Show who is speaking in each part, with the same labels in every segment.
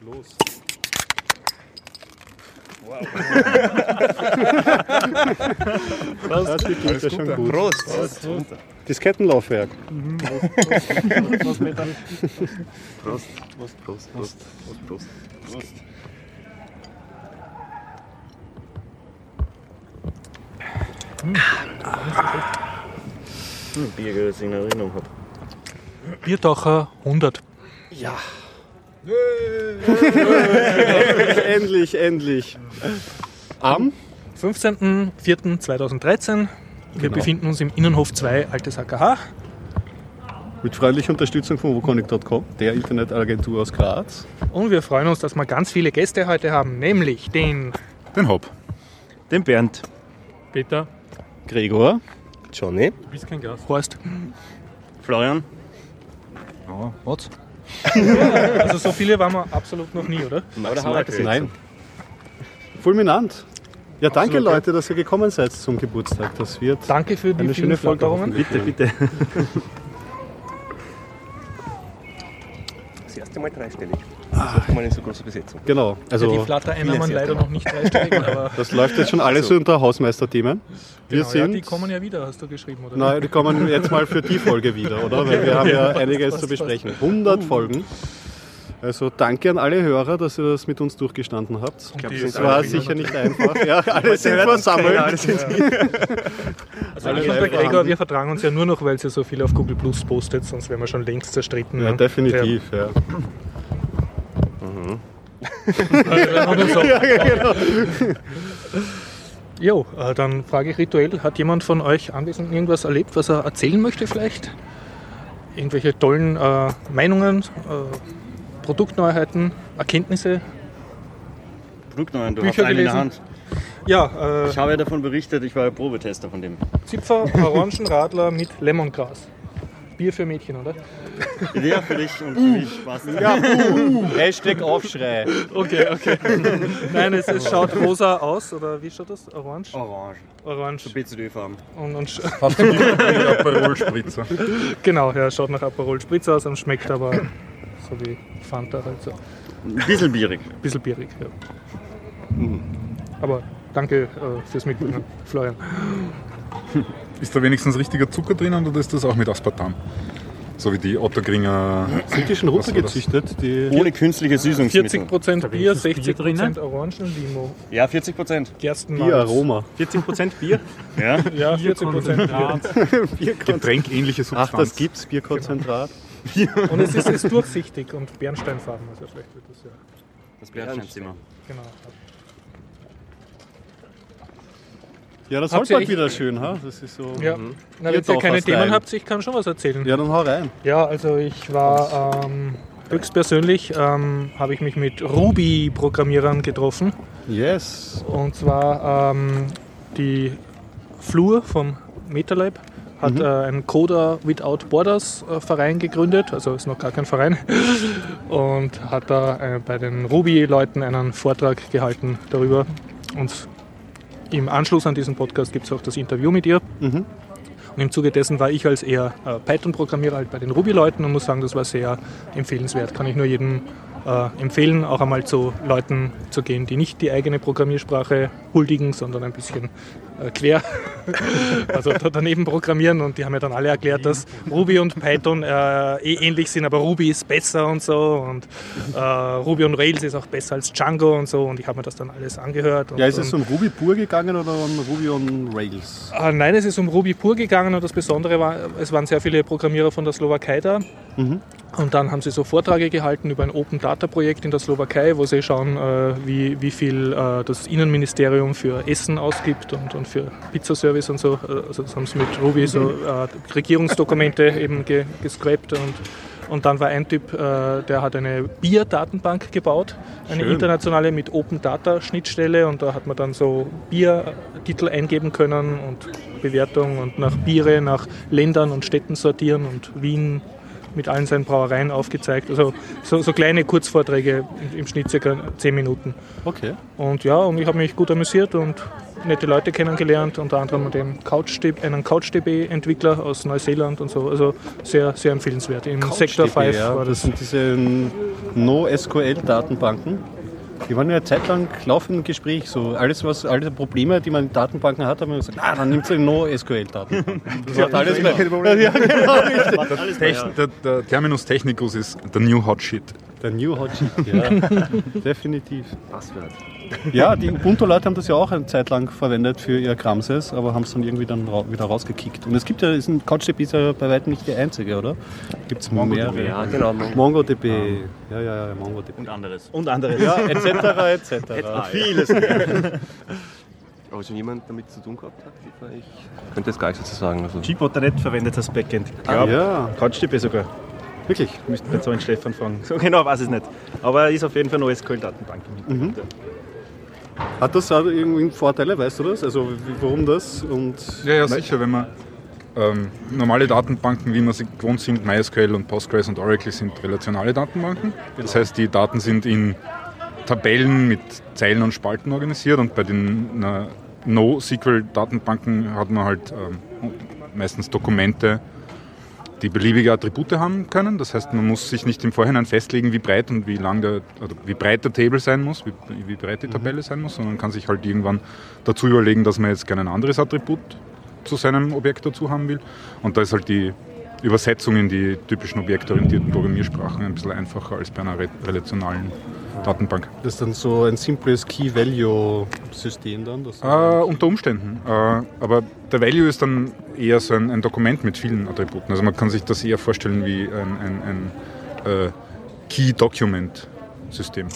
Speaker 1: Los.
Speaker 2: Das klingt ja schon gut.
Speaker 3: Prost!
Speaker 2: Diskettenlaufwerk.
Speaker 1: Was mit dann?
Speaker 3: Prost, Prost, Prost, Prost, Prost, Prost. Hm, Bier, das ich in Erinnerung habe.
Speaker 1: Biertaucher 100.
Speaker 2: endlich, endlich. Am?
Speaker 1: 15.04.2013. Wir
Speaker 2: Genau.
Speaker 1: befinden uns im Innenhof 2, Altes AKH.
Speaker 2: Mit freundlicher Unterstützung von woconic.com, der Internetagentur aus Graz.
Speaker 1: Und wir freuen uns, dass wir ganz viele Gäste heute haben, nämlich den
Speaker 4: Den Hopp.
Speaker 3: Den Bernd.
Speaker 1: Peter
Speaker 2: Gregor.
Speaker 3: Johnny.
Speaker 4: Du bist kein Gast.
Speaker 1: Horst.
Speaker 3: Florian.
Speaker 4: Ja, was?
Speaker 1: Also so viele waren wir absolut noch nie, oder?
Speaker 3: Aber der Harald ist
Speaker 2: Nein. Fulminant. Ja, danke
Speaker 1: Absolut.
Speaker 2: Leute, dass ihr gekommen seid zum Geburtstag. Das wird
Speaker 1: Danke für die
Speaker 2: eine
Speaker 1: vielen
Speaker 2: schöne Folge.
Speaker 3: Bitte, bitte.
Speaker 5: Das erste Mal dreistellig. Das erste Mal in so großer Besetzung.
Speaker 2: Genau.
Speaker 1: Ja, die
Speaker 2: Also
Speaker 1: Flatter-Einnahmen leider noch nicht dreistellig, aber
Speaker 2: das läuft jetzt schon alles so unter Hausmeisterthemen. Wir
Speaker 1: genau, ja,
Speaker 2: sind.
Speaker 1: die kommen ja wieder, hast du geschrieben, oder?
Speaker 2: Nein, die kommen jetzt mal für die Folge wieder, oder? Weil wir haben ja einiges zu besprechen. 100 Folgen. Also danke an alle Hörer, dass ihr das mit uns durchgestanden habt.
Speaker 1: Die-
Speaker 2: Das war sicher nicht einfach. Ja, alle sind versammelt.
Speaker 1: Also
Speaker 2: Alle
Speaker 1: ich und der
Speaker 2: live
Speaker 1: Gregor,
Speaker 2: vorhanden.
Speaker 1: wir vertragen uns ja nur noch, weil ihr so viel auf Google Plus postet, sonst wären wir schon längst zerstritten.
Speaker 2: Ja,
Speaker 1: ne?
Speaker 2: definitiv. Ja.
Speaker 1: Ja. Und so.
Speaker 2: genau.
Speaker 1: Jo, äh, dann frage ich rituell, hat jemand von euch Anwesenden irgendwas erlebt, was er erzählen möchte vielleicht? Irgendwelche tollen äh, Meinungen, äh, Produktneuheiten, Erkenntnisse?
Speaker 3: Produktneuen, du
Speaker 1: Bücher
Speaker 3: hast einen in der
Speaker 1: gelesen?
Speaker 3: Hand.
Speaker 1: Ja,
Speaker 3: Ich
Speaker 1: äh,
Speaker 3: habe ja davon berichtet, ich war ja Probetester von dem.
Speaker 1: Zipfer Orangenradler mit Lemongras. Bier für Mädchen, oder?
Speaker 3: Ja, für dich und für mich war es
Speaker 2: Ja, uh, Hashtag Aufschrei.
Speaker 1: Okay, okay. Nein, es, es schaut rosa aus, oder wie schaut das? Orange?
Speaker 3: orange.
Speaker 1: Orange.
Speaker 3: BCD-Farben.
Speaker 1: Und, und
Speaker 4: du die Aperol-Spritzer?
Speaker 1: genau, ja, schaut nach Aperol Spritz aus und schmeckt aber so wie Fanta halt so. Ein
Speaker 3: Ein bisschen bierig.
Speaker 1: bisschen bierig, ja. Aber danke äh, fürs Mitbringen, Florian.
Speaker 4: Ist da wenigstens richtiger Zucker drinnen oder ist das auch mit Aspartam? So wie die Ottergringer.
Speaker 2: Sind die schon runtergezüchtet? Die
Speaker 3: Ohne künstliche Süßungsmittel.
Speaker 1: 40% Bier,
Speaker 4: welches Bier
Speaker 1: 60% Orangenlimo,
Speaker 3: Ja, 40 Prozent.
Speaker 1: Gerstenmalz.
Speaker 2: Bieraroma.
Speaker 3: 40 Prozent Bier? Ja.
Speaker 1: Ja, 40% Bier.
Speaker 4: Getränkähnliche
Speaker 2: Ach,
Speaker 4: Substanz.
Speaker 2: das gibt's, Bierkonzentrat.
Speaker 1: Und es ist, ist durchsichtig und bernsteinfarben, also vielleicht wird das ja.
Speaker 3: Das Bernsteinzimmer.
Speaker 1: Genau.
Speaker 2: Ja, das
Speaker 1: Habt
Speaker 2: bald
Speaker 1: echt-
Speaker 2: wieder schön, ha? Das ist so.
Speaker 1: Ja.
Speaker 2: Mhm.
Speaker 1: Na, wenn ihr keine. Themen habt, ich kann schon was erzählen.
Speaker 2: Ja, dann hau rein.
Speaker 1: Ja, also ich war ähm, höchstpersönlich, ähm, habe ich mich mit Ruby-Programmierern getroffen.
Speaker 2: Yes.
Speaker 1: Und zwar ähm, die Flur vom MetaLab hat äh, einen Coder Without Borders äh, Verein gegründet, also ist noch gar kein Verein, und hat da äh, bei den Ruby-Leuten einen Vortrag gehalten darüber. Und im Anschluss an diesen Podcast gibt es auch das Interview mit ihr.
Speaker 2: Mhm.
Speaker 1: Und im Zuge dessen war ich als eher äh, Python-Programmierer halt bei den Ruby-Leuten und muss sagen, das war sehr empfehlenswert. Kann ich nur jedem äh, empfehlen, auch einmal zu Leuten zu gehen, die nicht die eigene Programmiersprache huldigen, sondern ein bisschen äh, quer, also da daneben programmieren. Und die haben ja dann alle erklärt, dass Ruby und Python äh, eh ähnlich sind, aber Ruby ist besser und so. Und äh, Ruby on Rails ist auch besser als Django und so. Und ich habe mir das dann alles angehört. Und,
Speaker 2: Ja, ist es
Speaker 1: und,
Speaker 2: um Ruby pur gegangen oder um Ruby on Rails?
Speaker 1: äh, nein, es ist um Ruby pur gegangen und das Besondere war, es waren sehr viele Programmierer von der Slowakei da. Und dann haben sie so Vorträge gehalten über ein Open Data Projekt in der Slowakei, wo sie schauen, äh, wie, wie viel äh, das Innenministerium für Essen ausgibt und, und für Pizzaservice und so. Äh, Also das haben sie mit Ruby so äh, Regierungsdokumente eben ge gescrapt und und dann war ein Typ, der hat eine Bier-Datenbank gebaut, eine
Speaker 2: Schön.
Speaker 1: internationale mit Open Data Schnittstelle und da hat man dann so Biertitel eingeben können und Bewertung und nach Biere, nach Ländern und Städten sortieren und Wien mit allen seinen Brauereien aufgezeigt. Also so, so kleine Kurzvorträge im Schnitt circa 10 Minuten.
Speaker 2: Okay.
Speaker 1: Und ja, und ich habe mich gut amüsiert und nette Leute kennengelernt, unter anderem den CouchDB, einen CouchDB-Entwickler aus Neuseeland und so. Also sehr, sehr empfehlenswert. Im Sektor 5
Speaker 2: ja,
Speaker 1: war
Speaker 2: das
Speaker 1: das.
Speaker 2: sind diese No-SQL-Datenbanken. Die waren ja eine Zeit lang laufend im Gespräch. So alles, was, alle Probleme, die man in Datenbanken hat, haben wir gesagt, ah, dann nimmt sie No-SQL-Datenbanken. Das hat alles ja, genau,
Speaker 4: der, der Terminus technicus ist the new hot shit.
Speaker 2: Der New Hot Shit, ja. Definitiv.
Speaker 3: Passwort.
Speaker 2: Ja, die Ubuntu-Leute haben das ja auch eine Zeit lang verwendet für ihr Kramses, aber haben es dann irgendwie dann ra wieder rausgekickt. Und es gibt ja, ist ein CouchDB ist ja bei weitem nicht die einzige, oder? Gibt es mehrere?
Speaker 3: Ja, genau.
Speaker 2: MongoDB. Ja, ja, ja, MongoDB.
Speaker 3: Und anderes.
Speaker 6: Und anderes.
Speaker 2: Ja, etc. etc.
Speaker 6: Vieles.
Speaker 5: Aber schon jemand damit zu tun gehabt hat? Ich könnte das gar nicht so sagen. Also,
Speaker 6: Gboot.net verwendet das Backend. Ich
Speaker 2: Ah, ja,
Speaker 6: CouchDB sogar.
Speaker 2: wirklich.
Speaker 6: Müsste man so einen Stefan fragen. So genau weiß ich es nicht. Aber ist auf jeden Fall eine SQL-Datenbank im Hintergrund. ja.
Speaker 2: Hat das auch irgendwie Vorteile, weißt du das? Also warum das? Und
Speaker 4: Ja, ja, sicher, wenn man ähm, normale Datenbanken, wie wir sie gewohnt sind, MySQL und Postgres und Oracle sind relationale Datenbanken. Das heißt, die Daten sind in Tabellen mit Zeilen und Spalten organisiert und bei den NoSQL-Datenbanken hat man halt ähm, meistens Dokumente, die beliebige Attribute haben können. Das heißt, man muss sich nicht im Vorhinein festlegen, wie breit und wie lang der, oder wie breit der Table sein muss, wie, wie breit die Tabelle sein muss, sondern kann sich halt irgendwann dazu überlegen, dass man jetzt gerne ein anderes Attribut zu seinem Objekt dazu haben will. Und da ist halt die Übersetzung in die typischen objektorientierten Programmiersprachen ein bisschen einfacher als bei einer re relationalen Datenbank.
Speaker 2: das ist dann so ein simples Key-Value-System dann? Das
Speaker 4: Äh, unter Umständen. Äh, aber der Value ist dann eher so ein, ein Dokument mit vielen Attributen. Also man kann sich das eher vorstellen wie ein, ein, ein äh, Key-Document-System.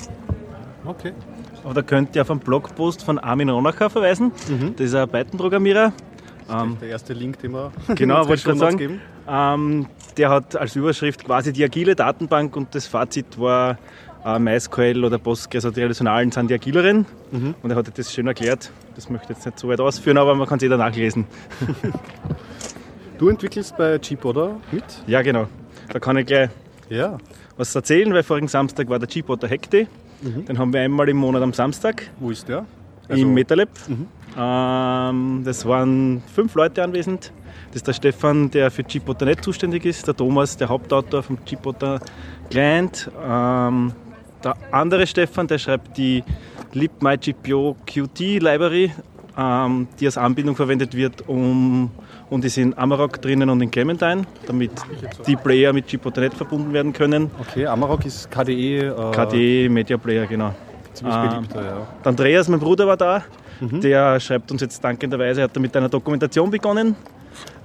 Speaker 2: okay.
Speaker 6: Aber da könnt ihr auf einen Blogpost von Armin Ronacher verweisen. Das ist ein Python-Programmierer. Ähm,
Speaker 2: Der erste Link, den wir
Speaker 6: Genau,
Speaker 2: in
Speaker 6: wollte ich sagen.
Speaker 2: geben.
Speaker 6: Ähm, der hat als Überschrift quasi die agile Datenbank und das Fazit war äh, MySQL oder Postgres, also die relationalen sind die agileren. Und er hat das schön erklärt. Das möchte ich jetzt nicht so weit ausführen, aber man kann es jeder nachlesen.
Speaker 2: Du entwickelst bei Jeep, oder? Mit?
Speaker 6: Ja, genau. Da kann ich gleich
Speaker 2: Ja.
Speaker 6: was erzählen, weil vorigen Samstag war der G-Potter Hack Day. Den haben wir einmal im Monat am Samstag
Speaker 2: Wo ist der? Also-
Speaker 6: im MetaLab. Ähm, das waren fünf Leute anwesend. Das ist der Stefan, der für Gpotter.net zuständig ist, der Thomas, der Hauptautor vom Gpotter Client. Ähm, der andere Stefan, der schreibt die libmygpo Qt Library, ähm, die als Anbindung verwendet wird, um, und ist in Amarok drinnen und in Clementine, damit die Player mit Gpotter.net verbunden werden können.
Speaker 2: Okay, Amarok ist KDE. Äh,
Speaker 6: KDE Media Player, genau.
Speaker 2: Ziemlich
Speaker 6: Ähm,
Speaker 2: beliebter, ja.
Speaker 6: Der Andreas, mein Bruder, war da. Der schreibt uns jetzt dankenderweise, hat er mit einer Dokumentation begonnen.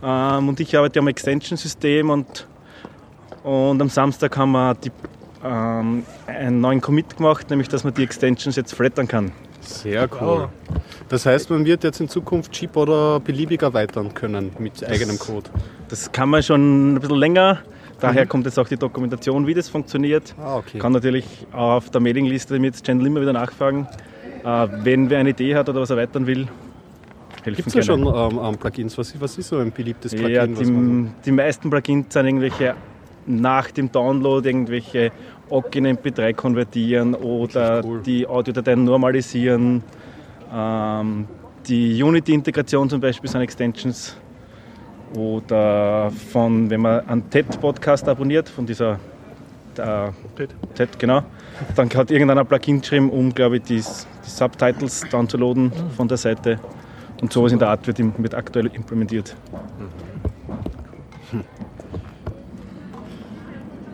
Speaker 6: Ähm, und ich arbeite am Extension-System und, und am Samstag haben wir die, ähm, einen neuen Commit gemacht, nämlich dass man die Extensions jetzt flattern kann.
Speaker 2: Sehr cool. Das heißt, man wird jetzt in Zukunft Jeep oder beliebig erweitern können mit eigenem Code.
Speaker 6: Das kann man schon ein bisschen länger. Daher kommt jetzt auch die Dokumentation, wie das funktioniert.
Speaker 2: Ah, okay.
Speaker 6: Kann natürlich auf der Mailingliste mit Channel immer wieder nachfragen. Äh, wenn wer eine Idee hat oder was erweitern will, helfen
Speaker 2: Gibt es ja schon ähm, ähm, Plugins? Was, was ist so ein beliebtes Plugin?
Speaker 6: Ja, die, die meisten Plugins sind irgendwelche nach dem Download irgendwelche OGG in MP3 konvertieren oder
Speaker 2: cool.
Speaker 6: die Audiodateien normalisieren. Ähm, die Unity-Integration zum Beispiel sind Extensions. Oder von, wenn man einen TED-Podcast abonniert, von dieser äh, TED, genau, dann hat irgendeiner ein Plugin geschrieben, um, glaube ich, die, die Subtitles downzuladen von der Seite. Und sowas in der Art wird, wird aktuell implementiert.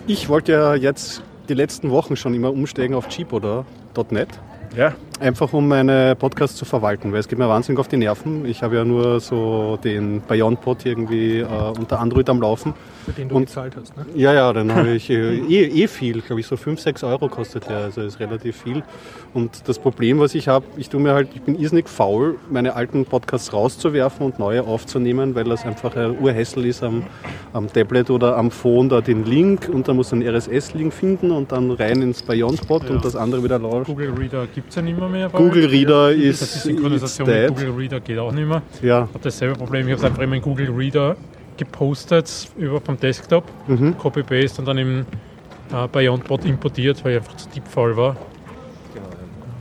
Speaker 2: Ich wollte ja jetzt die letzten Wochen schon immer umsteigen auf Jeep oder .NET.
Speaker 6: Ja,
Speaker 2: Einfach um meine Podcasts zu verwalten, weil es geht mir wahnsinnig auf die Nerven. Ich habe ja nur so den BeyondPod irgendwie äh, unter Android am Laufen.
Speaker 1: Für den du
Speaker 2: Und-
Speaker 1: gezahlt hast. Ne?
Speaker 2: Ja, ja, dann habe ich äh, eh, eh viel, glaube ich, so 5, 6 Euro kostet der, also ist relativ viel. Und das Problem, was ich habe, ich tue mir halt, ich bin irrsinnig faul, meine alten Podcasts rauszuwerfen und neue aufzunehmen, weil das einfach ein Urhässel ist am, am Tablet oder am Phone, da den Link und dann muss man einen RSS-Link finden und dann rein ins BeyondPod und das andere wieder laufen.
Speaker 7: Google Reader gibt es ja nicht mehr. mehr
Speaker 2: Google. Reader ist, ist
Speaker 7: Synchronisation mit Google Reader geht auch nicht mehr.
Speaker 2: Ja,
Speaker 7: Ich habe dasselbe Problem. Ich habe einfach immer in Google Reader gepostet über vom Desktop,
Speaker 2: Mhm.
Speaker 7: Copy-Paste und dann im äh, bei Beyondbot importiert, weil ich einfach zu tippvoll war.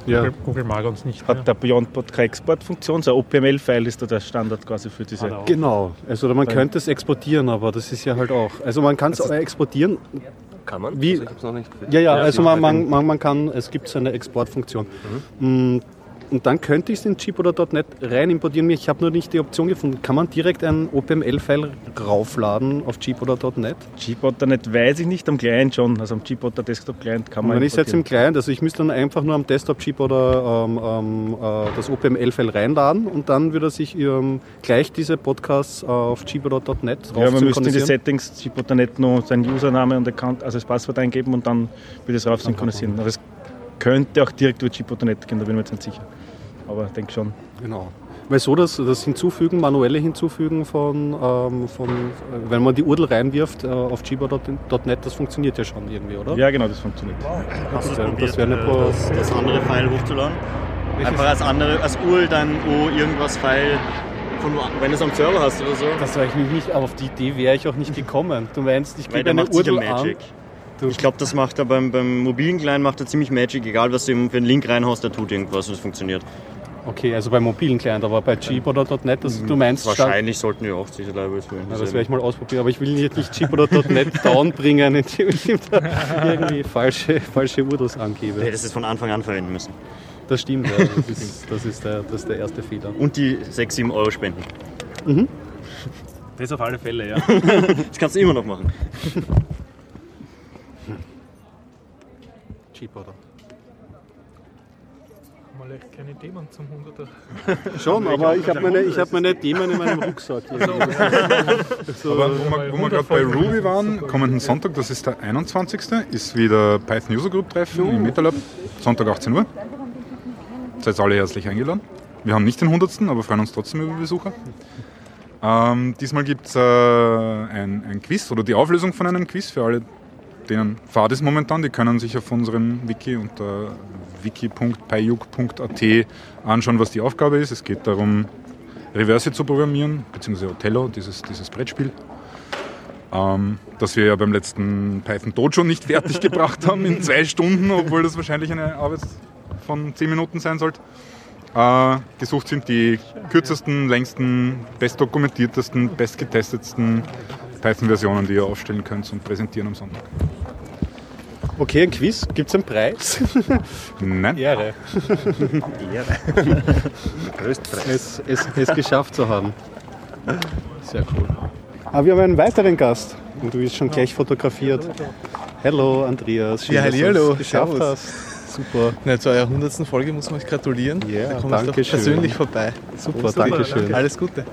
Speaker 2: Ja.
Speaker 7: Google, Google mag uns nicht mehr.
Speaker 6: Hat der BeyondBot keine Exportfunktion? So ein OPML-File ist da der Standard quasi für diese.
Speaker 2: Genau, also man könnte es exportieren, aber das ist ja halt auch. Also man kann es exportieren.
Speaker 5: Kann man?
Speaker 2: Wie-
Speaker 5: Also ich hab's noch nicht
Speaker 2: Ja, ja,
Speaker 5: Ja,
Speaker 2: also man, man, man, man kann, es gibt so eine Exportfunktion. Mm, Und dann könnte ich es in Chip oder .NET rein importieren. Ich habe nur nicht die Option gefunden. Kann man direkt ein OPML-File raufladen auf Chip oder .NET?
Speaker 6: Gbotter nicht, weiß ich nicht, am Client schon. Also am Gbotter Desktop Client kann man
Speaker 2: wenn ich es jetzt im. Client, also ich müsste dann einfach nur am Desktop-Chip oder ähm, ähm, äh, das OPML-File reinladen und dann würde er sich ähm, gleich diese Podcasts äh, auf Chip oder .NET
Speaker 6: Ja, man müsste in die. Settings Gbotter.net noch seinen Username und Account, also das Passwort eingeben und dann wird es rauf synchronisieren. Könnte auch direkt über Gbotter.net gehen, da bin ich mir jetzt nicht sicher. Aber ich denke schon.
Speaker 2: Genau. Weil so das, das Hinzufügen, manuelle Hinzufügen von, ähm, von, äh, wenn man die URL reinwirft äh, auf gbotter.net, das funktioniert ja schon irgendwie, oder?
Speaker 6: Ja, genau, das funktioniert.
Speaker 8: Hast du
Speaker 2: Das wär-
Speaker 8: probiert,
Speaker 2: das eine
Speaker 8: äh,
Speaker 2: Pro-
Speaker 8: das, das andere File hochzuladen? Einfach als andere, als URL dann wo irgendwas File, von, wenn du es am Server hast oder so.
Speaker 2: Das war ich mich nicht, aber auf die Idee wäre ich auch nicht gekommen. Du meinst, ich gebe eine URL an.
Speaker 8: Magic.
Speaker 2: Du-
Speaker 8: Ich glaube, das macht er beim, beim mobilen Client macht er ziemlich Magic, egal was du ihm für einen Link reinhaust, der tut irgendwas und es funktioniert.
Speaker 2: Okay, also bei mobilen Client, aber bei gbotter.net, das, du meinst, stand-
Speaker 8: Wahrscheinlich sollten wir auch diese Libraries verwenden.
Speaker 2: Ja, das werde ich mal ausprobieren, aber ich will jetzt nicht gbotter.net downbringen, indem ich ihm da irgendwie falsche, falsche URLs
Speaker 8: Du
Speaker 2: angebe.
Speaker 8: hättest es von Anfang an verwenden müssen.
Speaker 2: Das stimmt, ja. das, ist, das, ist der, das ist der erste Fehler.
Speaker 8: Und die 6, 7 Euro spenden.
Speaker 6: Das auf alle Fälle, ja.
Speaker 8: Das kannst du immer noch machen.
Speaker 2: Gbotter.
Speaker 1: Mal echt keine Themen zum 100er.
Speaker 2: Schon, aber ich habe meine, ich hab meine Themen in meinem Rucksack.
Speaker 4: Aber wo wir, wo wir gerade bei Ruby waren, kommenden Sonntag, das ist der 21. ist wieder Python User Group Treffen im MetaLab, Sonntag 18 Uhr. Seid alle herzlich eingeladen. Wir haben nicht den 100. aber freuen uns trotzdem über Besucher. Ähm, diesmal gibt es äh, ein, ein Quiz oder die Auflösung von einem Quiz für alle, denen Fahrt ist momentan. Die können sich auf unserem Wiki unter wiki.pyuk.at anschauen, was die Aufgabe ist. Es geht darum, Reverse zu programmieren, beziehungsweise Othello, dieses, dieses Brettspiel. Ähm, das wir ja beim letzten Python Dojo nicht fertig gebracht haben in zwei Stunden, obwohl das wahrscheinlich eine Arbeit von zehn Minuten sein sollte. Äh, gesucht sind die kürzesten, längsten, bestdokumentiertesten, bestgetestetsten Python-Versionen, die ihr aufstellen könnt und präsentieren am Sonntag.
Speaker 2: Okay, ein Quiz. Gibt es einen Preis?
Speaker 4: Nein?
Speaker 2: Ehre. es, es, es geschafft zu haben. Sehr cool. Aber wir haben einen weiteren Gast und du bist schon gleich fotografiert. Hallo Andreas, schön,
Speaker 9: Ja,
Speaker 2: dass du
Speaker 9: hallihallo.
Speaker 2: es geschafft
Speaker 9: Servus.
Speaker 2: hast. Super,
Speaker 9: Na, zu eurer 100. Folge muss man euch gratulieren.
Speaker 2: Ja,
Speaker 9: da komme ich
Speaker 2: danke
Speaker 9: doch
Speaker 2: schön.
Speaker 9: persönlich vorbei.
Speaker 2: super, danke schön.
Speaker 9: Alles Gute.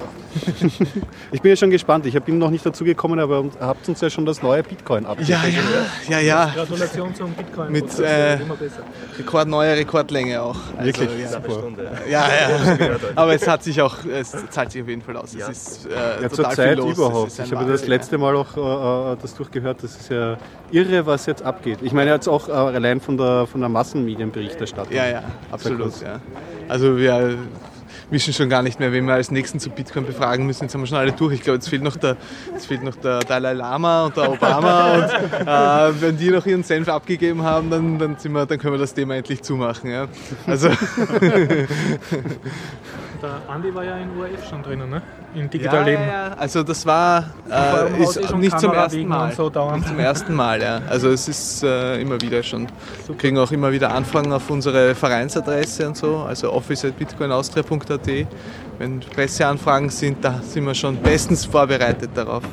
Speaker 2: Ich bin ja schon gespannt. Ich bin noch nicht dazu gekommen, aber ihr habt uns ja schon das neue Bitcoin ab.
Speaker 9: Ja, ja, ja, ja.
Speaker 1: Gratulation zum Bitcoin.
Speaker 9: Mit, äh,
Speaker 1: immer besser.
Speaker 9: Rekordneue Rekordlänge auch. Also,
Speaker 2: Wirklich?
Speaker 9: Ja,
Speaker 2: Super.
Speaker 9: ja, ja. Aber es hat sich auch, es zahlt sich auf jeden Fall aus. Es ist äh,
Speaker 2: Ja, zur
Speaker 9: total
Speaker 2: Zeit
Speaker 9: viel los.
Speaker 2: Überhaupt. Ich habe das letzte Mal auch äh, äh, das durchgehört. Das ist ja irre, was jetzt abgeht. Ich meine jetzt auch äh, allein von der, von der Massenmedienberichterstattung.
Speaker 9: Ja, ja, absolut. Ja. Also wir wissen schon gar nicht mehr, wen wir als nächsten zu Bitcoin befragen müssen. Jetzt haben wir schon alle durch. Ich glaube, jetzt fehlt noch der, jetzt fehlt noch der Dalai Lama und der Obama. und äh, wenn die noch ihren Senf abgegeben haben, dann, dann, sind wir, dann können wir das Thema endlich zumachen. Ja. Also,
Speaker 1: Der Andi war ja in ORF schon drinnen, ne? In
Speaker 9: ja,
Speaker 1: Digital Leben.
Speaker 9: ja, ja. also das war äh,
Speaker 1: eh
Speaker 9: ist
Speaker 1: schon
Speaker 9: nicht zum ersten Mal.
Speaker 1: so.
Speaker 9: Nicht zum ersten Mal, ja. Also es ist äh, immer wieder schon. Wir kriegen auch immer wieder Anfragen auf unsere Vereinsadresse und so, also office.bitcoinaustria.at. Wenn Presseanfragen sind, da sind wir schon bestens vorbereitet darauf.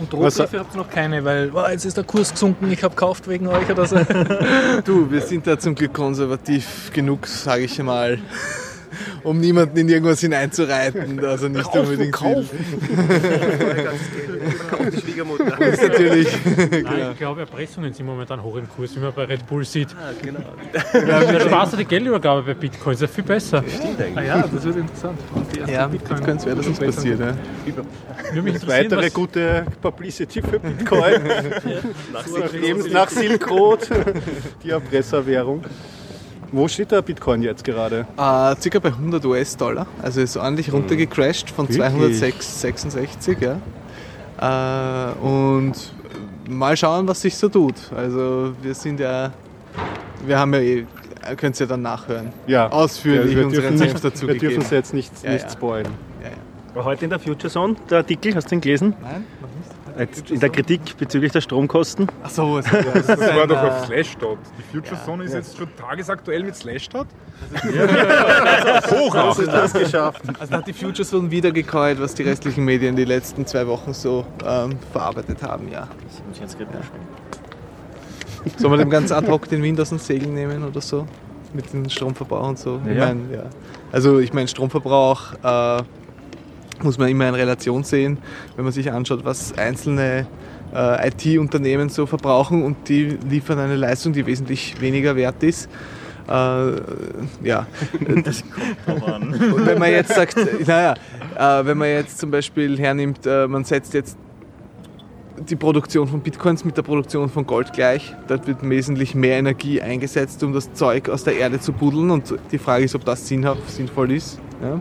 Speaker 1: Und Drohbriefe habt ihr noch keine, weil wow, jetzt ist der Kurs gesunken, ich habe gekauft wegen euch oder so.
Speaker 9: Du, wir sind da zum Glück konservativ genug, sage ich mal, um niemanden in irgendwas hineinzureiten. Also nicht unbedingt viel.
Speaker 5: Verkauft die Schwiegermutter.
Speaker 9: Das ist natürlich.
Speaker 7: Nein, ich glaube, Erpressungen sind momentan hoch im Kurs, wie man bei Red Bull sieht.
Speaker 5: Ah, genau.
Speaker 7: Ja, Spaß die Geldübergabe bei Bitcoin ist ja viel besser.
Speaker 1: ah ja, das wird interessant.
Speaker 9: Ja,
Speaker 1: Bitcoin-
Speaker 9: Bitcoins wäre das uns passiert. Ja.
Speaker 7: Würde mich interessieren,
Speaker 2: Weitere gute Publicity für Bitcoin. Eben nach Silk Road, die Erpresserwährung. Wo steht der Bitcoin jetzt gerade?
Speaker 9: Äh, circa bei 100 US-Dollar. Also ist ordentlich runtergecrashed von
Speaker 2: Wirklich?
Speaker 9: 266, ja. Äh, und mal schauen, was sich so tut. Also wir sind ja, wir haben ja eh, ihr könnt es ja dann nachhören.
Speaker 2: Ja.
Speaker 9: Ausführlich
Speaker 2: Ja, wir
Speaker 9: unseren
Speaker 2: dürfen
Speaker 9: Senf dazu
Speaker 2: Wir dürfen es jetzt nicht,
Speaker 9: Ja,
Speaker 2: nicht
Speaker 9: ja.
Speaker 2: spoilen.
Speaker 9: Ja,
Speaker 6: heute in der Future Zone der Artikel, hast du den gelesen?
Speaker 9: Nein, noch nicht.
Speaker 6: Jetzt In der Kritik bezüglich der Stromkosten.
Speaker 9: Ach so, also, ja, das,
Speaker 4: Das war doch
Speaker 9: äh,
Speaker 4: auf Slashdot. Die Future Zone ist jetzt schon tagesaktuell mit Slashdot.
Speaker 2: Hoch ist das geschafft.
Speaker 9: Also hat die Future Zone wieder gekäut, was die restlichen Medien die letzten zwei Wochen so ähm, verarbeitet haben, ja. Soll man dem ganz ad hoc den Wind aus dem Segel nehmen oder so? Mit dem Stromverbrauch und so? Ich
Speaker 6: Ja.
Speaker 9: mein, ja. Also ich meine, Stromverbrauch äh, muss man immer in Relation sehen, wenn man sich anschaut, was einzelne äh, IT-Unternehmen so verbrauchen und die liefern eine Leistung, die wesentlich weniger wert ist. Äh, ja, und wenn man jetzt sagt, naja, äh, wenn man jetzt zum Beispiel hernimmt, äh, man setzt jetzt die Produktion von Bitcoins mit der Produktion von Gold gleich, dort wird wesentlich mehr Energie eingesetzt, um das Zeug aus der Erde zu buddeln und die Frage ist, ob das sinnhaft, sinnvoll ist. Ja.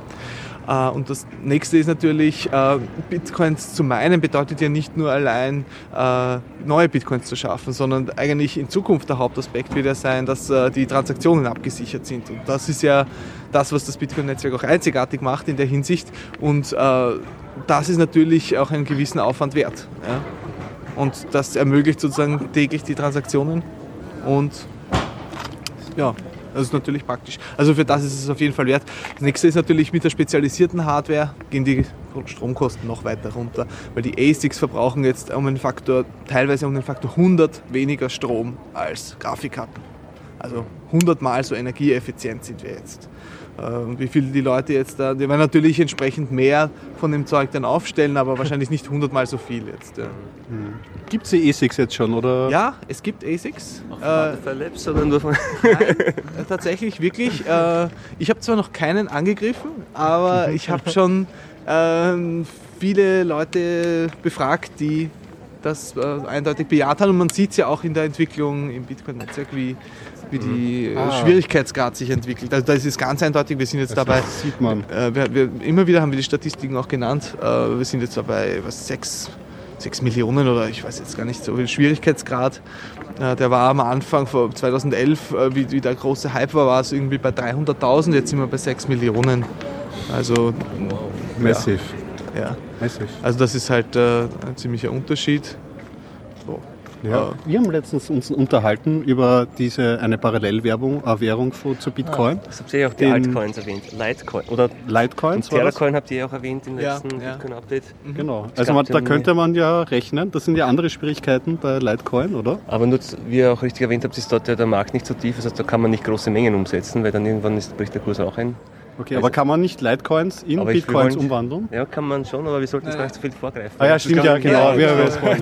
Speaker 9: Äh, Und das nächste ist natürlich, äh, Bitcoins zu meinen bedeutet ja nicht nur allein äh, neue Bitcoins zu schaffen, sondern eigentlich in Zukunft der Hauptaspekt wird ja sein, dass die Transaktionen abgesichert sind. Und das ist ja das, was das Bitcoin-Netzwerk auch einzigartig macht in der Hinsicht. Und das ist natürlich auch einen gewissen Aufwand wert. Und das ermöglicht sozusagen täglich die Transaktionen und ja, das ist natürlich praktisch. Also für das ist es auf jeden Fall wert. Das nächste ist natürlich mit der spezialisierten Hardware gehen die Stromkosten noch weiter runter, weil die ASICs verbrauchen jetzt um einen Faktor, teilweise um den Faktor 100 weniger Strom als Grafikkarten. Also 100 mal so energieeffizient sind wir jetzt. Äh, Und wie viel die Leute jetzt da, die werden natürlich entsprechend mehr von dem Zeug dann aufstellen, aber wahrscheinlich nicht 100 mal so viel jetzt. Ja,
Speaker 2: Gibt es die ASICs jetzt schon? Oder?
Speaker 9: ja es gibt ASICs. Äh,
Speaker 5: Butterfly Labs oder nur von.
Speaker 9: Nein, äh, tatsächlich, wirklich. Äh, ich habe zwar noch keinen angegriffen, aber ich habe schon ähm, viele Leute befragt, die das äh, eindeutig bejaht haben. Und man sieht es ja auch in der Entwicklung im Bitcoin-Netzwerk, wie, wie die äh,
Speaker 2: Ah.
Speaker 9: Schwierigkeitsgrad sich entwickelt. Also das ist ganz eindeutig. Wir sind jetzt dabei.
Speaker 2: Das sieht man.
Speaker 9: Äh, wir, wir, immer wieder haben wir die Statistiken auch genannt. Äh, wir sind jetzt dabei, was, sechs, sechs Millionen oder ich weiß jetzt gar nicht so viel Schwierigkeitsgrad. Äh, der war am Anfang vor 2011, äh, wie, wie der große Hype war, war es irgendwie bei 300.000. Jetzt sind wir bei 6 Millionen. Also,
Speaker 2: Massiv.
Speaker 9: ja.
Speaker 2: Massiv.
Speaker 9: Also das ist halt äh, ein ziemlicher Unterschied. So.
Speaker 2: Ja.
Speaker 9: Äh,
Speaker 2: Wir haben letztens uns unterhalten über diese eine Parallelwerbung äh, Währung für, zu Bitcoin.
Speaker 5: Das habt ihr ja auch die
Speaker 2: Den-
Speaker 5: Altcoins erwähnt. Litecoin. Oder
Speaker 2: Litecoins das?
Speaker 5: Terracoin habt ihr ja auch erwähnt im
Speaker 9: Ja,
Speaker 5: letzten
Speaker 9: ja.
Speaker 5: Bitcoin-Update.
Speaker 2: Genau.
Speaker 5: Es
Speaker 2: Also man, da könnte man ja rechnen. Das sind ja andere Schwierigkeiten bei Litecoin, oder?
Speaker 5: Aber nur, wie ihr auch richtig erwähnt habt, ist dort ja der Markt nicht so tief. Das heißt, da kann man nicht große Mengen umsetzen, weil dann irgendwann ist, bricht der Kurs auch ein.
Speaker 2: Okay, aber kann man nicht Litecoins in Bitcoins umwandeln?
Speaker 5: Ja, kann man schon, aber wir sollten jetzt gar nicht so viel vorgreifen.
Speaker 2: Ah ja,
Speaker 5: Das
Speaker 2: stimmt ja, genau. Wir,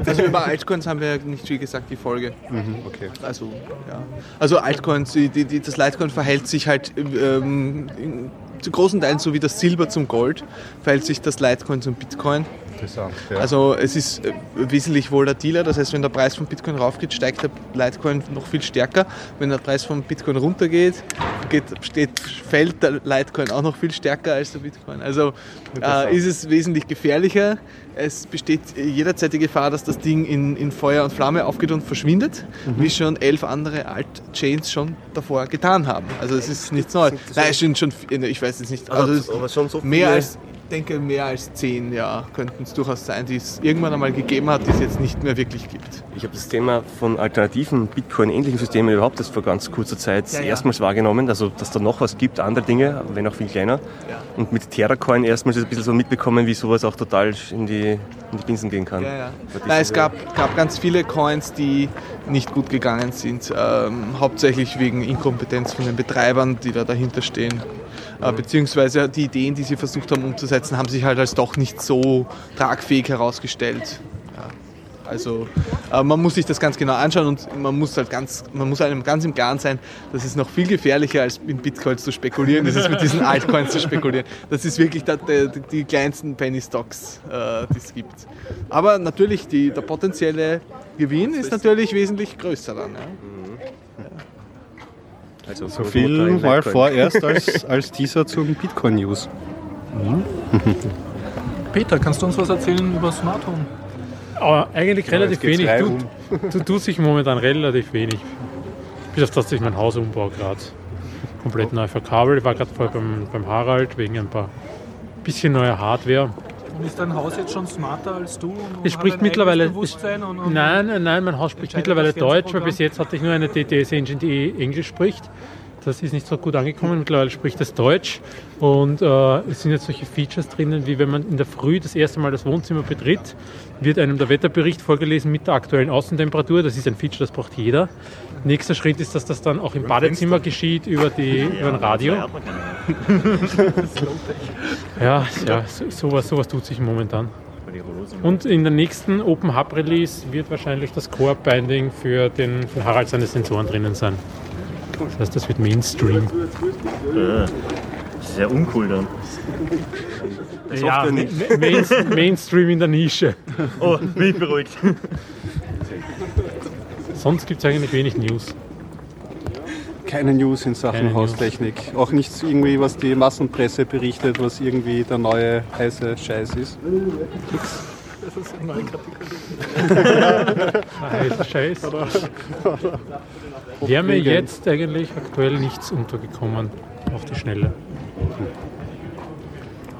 Speaker 9: Also über Altcoins haben wir nicht viel gesagt, die Folge.
Speaker 2: Mhm, okay.
Speaker 9: Also, ja. Also Altcoins, die, die- das Litecoin verhält sich halt ähm, in, zu großen Teilen so wie das Silber zum Gold, verhält sich das Litecoin zum Bitcoin.
Speaker 2: Interessant. Ja.
Speaker 9: Also es ist äh, wesentlich volatiler, das heißt, wenn der Preis von Bitcoin raufgeht, steigt der Litecoin noch viel stärker. Wenn der Preis von Bitcoin runtergeht, geht, steht, fällt der Litecoin auch noch viel stärker als der Bitcoin. Also äh, ist es wesentlich gefährlicher. Es besteht jederzeit die Gefahr, dass das Ding in, in Feuer und Flamme aufgeht und verschwindet, wie schon elf andere Alt-Chains schon davor getan haben. Also es ist nichts Neues. Nein, es sind schon, ich weiß es nicht, also es-
Speaker 5: aber schon so
Speaker 9: mehr
Speaker 5: viele-
Speaker 9: als, denke, mehr als zehn ja, könnten es durchaus sein, die es irgendwann einmal gegeben hat, die es jetzt nicht mehr wirklich gibt.
Speaker 5: Ich habe das Thema von alternativen Bitcoin-ähnlichen Systemen überhaupt erst vor ganz kurzer Zeit
Speaker 9: Ja, ja.
Speaker 5: erstmals wahrgenommen. Also, dass da noch was gibt, andere Dinge, wenn auch viel kleiner.
Speaker 9: Ja.
Speaker 5: Und mit Terracoin erstmals ein bisschen so mitbekommen, wie sowas auch total in die, in die Binsen gehen kann.
Speaker 9: Nein, es gab, gab ganz viele Coins, die nicht gut gegangen sind, ähm, hauptsächlich wegen Inkompetenz von den Betreibern, die da dahinter stehen. Äh, beziehungsweise die Ideen, die sie versucht haben umzusetzen, haben sich halt als doch nicht so tragfähig herausgestellt. Ja. Also äh, man muss sich das ganz genau anschauen und man muss halt ganz, man muss einem ganz im Klaren sein, dass es noch viel gefährlicher als in Bitcoins zu spekulieren, ist es mit diesen Altcoins zu spekulieren. Das ist wirklich der, der, die kleinsten Penny Stocks, äh, die es gibt. Aber natürlich die, der potenzielle Gewinn ist natürlich wesentlich größer dann. Ja.
Speaker 5: Also
Speaker 2: So viel mal vorerst als, als Teaser zum Bitcoin News.
Speaker 1: Peter, kannst du uns was erzählen über Smart Home?
Speaker 7: Aber eigentlich relativ
Speaker 2: geht's
Speaker 7: wenig. Du, du tust sich momentan relativ wenig. Bis auf das, dass ich mein Haus umbau gerade. Komplett neu verkabelt. Ich war gerade vorher beim, beim Harald wegen ein paar bisschen neuer Hardware.
Speaker 1: Und ist dein Haus jetzt schon smarter als du?
Speaker 7: Es spricht mittlerweile.
Speaker 1: Bewusstsein und, und
Speaker 7: Nein, nein, nein, mein Haus spricht mittlerweile Deutsch, weil bis jetzt hatte ich nur eine DTS-Engine, die Englisch spricht. Das ist nicht so gut angekommen. Mittlerweile spricht es Deutsch. Und äh, es sind jetzt solche Features drinnen, wie wenn man in der Früh das erste Mal das Wohnzimmer betritt, wird einem der Wetterbericht vorgelesen mit der aktuellen Außentemperatur. Das ist ein Feature, das braucht jeder. Nächster Schritt ist, dass das dann auch im Badezimmer geschieht über, die, über ein Radio. Ja, ja so, sowas, sowas tut sich momentan. Und in der nächsten Open Hub Release wird wahrscheinlich das Core Binding für den für Harald seine Sensoren drinnen sein. Das heißt, das wird Mainstream.
Speaker 8: Äh, Sehr uncool dann.
Speaker 7: Ja, Ma- Main, Mainstream in der Nische.
Speaker 8: Oh, bin ich beruhigt.
Speaker 7: Sonst gibt es eigentlich wenig News.
Speaker 2: Keine News in Sachen
Speaker 7: Keine News.
Speaker 2: Haustechnik. Auch nichts irgendwie, was die Massenpresse berichtet, was irgendwie der neue heiße Scheiß ist.
Speaker 1: Das ist eine neue Kategorie.
Speaker 7: Heißer Scheiß. Wäre mir jetzt eigentlich aktuell nichts untergekommen auf die Schnelle.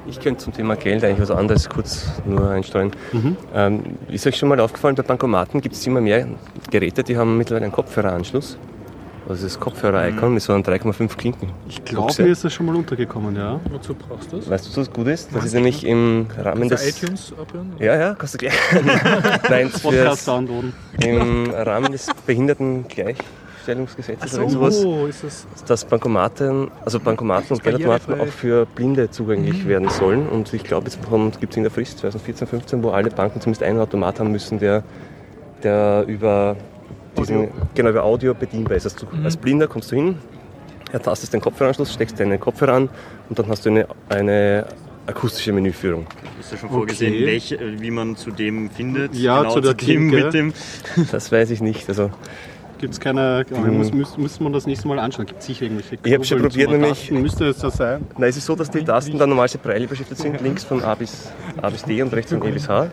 Speaker 5: Ich könnte zum Thema Geld eigentlich was anderes kurz nur einstreuen. Ähm, ist euch schon mal aufgefallen, bei Bankomaten gibt es immer mehr Geräte, die haben mittlerweile einen Kopfhöreranschluss. Also das Kopfhörer-Icon mit so einem 3,5 Klinken.
Speaker 2: Ich glaube, mir ist das schon mal untergekommen, ja.
Speaker 1: Wozu brauchst du das?
Speaker 5: Weißt du, was gut ist? Das ist nämlich im Rahmen
Speaker 1: Kannst du
Speaker 5: des...
Speaker 1: iTunes abhören?
Speaker 5: Ja, ja, kannst du gleich. Nein,
Speaker 2: Podcast downloaden.
Speaker 5: im Rahmen des Behindertengleichstellungsgesetzes oder irgend sowas,
Speaker 1: Oh, ist das.
Speaker 5: dass Bankomaten, also Bankomaten und Geldautomaten auch für Blinde zugänglich werden sollen. Und ich glaube, jetzt gibt es in der Frist 2014, 15, wo alle Banken zumindest einen Automat haben müssen, der, der über diesen, genau über Audio bedienbar ist. Also du, Als Blinder kommst du hin, ertastest den Kopfhöreranschluss, steckst deinen Kopfhörer an und dann hast du eine, eine akustische Menüführung.
Speaker 8: Ist ja schon vorgesehen,
Speaker 2: Okay.
Speaker 8: welche, wie man zu dem findet.
Speaker 2: Ja,
Speaker 8: genau
Speaker 2: zu der
Speaker 8: dem mit dem.
Speaker 5: Das weiß ich nicht. Also
Speaker 2: Gibt es keine. Mhm. Muss, muss, muss man das nächste Mal anschauen. Gibt es sicher irgendwelche
Speaker 5: Ich hab schon probiert, nämlich-.
Speaker 2: Müsste es so sein.
Speaker 5: Na, es ist so, dass die Tasten dann normal Braille beschriftet sind, links von A bis, A bis D und rechts von E bis H.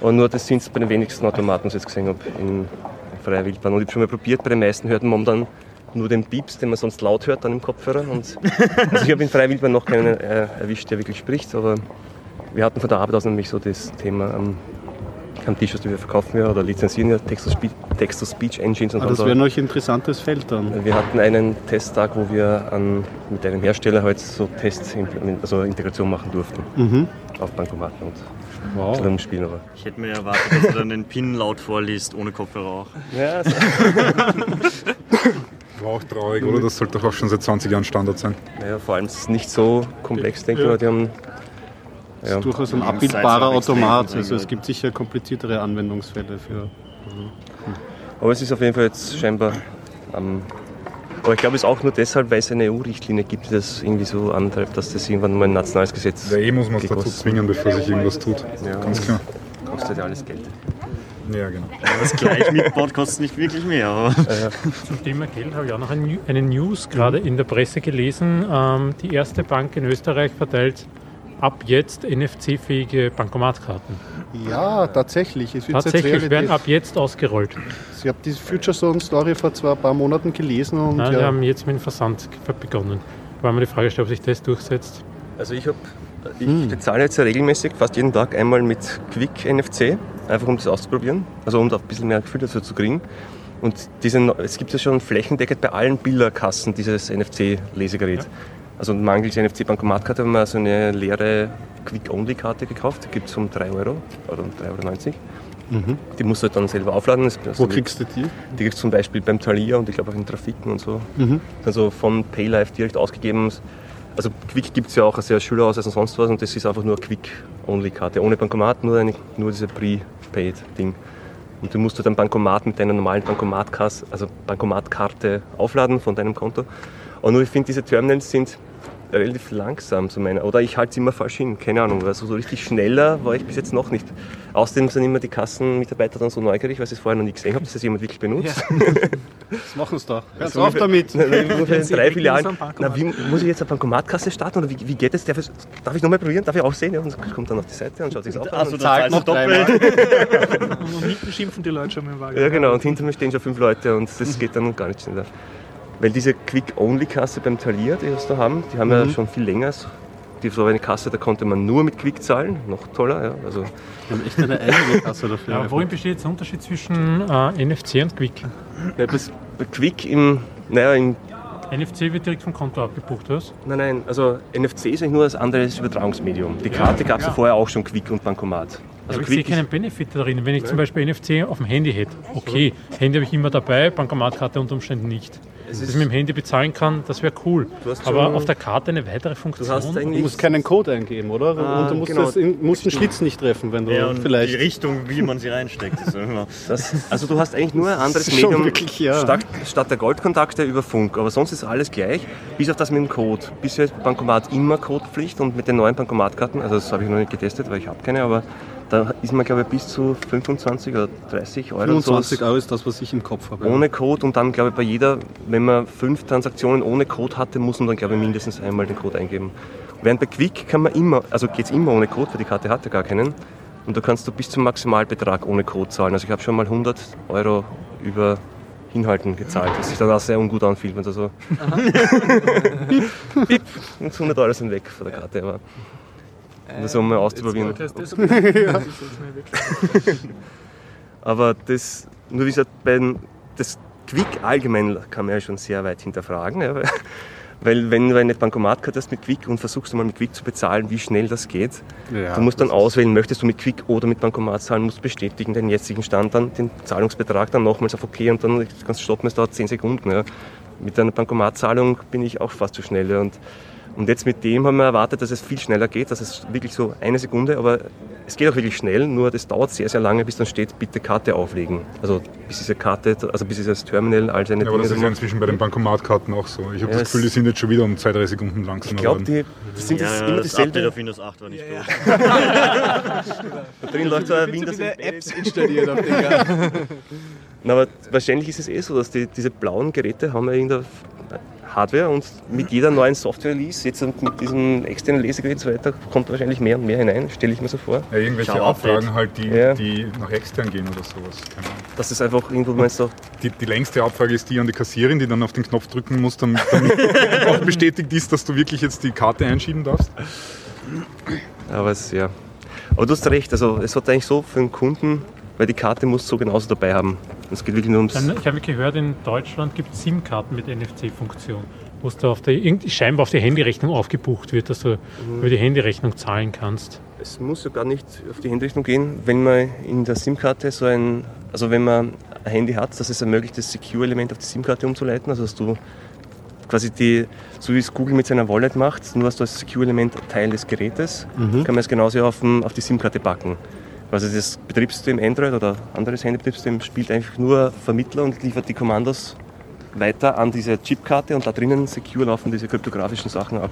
Speaker 5: Und nur das sind es bei den wenigsten Automaten, was ich jetzt gesehen habe, in freier Wildbahn. Und ich habe schon mal probiert, bei den meisten hört man dann nur den Pieps, den man sonst laut hört dann im Kopfhörer. Und, also ich habe in freier Wildbahn noch keinen äh, erwischt, der wirklich spricht, aber wir hatten von der Arbeit aus nämlich so das Thema am, am T-Shirts, die wir verkaufen ja, oder lizenzieren ja Text-to-Speech Text Engines und
Speaker 2: Aber
Speaker 5: haben
Speaker 2: das
Speaker 5: da-
Speaker 2: wäre noch ein interessantes Feld dann.
Speaker 5: wir hatten einen Testtag, wo wir an, mit einem Hersteller halt so Test, also Integration machen durften.
Speaker 2: Mhm.
Speaker 5: Auf Bankomaten und
Speaker 2: Wow.
Speaker 5: Spielen aber.
Speaker 8: Ich hätte mir erwartet, dass du dann den PIN laut vorliest, ohne Kopfhörer auch.
Speaker 5: Ja,
Speaker 4: War auch traurig, oder? Das sollte doch auch schon seit 20 Jahren Standard sein.
Speaker 5: ja, vor allem ist es nicht so komplex, denke ich mal. Die haben,
Speaker 2: Das
Speaker 5: ja,
Speaker 2: ist durchaus ein abbildbarer Automat. Also es gibt sicher kompliziertere Anwendungsfälle für.
Speaker 5: aber es ist auf jeden Fall jetzt scheinbar. Ähm, aber ich glaube, es ist auch nur deshalb, weil es eine EU-Richtlinie gibt, die das irgendwie so antreibt, dass das irgendwann mal ein nationales Gesetz
Speaker 4: Ja, eh muss man es dazu
Speaker 5: gekostet.
Speaker 4: zwingen, bevor sich irgendwas tut.
Speaker 5: Ja.
Speaker 4: Ganz klar.
Speaker 5: Kostet ja alles Geld.
Speaker 4: Ja, genau.
Speaker 8: Das gleich mitbaut kostet nicht wirklich mehr, aber
Speaker 7: Zum Thema Geld habe ich auch noch eine News gerade in der Presse gelesen. Ähm, die erste Bank in Österreich verteilt ab jetzt NFC-fähige Bankomatkarten.
Speaker 2: Ja, tatsächlich. Es wird jetzt
Speaker 7: Tatsächlich werden ab jetzt ausgerollt.
Speaker 2: Ich habe die Future Zone Story vor zwei paar Monaten gelesen und
Speaker 7: Nein, Wir
Speaker 2: ja,
Speaker 7: haben jetzt mit dem Versand begonnen. Weil man die Frage stellt, ob sich das durchsetzt.
Speaker 5: Also ich, hab, ich bezahle jetzt ja regelmäßig, fast jeden Tag einmal mit Quick NFC, einfach um das auszuprobieren, also um da ein bisschen mehr Gefühl dazu zu kriegen. Und diese, es gibt ja schon flächendeckend bei allen Bilderkassen dieses NFC-Lesegerät. Also mangels NFC-Bankomatkarte haben wir so eine leere Quick-Only-Karte gekauft, die gibt es um 3 Euro oder um 3,90 Euro. Die musst du halt dann selber aufladen. Also
Speaker 2: wo kriegst du die?
Speaker 5: die kriegst du zum Beispiel beim Thalia und ich glaube auch in Trafiken und so.
Speaker 2: Mhm.
Speaker 5: Also von Paylife direkt ausgegeben. Also Quick gibt es ja auch als Schülerausweis und sonst was und das ist einfach nur eine Quick-Only-Karte. Ohne Bankomat, nur, eine, nur diese Prepaid-Ding. Und du musst du dein Bankomat mit deiner normalen also Bankomatkarte aufladen von deinem Konto. Und nur ich finde, diese Terminals sind relativ langsam zu meiner. Oder ich halte es immer falsch hin, keine Ahnung. Also so richtig schneller war ich bis jetzt noch nicht. Außerdem sind immer die Kassenmitarbeiter dann so neugierig, weil sie es vorher noch nie gesehen haben, dass das jemand wirklich benutzt.
Speaker 2: Das machen sie doch. Ganz
Speaker 5: So
Speaker 2: auf damit.
Speaker 5: Na, in drei, vier Jahren.
Speaker 1: Bankomat.
Speaker 5: Na, wie, muss ich jetzt eine Bankomatkasse starten oder wie, wie geht das? Darf ich, darf ich nochmal probieren? Darf ich auch sehen? Ja, und kommt dann auf die Seite und schaut sich auf.
Speaker 8: Also,
Speaker 5: an.
Speaker 8: da
Speaker 2: Zahlt noch
Speaker 8: doppelt.
Speaker 1: Und hinten schimpfen die Leute schon mit dem Wagen.
Speaker 5: Ja, genau. Und hinter mir stehen schon fünf Leute und das geht dann gar nicht schneller. Weil diese Quick-Only-Kasse beim Talier, die wir da haben, die haben ja schon viel länger. Die so eine Kasse, da konnte man nur mit Quick zahlen, noch toller. Ja. Also,
Speaker 2: Wir haben echt eine eigene Kasse dafür.
Speaker 7: Aber worin besteht jetzt der Unterschied zwischen äh, NFC und Quick?
Speaker 5: ja, bis- bei Quick im, naja, im,
Speaker 7: NFC wird direkt vom Konto abgebucht, was?
Speaker 5: nein, nein, also NFC ist eigentlich nur das andere Übertragungsmedium. Die Karte gab es ja. vorher auch schon Quick und Bankomat. Also
Speaker 7: Aber ich sehe keinen Benefit darin. Wenn ich zum Beispiel NFC auf dem Handy hätte, okay, Handy habe ich immer dabei, Bankomatkarte unter Umständen nicht. Dass ich mit dem Handy bezahlen kann, das wäre cool.
Speaker 5: Du
Speaker 7: Aber
Speaker 5: schon-
Speaker 7: auf der Karte eine weitere
Speaker 5: Du
Speaker 7: Funktion.
Speaker 5: hast
Speaker 2: Du
Speaker 5: eigentlich
Speaker 2: musst keinen Code eingeben, oder?
Speaker 5: Ah,
Speaker 2: und du musst,
Speaker 5: genau.
Speaker 2: das in, musst den Schlitz nicht treffen, wenn du
Speaker 8: Ja, und
Speaker 2: vielleicht.
Speaker 8: die Richtung, wie man sie reinsteckt.
Speaker 5: Das, also du hast eigentlich nur ein anderes Medium
Speaker 2: wirklich, ja.
Speaker 5: statt, statt der Goldkontakte über Funk. Aber sonst ist alles gleich, bis auf das mit dem Code. Bisher ist Bankomat immer Codepflicht und mit den neuen Bankomatkarten, also das habe ich noch nicht getestet, weil ich habe keine, aber da ist man glaube ich bis zu 25 oder 30 Euro
Speaker 2: 25
Speaker 5: so
Speaker 2: Euro ist das, was ich im Kopf habe.
Speaker 5: ohne Code und dann glaube ich bei jeder, wenn man fünf Transaktionen ohne Code hatte, muss man dann glaube ich mindestens einmal den Code eingeben. Während bei Quick kann man immer, also geht es immer ohne Code, weil die Karte hatte gar keinen. Und da kannst du bis zum Maximalbetrag ohne Code zahlen. Also ich habe schon mal 100 Euro über Hinhalten gezahlt, was sich dann auch sehr ungut anfühlt, wenn du so und 100 Euro sind weg von der Karte. Aber um das mal auszuprobieren.
Speaker 1: Das,
Speaker 5: Aber das, nur wie gesagt, beim, das Quick allgemein kann man ja schon sehr weit hinterfragen. Ja, weil, weil wenn du eine Bankomatkarte hast mit Quick und versuchst du mal mit Quick zu bezahlen, wie schnell das geht,
Speaker 2: Ja,
Speaker 5: du musst dann auswählen, möchtest du mit Quick oder mit Bankomat zahlen, musst bestätigen den jetzigen Stand, dann den Zahlungsbetrag, dann nochmals auf OK und dann kannst du stoppen, es dauert 10 Sekunden. Ja. Mit einer Bankomatzahlung bin ich auch fast zu schnell. Ja. Und, und jetzt mit dem haben wir erwartet, dass es viel schneller geht, dass es wirklich so eine Sekunde, aber es geht auch wirklich schnell, nur das dauert sehr, sehr lange, bis dann steht, bitte Karte auflegen. Also bis diese Karte, also bis dieses Terminal all seine
Speaker 4: Ja, aber das ist ja inzwien bei den Bankomatkarten auch so. Ich habe
Speaker 5: Ja,
Speaker 4: das Gefühl, die sind jetzt schon wieder um zwei, drei Sekunden langsamer
Speaker 5: Ich glaube, die das sind
Speaker 8: Ja,
Speaker 5: das
Speaker 8: ja,
Speaker 5: immer
Speaker 8: das Update
Speaker 5: dieselbe.
Speaker 8: auf Windows 8 war nicht gut.
Speaker 5: Da drin läuft so ein Windows.
Speaker 9: Apps installiert auf den.
Speaker 5: Na, aber wahrscheinlich ist es eh so, dass die, diese blauen Geräte haben ja irgendeine Hardware und mit jeder neuen Software-Release, jetzt mit diesem externen Lesegerät und so weiter, kommt wahrscheinlich mehr und mehr hinein, stelle ich mir so vor.
Speaker 4: Ja, irgendwelche
Speaker 8: Schau,
Speaker 4: Abfragen halt, die,
Speaker 5: Ja.
Speaker 4: die nach extern gehen oder sowas. Keine Ahnung.
Speaker 5: Das ist einfach irgendwo, meinst du,
Speaker 4: Die, die längste Abfrage ist die an die Kassierin, die dann auf den Knopf drücken muss, damit, damit auch bestätigt ist, dass du wirklich jetzt die Karte einschieben darfst.
Speaker 5: aber es, ja. Aber du hast recht, also es hat eigentlich so für den Kunden, weil die Karte muss so genauso dabei haben. Es geht wirklich nur ums...
Speaker 7: Dann, ich habe gehört, in Deutschland gibt es SIM-Karten mit NFC-Funktion, wo es da auf der, irgendwie scheinbar auf die Handyrechnung aufgebucht wird, dass du über die Handyrechnung zahlen kannst.
Speaker 5: Es muss ja gar nicht auf die Handyrichtung gehen, wenn man in der SIM-Karte so ein, also wenn man ein Handy hat, dass es ermöglicht, das Secure-Element auf die SIM-Karte umzuleiten, also dass du quasi die, so wie es Google mit seiner Wallet macht, nur hast du als Secure-Element Teil des Gerätes, kann man es genauso auf, dem, auf die SIM-Karte packen. Also das Betriebssystem Android oder anderes Handybetriebssystem spielt einfach nur Vermittler und liefert die Kommandos weiter an diese Chipkarte und da drinnen secure laufen diese kryptografischen Sachen ab.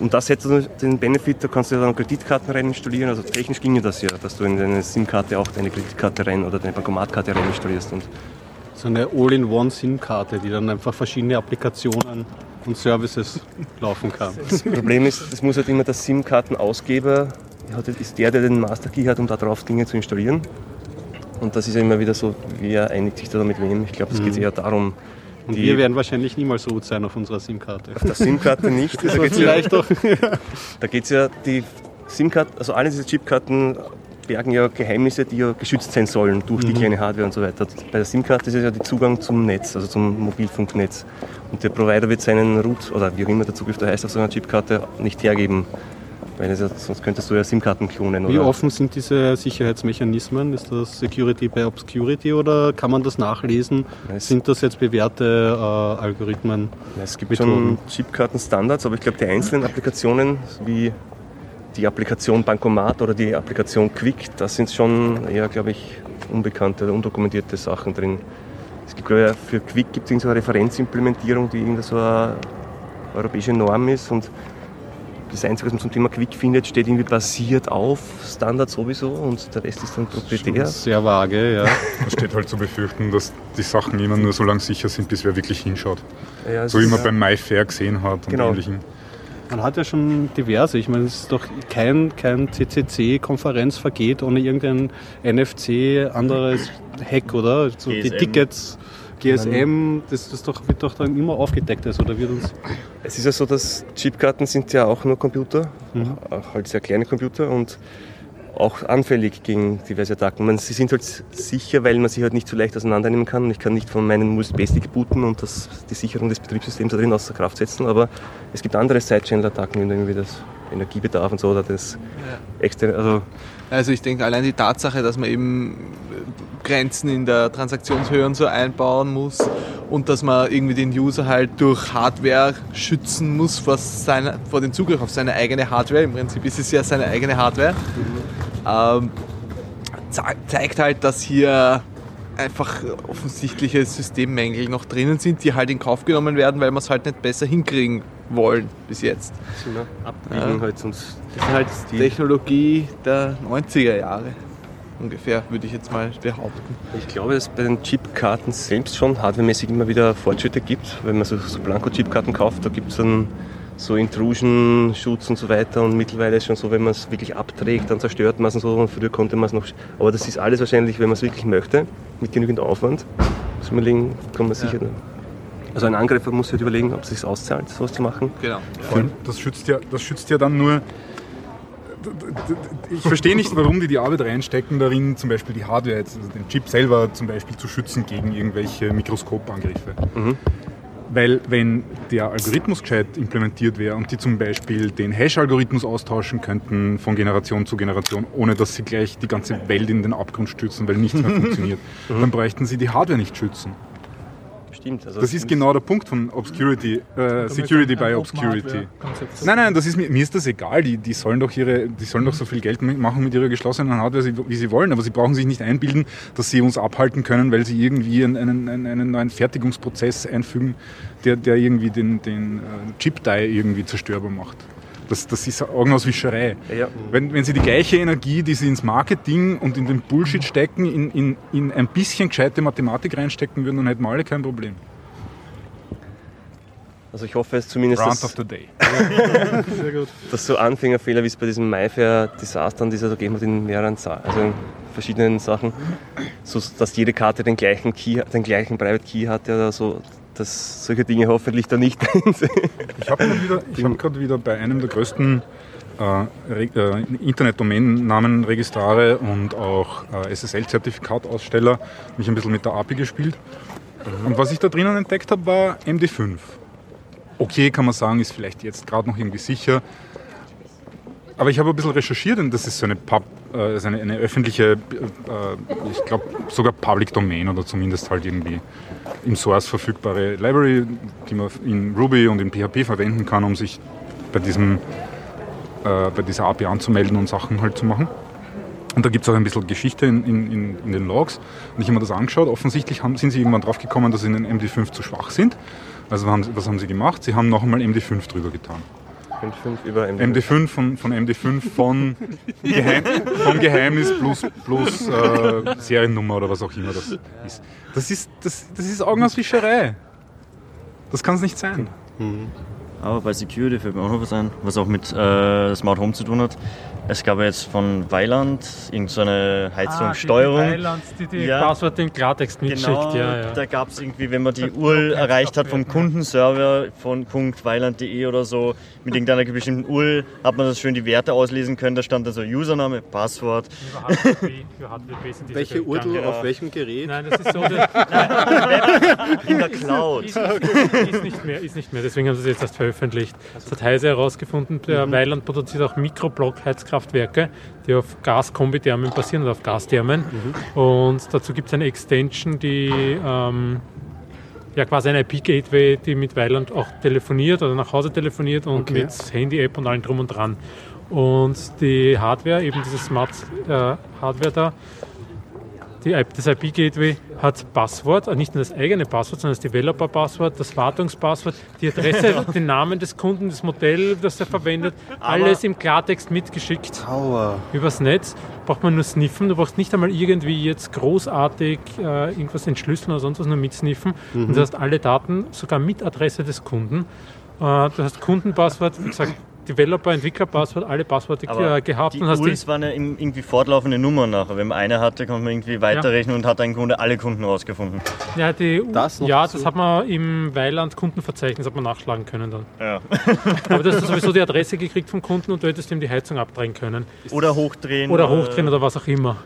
Speaker 5: Und das hätte den Benefit, da kannst du dann Kreditkarten rein installieren. Also technisch ginge das ja, dass du in deine SIM-Karte auch deine Kreditkarte rein oder deine Bankomatkarte rein installierst. Und
Speaker 2: So eine All-in-One-SIM-Karte, die dann einfach verschiedene Applikationen und Services laufen kann.
Speaker 5: das Problem ist, das muss halt immer der SIM-Kartenausgeber, hat- ist der, der den Master Key hat, um darauf Dinge zu installieren. Und das ist ja immer wieder so, wer einigt sich da mit wem. Ich glaube, es geht eher darum,
Speaker 2: Und
Speaker 5: die,
Speaker 2: wir werden wahrscheinlich niemals root sein auf unserer SIM-Karte.
Speaker 5: auf der SIM-Karte nicht. Da
Speaker 2: So
Speaker 5: geht's ja,
Speaker 2: vielleicht doch.
Speaker 5: Da geht es ja, die SIM-Karten, also alle diese Chipkarten bergen ja Geheimnisse, die ja geschützt sein sollen durch die kleine Hardware und so weiter. Bei der SIM-Karte ist es ja der Zugang zum Netz, also zum Mobilfunknetz. Und der Provider wird seinen Root oder wie auch immer der Zugriff da heißt auf so einer Chipkarte nicht hergeben. Weil es ja, sonst könntest du ja SIM-Karten klonen.
Speaker 2: Wie
Speaker 5: oder?
Speaker 2: offen sind diese Sicherheitsmechanismen? Ist das Security by Obscurity oder kann man das nachlesen?
Speaker 5: Es-
Speaker 2: Sind das jetzt bewährte äh, Algorithmen?
Speaker 5: Es gibt
Speaker 2: Methoden.
Speaker 5: schon Chipkartenstandards, aber ich glaube, die einzelnen Applikationen, wie die Applikation Bankomat oder die Applikation Quick, das sind schon eher, glaube ich, unbekannte oder undokumentierte Sachen drin. Es gibt, glaube ich, für Quick gibt es so eine Referenzimplementierung, die irgendein so ein europäische Norm ist und das Einzige, was man zum Thema Quick findet, steht irgendwie basiert auf Standard sowieso und der Rest ist dann proprietär.
Speaker 2: Sehr vage, ja.
Speaker 4: Da steht halt zu befürchten, dass die Sachen immer nur so lange sicher sind, bis wer wirklich hinschaut.
Speaker 5: Ja, es
Speaker 4: So wie man beim MyFair gesehen hat und
Speaker 5: Genau.
Speaker 4: ähnlichen.
Speaker 2: Man hat ja schon diverse. Ich meine, es ist doch kein, kein CCC-Konferenz vergeht ohne irgendein NFC, anderes Hack, oder? So die. Tickets, GSM, das, das doch, wird doch dann immer aufgedeckt, also, oder wird uns.
Speaker 5: Es ist ja so, dass Chipkarten sind ja auch nur Computer, auch halt sehr kleine Computer und auch anfällig gegen diverse Attacken. Man, sie sind halt sicher, weil man sie halt nicht so leicht auseinandernehmen kann. Und ich kann nicht von meinem USB-Stick booten und das, die Sicherung des Betriebssystems da drin außer Kraft setzen. Aber es gibt andere Side-Channel-Attacken, wie irgendwie das Energiebedarf und so oder das externe, also
Speaker 9: Also ich denke, allein die Tatsache, dass man eben Grenzen in der Transaktionshöhe und so einbauen muss und dass man irgendwie den User halt durch Hardware schützen muss vor, seiner, vor dem Zugriff auf seine eigene Hardware. Im Prinzip ist es ja seine eigene Hardware. Ähm, ze- zeigt halt, dass hier einfach offensichtliche Systemmängel noch drinnen sind, die halt in Kauf genommen werden, weil wir es halt nicht besser hinkriegen wollen bis jetzt.
Speaker 5: sind wir abbiegen
Speaker 9: Ja.
Speaker 5: halt und
Speaker 9: Das ist halt die Technologie der 90er Jahre. Ungefähr, würde ich jetzt mal behaupten.
Speaker 5: Ich glaube, dass es bei den Chipkarten selbst schon hardwaremäßig immer wieder Fortschritte gibt. Wenn man so, so Blanko-Chipkarten kauft, da gibt es dann so Intrusion-Schutz und so weiter. Und mittlerweile ist schon so, wenn man es wirklich abträgt, dann zerstört man es und so. Und früher konnte man es noch. Aber das ist alles wahrscheinlich, wenn man es wirklich möchte, mit genügend Aufwand. Muss man überlegen, kann man sicher. Also ein Angreifer muss halt überlegen, ob es sich auszahlt, sowas zu machen.
Speaker 9: Genau.
Speaker 4: Vor allem, das schützt ja, das schützt ja dann nur. Ich verstehe nicht, warum die die Arbeit reinstecken, darin zum Beispiel die Hardware, jetzt, also den Chip selber zum Beispiel zu schützen gegen irgendwelche Mikroskopangriffe. Weil wenn der Algorithmus gescheit implementiert wäre und die zum Beispiel den Hash-Algorithmus austauschen könnten von Generation zu Generation, ohne dass sie gleich die ganze Welt in den Abgrund stürzen, weil nichts mehr funktioniert, dann bräuchten sie die Hardware nicht schützen.
Speaker 5: Stimmt. Also
Speaker 4: Das ist genau der Punkt von Obscurity, äh, Security by Obscurity. Nein, nein, das ist, mir, mir ist das egal. Die, die, sollen doch ihre, die sollen doch so viel Geld machen mit ihrer geschlossenen Hardware, wie sie wollen. Aber sie brauchen sich nicht einbilden, dass sie uns abhalten können, weil sie irgendwie einen, einen, einen, einen neuen Fertigungsprozess einfügen, der, der irgendwie den, den äh, Chip-Die irgendwie zerstörbar macht. Das, das ist Augenauswischerei.
Speaker 5: Ja.
Speaker 4: Wenn, wenn sie die gleiche Energie, die sie ins Marketing und in den Bullshit stecken, in, in, in ein bisschen gescheite Mathematik reinstecken würden, dann hätten wir alle kein Problem.
Speaker 5: Also ich hoffe es zumindest,
Speaker 4: Rant
Speaker 5: dass,
Speaker 4: of the Day.
Speaker 5: dass so Anfängerfehler, wie es bei diesem MyFair-Desastern, die es ja so gegeben hat in mehreren, also in verschiedenen Sachen, so dass jede Karte den gleichen Key, den gleichen Private Key hat, oder so, dass solche Dinge hoffentlich da nicht drin sind.
Speaker 4: Ich habe gerade wieder, hab wieder bei einem der größten äh, äh, Internet-Domain-Namenregistrare und auch äh, SSL-Zertifikataussteller mich ein bisschen mit der API gespielt. Und was ich da drinnen entdeckt habe, war MD5. Okay, kann man sagen, ist vielleicht jetzt gerade noch irgendwie sicher. Aber ich habe ein bisschen recherchiert und das ist so eine, Pub, äh, so eine, eine öffentliche, äh, ich glaube sogar Public Domain oder zumindest halt irgendwie im Source verfügbare Library, die man in Ruby und in PHP verwenden kann, um sich bei, diesem, äh, bei dieser API anzumelden und Sachen halt zu machen. Und da gibt es auch ein bisschen Geschichte in, in, in, den Logs. Und ich habe mir das angeschaut. Offensichtlich haben, sind sie irgendwann drauf gekommen, dass sie in den MD5 zu schwach sind. Also was haben, sie- was haben sie gemacht? Sie haben noch einmal MD5 drüber getan.
Speaker 5: 5 über MD5.
Speaker 4: MD5 von, von MD5 von, Geheim, von Geheimnis plus, plus äh, Seriennummer oder was auch immer das ist. Das ist, das, das ist Augenauswischerei. Das kann es nicht sein.
Speaker 8: Aber bei Security fällt mir auch noch was ein, was auch mit äh, Smart Home zu tun hat. Es gab ja jetzt von Weiland irgendeine Heizungssteuerung.
Speaker 7: Ah, die, die, die
Speaker 8: Ja.
Speaker 7: Passwort im Klartext mitschickt.
Speaker 8: Genau,
Speaker 7: ja, ja.
Speaker 8: da gab es irgendwie, wenn man die URL erreicht hat vom Kundenserver von .weiland.de oder so, mit irgendeiner bestimmten URL, hat man das schön die Werte auslesen können. Da stand dann so Username, Passwort.
Speaker 7: Über HTTP, über HTTP sind diese
Speaker 2: Welche. Urtel,
Speaker 8: ja.
Speaker 2: auf welchem Gerät?
Speaker 7: Nein, das ist so. Das
Speaker 8: In der Cloud.
Speaker 7: ist, ist nicht mehr, ist nicht mehr. Deswegen haben sie es jetzt erst veröffentlicht. Das hat Heise herausgefunden. Der Weiland produziert auch Mikroblock-Heizkraftwerke, die auf Gaskombithermen basieren oder auf Gasthermen. Und dazu gibt es eine Extension, die ähm, ja quasi eine IP-Gateway, die mit Weiland auch telefoniert oder nach Hause telefoniert und
Speaker 2: Okay.
Speaker 7: mit Handy-App und allem drum und dran. Und die Hardware, eben diese Smart äh, Hardware da, die, IP das IP-Gateway hat Passwort, äh, nicht nur das eigene Passwort, sondern das Developer-Passwort, das Wartungspasswort, die Adresse, den Namen des Kunden, das Modell, das er verwendet, alles im Klartext mitgeschickt
Speaker 2: Aua.
Speaker 7: übers Netz. Braucht man nur sniffen, du brauchst nicht einmal irgendwie jetzt großartig äh, irgendwas entschlüsseln oder sonst was, nur mitsniffen. Und du hast alle Daten, sogar mit Adresse des Kunden. Äh, du hast Kundenpasswort, wie gesagt, Developer, Entwicklerpasswort, alle Passworte
Speaker 8: Aber
Speaker 7: äh, gehabt
Speaker 8: die
Speaker 7: und hast die
Speaker 8: URLs waren ja irgendwie fortlaufende Nummern nachher. Wenn man eine hatte, konnte man irgendwie weiterrechnen und hat ein Kunde alle Kunden rausgefunden.
Speaker 7: Ja, die,
Speaker 2: Das
Speaker 7: ja
Speaker 2: dazu?
Speaker 7: das hat man im Weiland Kundenverzeichnis hat man nachschlagen können dann.
Speaker 8: Ja.
Speaker 7: Aber du hast sowieso die Adresse gekriegt vom Kunden und du hättest ihm die Heizung abdrehen können.
Speaker 8: Oder hochdrehen.
Speaker 7: Oder hochdrehen oder was auch immer.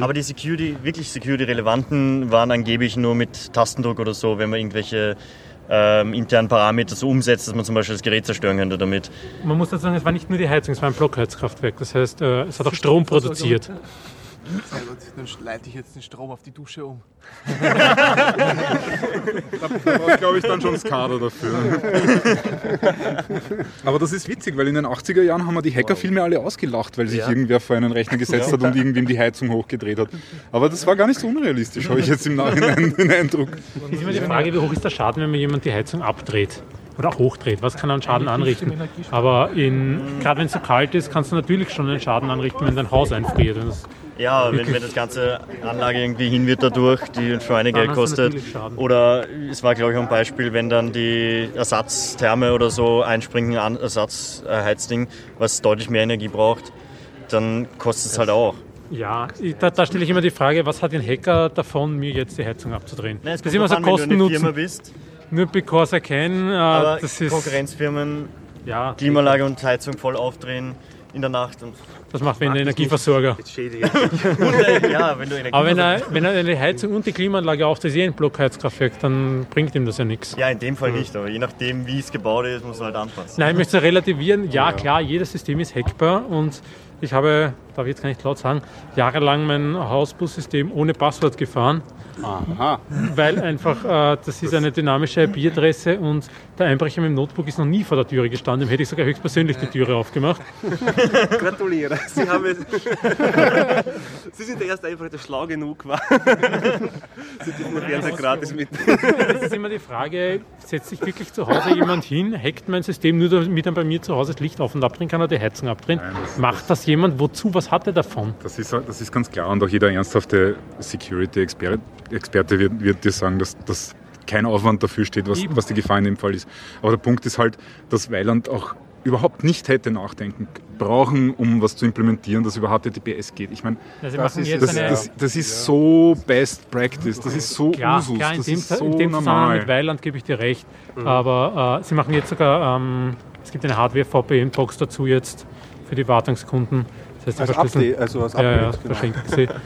Speaker 8: Aber die Security, wirklich Security-relevanten waren angeblich nur mit Tastendruck oder so, wenn man irgendwelche ähm, internen Parameter so umsetzt, dass man zum Beispiel das Gerät zerstören könnte damit.
Speaker 7: Man muss dazu sagen, es war nicht nur die Heizung, es war ein Blockheizkraftwerk. Das heißt, äh, es hat auch Strom produziert.
Speaker 9: Sehr gut, dann leite ich jetzt den Strom auf die Dusche um.
Speaker 4: Da braucht, glaube ich, dann schon das Kader dafür. Aber das ist witzig, weil in den 80er Jahren haben wir die Hackerfilme alle ausgelacht, weil sich irgendwer vor einen Rechner gesetzt hat und irgendwem die Heizung hochgedreht hat. Aber das war gar nicht so unrealistisch, habe ich jetzt im Nachhinein den Eindruck.
Speaker 7: Es ist immer die Frage, wie hoch ist der Schaden, wenn man jemand die Heizung abdreht oder auch hochdreht? Was kann er an Schaden anrichten? Aber gerade wenn es so kalt ist, kannst du natürlich schon einen Schaden anrichten, wenn dein Haus einfriert. Wenn
Speaker 8: Ja, wenn, wenn das ganze Anlage irgendwie hin wird dadurch, die Schweinegeld
Speaker 7: hast du
Speaker 8: kostet. Oder es war, glaube ich, auch ein Beispiel, wenn dann die Ersatztherme oder so einspringen, ein Ersatzheizding, was deutlich mehr Energie braucht, dann kostet es halt auch.
Speaker 7: Ja, da, da stelle ich immer die Frage, was hat ein Hacker davon, mir jetzt die Heizung abzudrehen?
Speaker 8: Nein, es
Speaker 7: das ist immer so
Speaker 8: an,
Speaker 7: Kosten-Nutzen.
Speaker 8: bist,
Speaker 7: Nur because I can, äh,
Speaker 8: aber
Speaker 7: das ist,
Speaker 8: Konkurrenzfirmen,
Speaker 7: ja,
Speaker 8: Klimaanlage und Heizung voll aufdrehen in der Nacht. Und,
Speaker 7: das macht wenn der Energieversorger.
Speaker 8: und äh, ja, wenn Energie
Speaker 7: Aber wenn er, wenn er eine Heizung und die Klimaanlage auf, das ist eh ein Blockheizkraftwerk, dann bringt ihm das ja nichts.
Speaker 8: Ja, in dem Fall nicht, aber je nachdem, wie es gebaut ist, muss man halt anpassen.
Speaker 7: Nein, ich möchte es relativieren. Ja, klar, jedes System ist hackbar und ich habe, darf ich jetzt gar nicht laut sagen, jahrelang mein Hausbussystem ohne Passwort gefahren,
Speaker 2: Aha.
Speaker 7: weil einfach äh, das ist eine dynamische IP-Adresse und der Einbrecher mit dem Notebook ist noch nie vor der Türe gestanden. Dem hätte ich sogar höchstpersönlich die Türe aufgemacht.
Speaker 3: Gratuliere. Sie, haben es Sie sind der erste Einbrecher, der schlau genug war. Sie dürfen den Fernseher gratis mit.
Speaker 7: Es ist immer die Frage, setzt sich wirklich zu Hause jemand hin, hackt mein System nur damit er bei mir zu Hause das Licht auf und abdrehen kann oder die Heizung abdrehen?
Speaker 4: Nein, das-
Speaker 7: Macht das jemand? Wozu? Was hat er davon?
Speaker 4: Das ist, das ist ganz klar und auch jeder ernsthafte Security-Experte wird, wird dir sagen, dass, dass kein Aufwand dafür steht, was, was die Gefahr in dem Fall ist. Aber der Punkt ist halt, dass Weiland auch überhaupt nicht hätte nachdenken brauchen, um was zu implementieren, das über HTTPS geht. Ich meine,
Speaker 7: Ja, sie
Speaker 2: Das ist
Speaker 4: das, das, das ist so Best Practice, das ist so
Speaker 7: Klar,
Speaker 4: Usus,
Speaker 7: klar in,
Speaker 4: das
Speaker 7: dem,
Speaker 4: ist
Speaker 7: in
Speaker 4: so
Speaker 7: dem Zusammenhang mit
Speaker 4: normal.
Speaker 7: Weiland gebe ich dir recht. Aber äh, sie machen jetzt sogar, ähm, es gibt eine Hardware-VPN-Box dazu jetzt für die Wartungskunden. Das heißt,
Speaker 2: Als Update, also als
Speaker 7: ja, ja,
Speaker 2: Upgrade, genau.
Speaker 7: verschenken.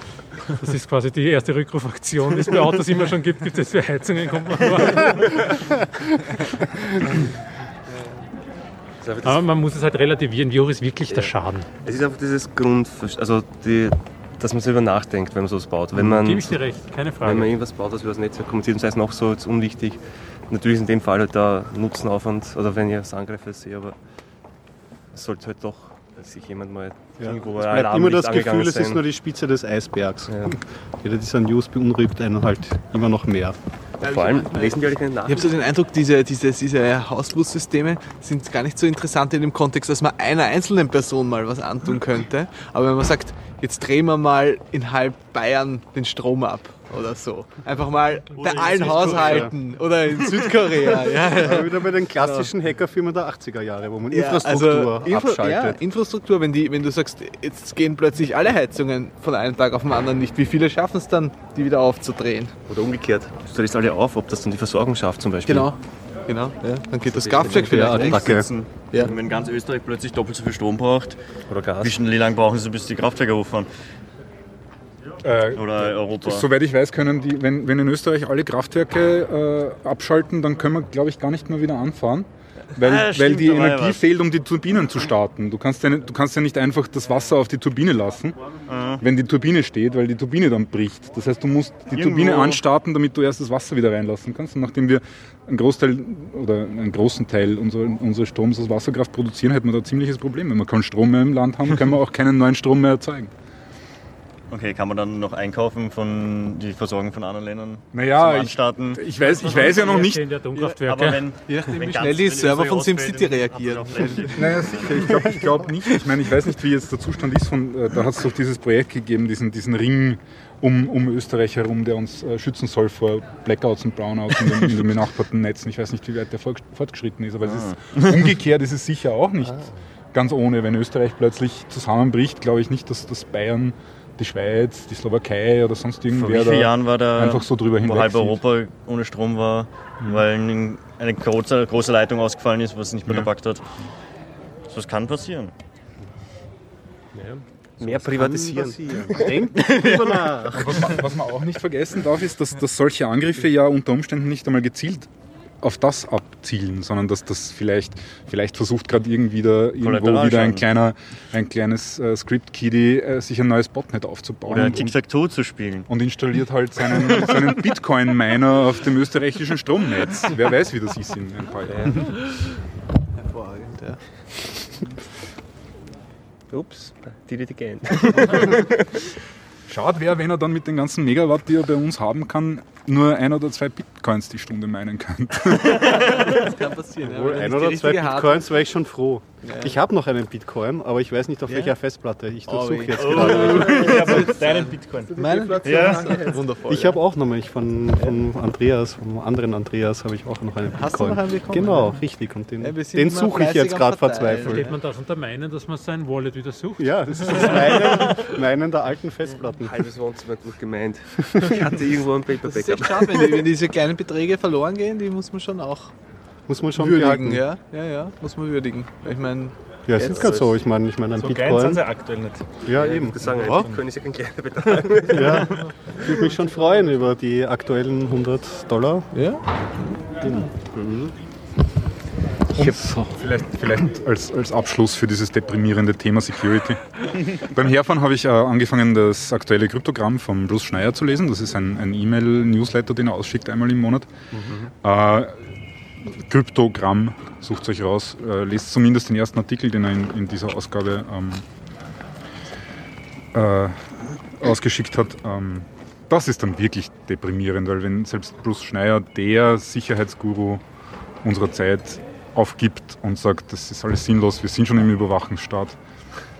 Speaker 7: Das ist quasi die erste Rückrufaktion, die es bei Autos immer schon gibt. Gibt es für Heizungen, kommt man vor. Aber man muss es halt relativieren, wie hoch ist wirklich der Schaden.
Speaker 3: Es ist einfach dieses Grund, also die, dass man selber nachdenkt, wenn man sowas baut. Wenn man,
Speaker 7: Gebe ich dir recht, keine
Speaker 3: wenn man
Speaker 7: Frage.
Speaker 3: irgendwas baut, was über das Netzwerk kommuniziert und sei es noch so jetzt unwichtig, natürlich ist in dem Fall halt der Nutzenaufwand, oder wenn ich das Angreifer sehe, aber es sollte halt doch sich jemand mal
Speaker 2: Ja.
Speaker 3: irgendwo
Speaker 2: Es bleibt immer das
Speaker 3: nicht
Speaker 2: Gefühl, es ist nur die Spitze des Eisbergs.
Speaker 3: Ja.
Speaker 2: Jeder dieser News beunruhigt einen halt immer noch mehr.
Speaker 3: Vor allem lesen die alle keine
Speaker 9: Ich habe so den Eindruck, diese, diese, diese Hausbussysteme sind gar nicht so interessant in dem Kontext, dass man einer einzelnen Person mal was antun könnte. Aber wenn man sagt, jetzt drehen wir mal in halb Bayern den Strom ab oder so. Einfach mal bei
Speaker 8: in
Speaker 9: allen
Speaker 8: Südkorea.
Speaker 9: Haushalten oder in Südkorea. ja, ja.
Speaker 2: Wieder bei den klassischen Hackerfirmen der 80er Jahre, wo man
Speaker 9: Ja,
Speaker 2: Infrastruktur
Speaker 9: also Infra- Ja,
Speaker 2: abschaltet.
Speaker 9: Infrastruktur, wenn, die, wenn du sagst, jetzt gehen plötzlich alle Heizungen von einem Tag auf den anderen nicht, wie viele schaffen es dann, die wieder aufzudrehen?
Speaker 3: Oder umgekehrt. Du stellst alle auf, ob das dann die Versorgung schafft zum Beispiel.
Speaker 9: Genau. Genau, ja. Dann geht das Kraftwerk vielleicht. weg.
Speaker 2: Attacke.
Speaker 9: Ja.
Speaker 8: Und wenn ganz Österreich plötzlich doppelt so viel Strom braucht,
Speaker 3: Oder Gas.
Speaker 8: wie schnell lang brauchen sie, bis die Kraftwerke hochfahren?
Speaker 4: Äh,
Speaker 8: Oder Europa?
Speaker 4: Soweit ich weiß, können die, wenn, wenn in Österreich alle Kraftwerke äh, abschalten, dann können wir, glaube ich, gar nicht mehr wieder anfahren. Weil,
Speaker 8: Ah,
Speaker 4: weil
Speaker 8: stimmt,
Speaker 4: die
Speaker 8: ja
Speaker 4: Energie fehlt, um die Turbinen zu starten. Du kannst, ja nicht, du kannst ja nicht einfach das Wasser auf die Turbine lassen, wenn die Turbine steht, weil die Turbine dann bricht. Das heißt, du musst die
Speaker 8: Irgendwo-
Speaker 4: Turbine anstarten, damit du erst das Wasser wieder reinlassen kannst. Und nachdem wir einen Großteil oder einen großen Teil unserer, unseres Stroms aus Wasserkraft produzieren, hätten wir da ein ziemliches Problem. Wenn wir keinen Strom mehr im Land haben, können wir auch keinen neuen Strom mehr erzeugen.
Speaker 8: Okay, kann man dann noch einkaufen von die Versorgung von anderen Ländern?
Speaker 4: Naja, ich,
Speaker 8: Anstarten?
Speaker 4: ich, weiß, ich weiß ja noch nicht.
Speaker 7: Der Atomkraftwerke.
Speaker 8: Aber wenn,
Speaker 9: nachdem,
Speaker 8: wenn
Speaker 9: wie
Speaker 8: ganz-
Speaker 9: schnell die
Speaker 8: wenn
Speaker 9: Server von SimCity reagieren.
Speaker 4: Naja, sicher. Ich glaube ich glaub nicht. Ich meine, ich weiß nicht, wie jetzt der Zustand ist. Von, äh, da hat es doch dieses Projekt gegeben, diesen, diesen Ring um, um Österreich herum, der uns äh, schützen soll vor Blackouts und Brownouts in den, in den benachbarten Netzen. Ich weiß nicht, wie weit der fortgesch- fortgeschritten ist, aber es ist, umgekehrt ist es sicher auch nicht ganz ohne. Wenn Österreich plötzlich zusammenbricht, glaube ich nicht, dass, dass Bayern, die Schweiz, die Slowakei oder sonst
Speaker 8: Vor
Speaker 4: irgendwer
Speaker 8: wie vielen Jahren war da,
Speaker 4: einfach so drüber
Speaker 8: wo halb. Europa ohne Strom war, weil ein- eine große, große Leitung ausgefallen ist, was nicht mehr
Speaker 4: Ja.
Speaker 8: gepackt hat? So, Das kann passieren.
Speaker 3: Mehr privatisieren.
Speaker 2: Denkt drüber nach.
Speaker 4: Was man, was man auch nicht vergessen darf, ist, dass, dass solche Angriffe ja unter Umständen nicht einmal gezielt auf das abzielen, sondern dass das vielleicht, vielleicht versucht gerade irgendwie da irgendwo wieder ein, kleiner, ein kleines äh, Script-Kiddie äh, sich ein neues Botnet aufzubauen
Speaker 8: Oder ein Tic-Tac-Toe zu spielen.
Speaker 4: und installiert halt seinen, seinen Bitcoin-Miner auf dem österreichischen Stromnetz. Wer weiß, wie das ist in ein paar Jahren.
Speaker 9: Hervorragend, ja.
Speaker 3: Ups, did it again.
Speaker 4: Schade wäre, wenn er dann mit den ganzen Megawatt, die er bei uns haben kann, nur ein oder zwei Bitcoins die Stunde meinen könnte.
Speaker 9: Das kann passieren. ja.
Speaker 2: Wohl ein oder zwei Bitcoins wäre ich schon froh. Ich habe noch einen Bitcoin, aber ich weiß nicht auf
Speaker 9: Ja?
Speaker 2: welcher Festplatte. Ich
Speaker 9: Oh,
Speaker 2: durchsuche
Speaker 9: weh.
Speaker 2: jetzt gerade.
Speaker 8: Ich habe deinen Bitcoin.
Speaker 9: Meine
Speaker 8: Ja.
Speaker 9: Wundervoll.
Speaker 2: Ich habe auch noch mal von, von Andreas, vom anderen Andreas, habe ich auch noch einen Bitcoin.
Speaker 9: Hast du noch einen bekommen?
Speaker 2: Genau, richtig. Und den,
Speaker 9: Ja,
Speaker 2: den suche ich jetzt gerade verzweifelt.
Speaker 7: Steht man darunter meinen, dass man sein Wallet wieder sucht?
Speaker 2: Ja, das ist das meinen, meinen der alten Festplatten.
Speaker 3: Halbes Wohnzimmer durchgemeint. Ich hatte irgendwo ein
Speaker 9: Das ist echt schade, wenn diese kleinen Beträge verloren gehen, die muss man schon auch
Speaker 2: Muss man schon
Speaker 9: würdigen. Ja, ja, ja, muss man würdigen. Ich meine,
Speaker 2: Ja, es ist gerade so. Ich meine, ich meine, ein
Speaker 6: So klein sind
Speaker 2: Bitcoin.
Speaker 6: sie aktuell nicht.
Speaker 2: Ja,
Speaker 3: Ich
Speaker 2: eben.
Speaker 3: würde sagen,
Speaker 9: Ja.
Speaker 3: Bitcoin ist ja kein kleiner Betrag.
Speaker 2: Ja, ich würde mich schon freuen über die aktuellen 100 Dollar.
Speaker 9: ja,
Speaker 4: Vielleicht, vielleicht als, als Abschluss für dieses deprimierende Thema Security. Beim Herfahren habe ich äh, angefangen, das aktuelle Kryptogramm von Bruce Schneier zu lesen. Das ist ein, ein E-Mail-Newsletter, den er ausschickt einmal im Monat. Äh, Kryptogramm, sucht euch raus. Äh, lest zumindest den ersten Artikel, den er in, in dieser Ausgabe ähm, äh, ausgeschickt hat. Ähm, das ist dann wirklich deprimierend, weil wenn selbst Bruce Schneier, der Sicherheitsguru unserer Zeit, aufgibt und sagt, das ist alles sinnlos, wir sind schon im Überwachungsstaat,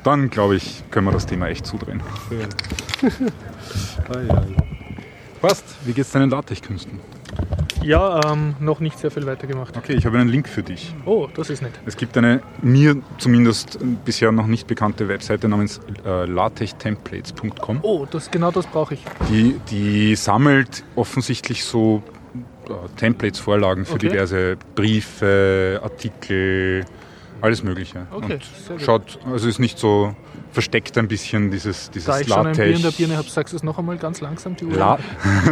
Speaker 4: dann glaube ich, können wir das Thema echt zudrehen. Passt. Wie geht's deinen LaTeX-Künsten?
Speaker 1: Ja, ähm, noch nicht sehr viel weitergemacht.
Speaker 4: Okay, ich habe einen Link für dich.
Speaker 1: Oh, das ist nett.
Speaker 4: Es gibt eine mir zumindest bisher noch nicht bekannte Webseite namens äh, latextemplates.com.
Speaker 1: Oh, das, genau das brauche ich.
Speaker 4: Die, die sammelt offensichtlich so äh, Templates, Vorlagen für
Speaker 1: Okay.
Speaker 4: diverse Briefe, Artikel, alles Mögliche.
Speaker 1: Okay,
Speaker 4: Und
Speaker 1: sehr gut.
Speaker 4: schaut, also ist nicht so versteckt ein bisschen dieses, dieses
Speaker 1: Da ich schon ein Bier in der
Speaker 4: LaTeX.
Speaker 1: Birne habe, sagst du es noch einmal ganz langsam, die Uhr.
Speaker 4: La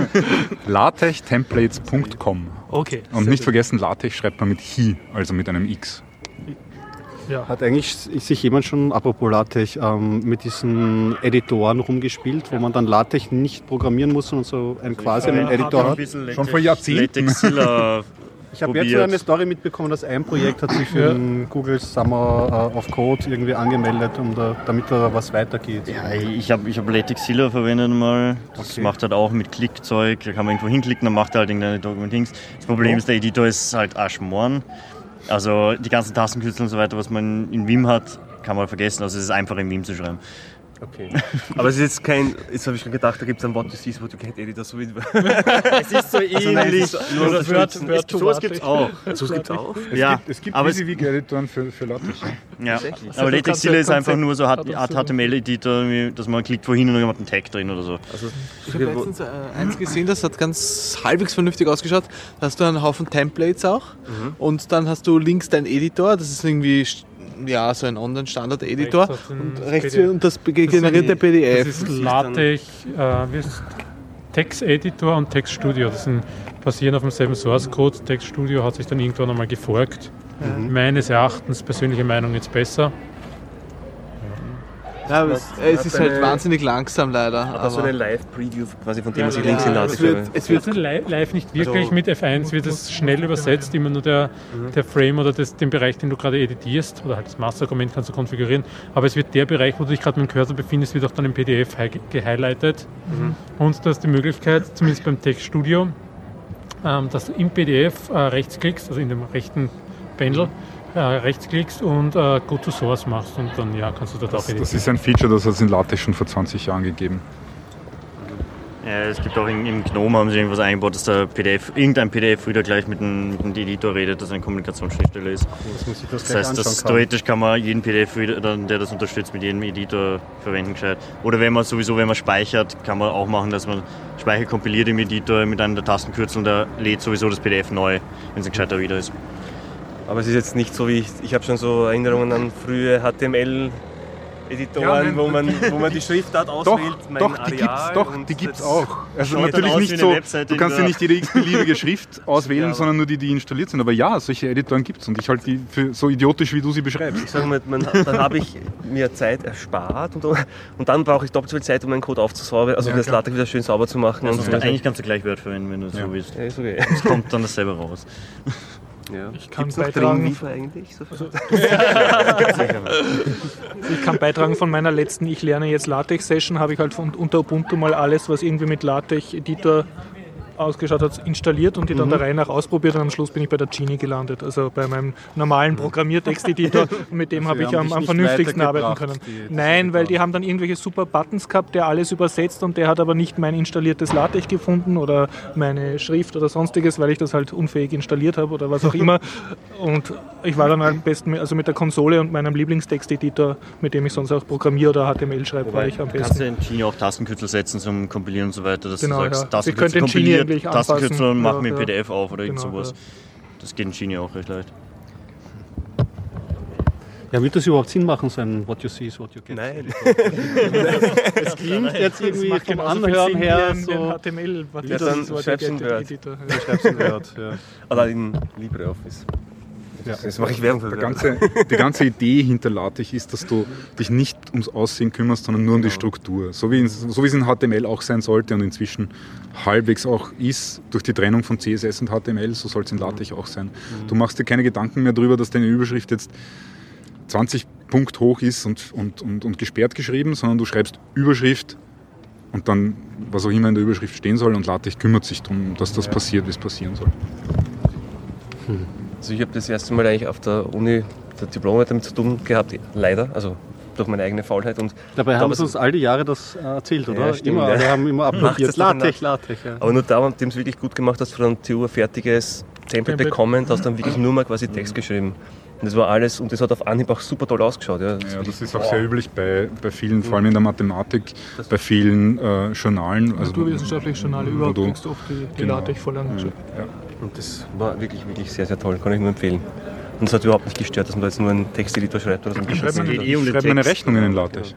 Speaker 4: latextemplates.com.
Speaker 1: Okay.
Speaker 4: Und nicht
Speaker 1: gut.
Speaker 4: vergessen, LaTeX schreibt man mit Hi, also mit einem X.
Speaker 1: Ja.
Speaker 2: Hat eigentlich sich jemand schon, apropos LaTeX, ähm, mit diesen Editoren rumgespielt, wo man dann LaTeX nicht programmieren muss, sondern so einen quasi einen Editor hat?
Speaker 4: Schon vor Jahrzehnten.
Speaker 2: Ich habe jetzt eine Story mitbekommen, dass ein Projekt hat sich für den Google Summer äh, of Code irgendwie angemeldet, um da, damit da was weitergeht.
Speaker 8: Ja, ich habe ich hab Latexilla verwendet mal. Das
Speaker 2: Okay.
Speaker 8: macht halt auch mit Klickzeug. Da kann man irgendwo hinklicken, dann macht er halt irgendeine Dokumentings. Das Problem ist, der Editor ist halt Aschmorn. Also die ganzen Tastenkürzel und so weiter, was man in Vim hat, kann man vergessen. Also es ist einfach in Vim zu schreiben.
Speaker 3: Okay. Aber es ist jetzt kein, jetzt habe ich schon gedacht, da gibt es einen What You See, What You Get Editor, so wie
Speaker 8: Es ist so ähnlich.
Speaker 3: Also nur
Speaker 8: Nur
Speaker 3: Word-
Speaker 1: Word to
Speaker 8: sowas gibt es auch.
Speaker 3: So gibt es auch.
Speaker 4: Es
Speaker 8: Ja,
Speaker 4: gibt, es gibt
Speaker 8: aber es-
Speaker 4: WYSIWYG-Editoren für, für LaTeX.
Speaker 8: Ja. Aber Latexilla ist einfach nur so Art
Speaker 1: so-
Speaker 8: HTML-Editor, dass man klickt wohin und dann hat einen Tag drin oder so.
Speaker 3: Also,
Speaker 9: Ich habe letztens äh, eins gesehen, das hat ganz halbwegs vernünftig ausgeschaut. Da hast du einen Haufen Templates auch und dann hast du links deinen Editor, das ist irgendwie ja, so ein Online-Standard-Editor und rechts
Speaker 7: PDF.
Speaker 9: und das generierte
Speaker 7: Das
Speaker 9: PDF.
Speaker 7: ist LaTeX, äh, wie heißt es? Texteditor und Textstudio. Das sind, basieren auf demselben Source Code. Textstudio hat sich dann irgendwann einmal geforkt. Meines Erachtens, persönliche Meinung, jetzt besser.
Speaker 9: Ja, aber es, es ist halt
Speaker 5: eine-
Speaker 9: wahnsinnig langsam leider.
Speaker 5: Aber so eine Live-Preview quasi von dem,
Speaker 7: Ja,
Speaker 5: was ich
Speaker 7: ja,
Speaker 5: links in
Speaker 9: es
Speaker 5: lasse.
Speaker 9: wird, es wird
Speaker 7: Also li- live nicht wirklich,
Speaker 5: Also-
Speaker 7: mit F1 wird es schnell übersetzt, immer nur der, der Frame oder das, den Bereich, den du gerade editierst, oder halt das Masterargument kannst du konfigurieren, aber es wird der Bereich, wo du dich gerade mit dem Cursor befindest, wird auch dann im PDF hi- gehighlightet. Und du hast die Möglichkeit, zumindest beim Textstudio, ähm, dass du im PDF äh, rechtsklickst, also in dem rechten Panel, äh, rechtsklickst und äh, Go to Source machst und dann ja, kannst du dort auch
Speaker 4: Das,
Speaker 7: editieren.
Speaker 4: das ist ein Feature, das hat es in LaTeX schon vor 20 Jahren gegeben.
Speaker 8: Ja, es gibt auch in, im GNOME haben sie irgendwas eingebaut, dass der PDF, irgendein PDF wieder gleich mit dem, mit dem Editor redet, dass eine Kommunikationsschnittstelle ist.
Speaker 2: Das muss ich das
Speaker 8: Das
Speaker 2: gleich
Speaker 8: heißt,
Speaker 2: anschauen kann.
Speaker 8: theoretisch kann man jeden PDF-Reader, dann, der das unterstützt, mit jedem Editor verwenden gescheit. Oder wenn man sowieso, wenn man speichert, kann man auch machen, dass man Speicher kompiliert im Editor mit einem der Tastenkürzel und der lädt sowieso das PDF neu, wenn es ein gescheiter Reader ist.
Speaker 5: Aber es ist jetzt nicht so wie ich, ich habe schon so Erinnerungen an frühe HTML. Editoren,
Speaker 4: Ja,
Speaker 5: wo, man, wo man die Schriftart
Speaker 4: Doch,
Speaker 5: auswählt, mein
Speaker 4: doch, die gibt's,
Speaker 5: Areal
Speaker 4: doch, die gibt's auch. Also natürlich nicht so,
Speaker 8: Webseite
Speaker 4: du kannst
Speaker 8: der-
Speaker 4: nicht jede x-beliebige Schrift auswählen,
Speaker 5: Ja,
Speaker 4: sondern nur die, die installiert sind. Aber ja, solche Editoren gibt's und ich halte die für so idiotisch, wie du sie beschreibst.
Speaker 5: Ich sage mal, man, dann habe ich mir Zeit erspart und, und dann brauche ich doppelt so viel Zeit, um meinen Code aufzusäubern, also
Speaker 4: Ja,
Speaker 5: das. LaTeX wieder schön sauber zu machen.
Speaker 8: Also
Speaker 5: und
Speaker 8: eigentlich kannst du gleich Word verwenden, wenn du
Speaker 4: Ja.
Speaker 8: so willst.
Speaker 5: ja, ist okay.
Speaker 8: Es kommt dann dasselbe raus.
Speaker 5: Ja.
Speaker 1: Ich kann
Speaker 5: Gibt's
Speaker 1: beitragen-
Speaker 5: eigentlich? So
Speaker 1: Ich kann beitragen von meiner letzten Ich lerne jetzt LaTeX-Session, habe ich halt von, unter Ubuntu mal alles, was irgendwie mit LaTeX-Editor ausgeschaut hat, installiert und die dann der Reihe nach ausprobiert und am Schluss bin ich bei der Genie gelandet, also bei meinem normalen Programmiertexteditor und mit dem habe
Speaker 2: Sie
Speaker 1: ich am, am vernünftigsten arbeiten können.
Speaker 2: die-
Speaker 1: Nein, weil die haben dann irgendwelche super Buttons gehabt, der alles übersetzt und der hat aber nicht mein installiertes LaTeX gefunden oder meine Schrift oder sonstiges, weil ich das halt unfähig installiert habe oder was auch immer. Und ich war dann am besten mit, also mit der Konsole und meinem Lieblingstexteditor, mit dem ich sonst auch programmiere oder HTML schreibe, war ich am
Speaker 8: du kannst
Speaker 1: besten.
Speaker 8: ja in Genie auch Tastenkürzel setzen zum Kompilieren und so weiter, dass
Speaker 1: Genau,
Speaker 8: du sagst,
Speaker 1: ja.
Speaker 8: Tastenkürzel
Speaker 1: den Genie
Speaker 8: kompiliert, Tastenkürzel und mach
Speaker 1: Ja,
Speaker 8: mir ein
Speaker 1: ja.
Speaker 8: PDF auf oder irgend
Speaker 1: Genau,
Speaker 8: sowas.
Speaker 1: ja.
Speaker 8: Das geht in Genie auch recht leicht.
Speaker 2: Ja, wird das überhaupt Sinn machen, so ein What you see is what you get?
Speaker 5: Nein.
Speaker 2: Es klingt jetzt irgendwie vom Anhören her
Speaker 1: ein- wie ein
Speaker 2: so.
Speaker 1: HTML, was
Speaker 5: Ja, dann
Speaker 1: das Wort
Speaker 5: schreib's in
Speaker 1: Editor,
Speaker 5: Word.
Speaker 1: Editor.
Speaker 2: Schreib's in Word, ja.
Speaker 5: Oder in LibreOffice.
Speaker 2: Ja.
Speaker 5: Das mache ich Werbung für
Speaker 4: ganze, die ganze Idee hinter LaTeX ist, dass du dich nicht ums Aussehen kümmerst, sondern nur um die Struktur. So wie, so wie es in HTML auch sein sollte und inzwischen halbwegs auch ist, durch die Trennung von CSS und HTML, so soll es in LaTeX auch sein. Du machst dir keine Gedanken mehr darüber, dass deine Überschrift jetzt 20 Punkt hoch ist und, und, und, und gesperrt geschrieben, sondern du schreibst Überschrift und dann, was auch immer in der Überschrift stehen soll, und LaTeX kümmert sich darum, dass das passiert, wie es passieren soll.
Speaker 5: Also ich habe das erste Mal eigentlich auf der Uni der Diplomarbeit damit zu tun gehabt, leider, also durch meine eigene Faulheit. Und
Speaker 2: Dabei
Speaker 5: da
Speaker 2: haben sie uns all die Jahre das äh, erzählt, oder?
Speaker 5: Ja, stimmt,
Speaker 2: immer,
Speaker 5: ja.
Speaker 2: alle haben immer applaudiert.
Speaker 5: das doch
Speaker 2: LaTeX, LaTeX, ja.
Speaker 5: Aber nur da, nachdem es wirklich gut gemacht hast, von der TU ein fertiges Template bekommen, hast du dann wirklich nur mal quasi Text geschrieben. Und das war alles, und das hat auf Anhieb auch super toll ausgeschaut. Ja,
Speaker 4: Ja, das ist auch sehr üblich bei, bei vielen, vor allem in der Mathematik, bei vielen äh, Journalen. Also,
Speaker 1: Naturwissenschaftliche Journale, überhaupt
Speaker 4: du-
Speaker 1: kriegst du oft die, die
Speaker 4: Genau.
Speaker 1: LaTeX-Vorlagen.
Speaker 4: Ja.
Speaker 5: Und das war wirklich, wirklich sehr, sehr toll. Kann ich nur empfehlen. Und es hat überhaupt nicht gestört, dass man da jetzt nur einen Texteditor schreibt oder so.
Speaker 4: Ich schreibe meine,
Speaker 8: eh um
Speaker 4: schreibe meine. Rechnungen in LaTeX.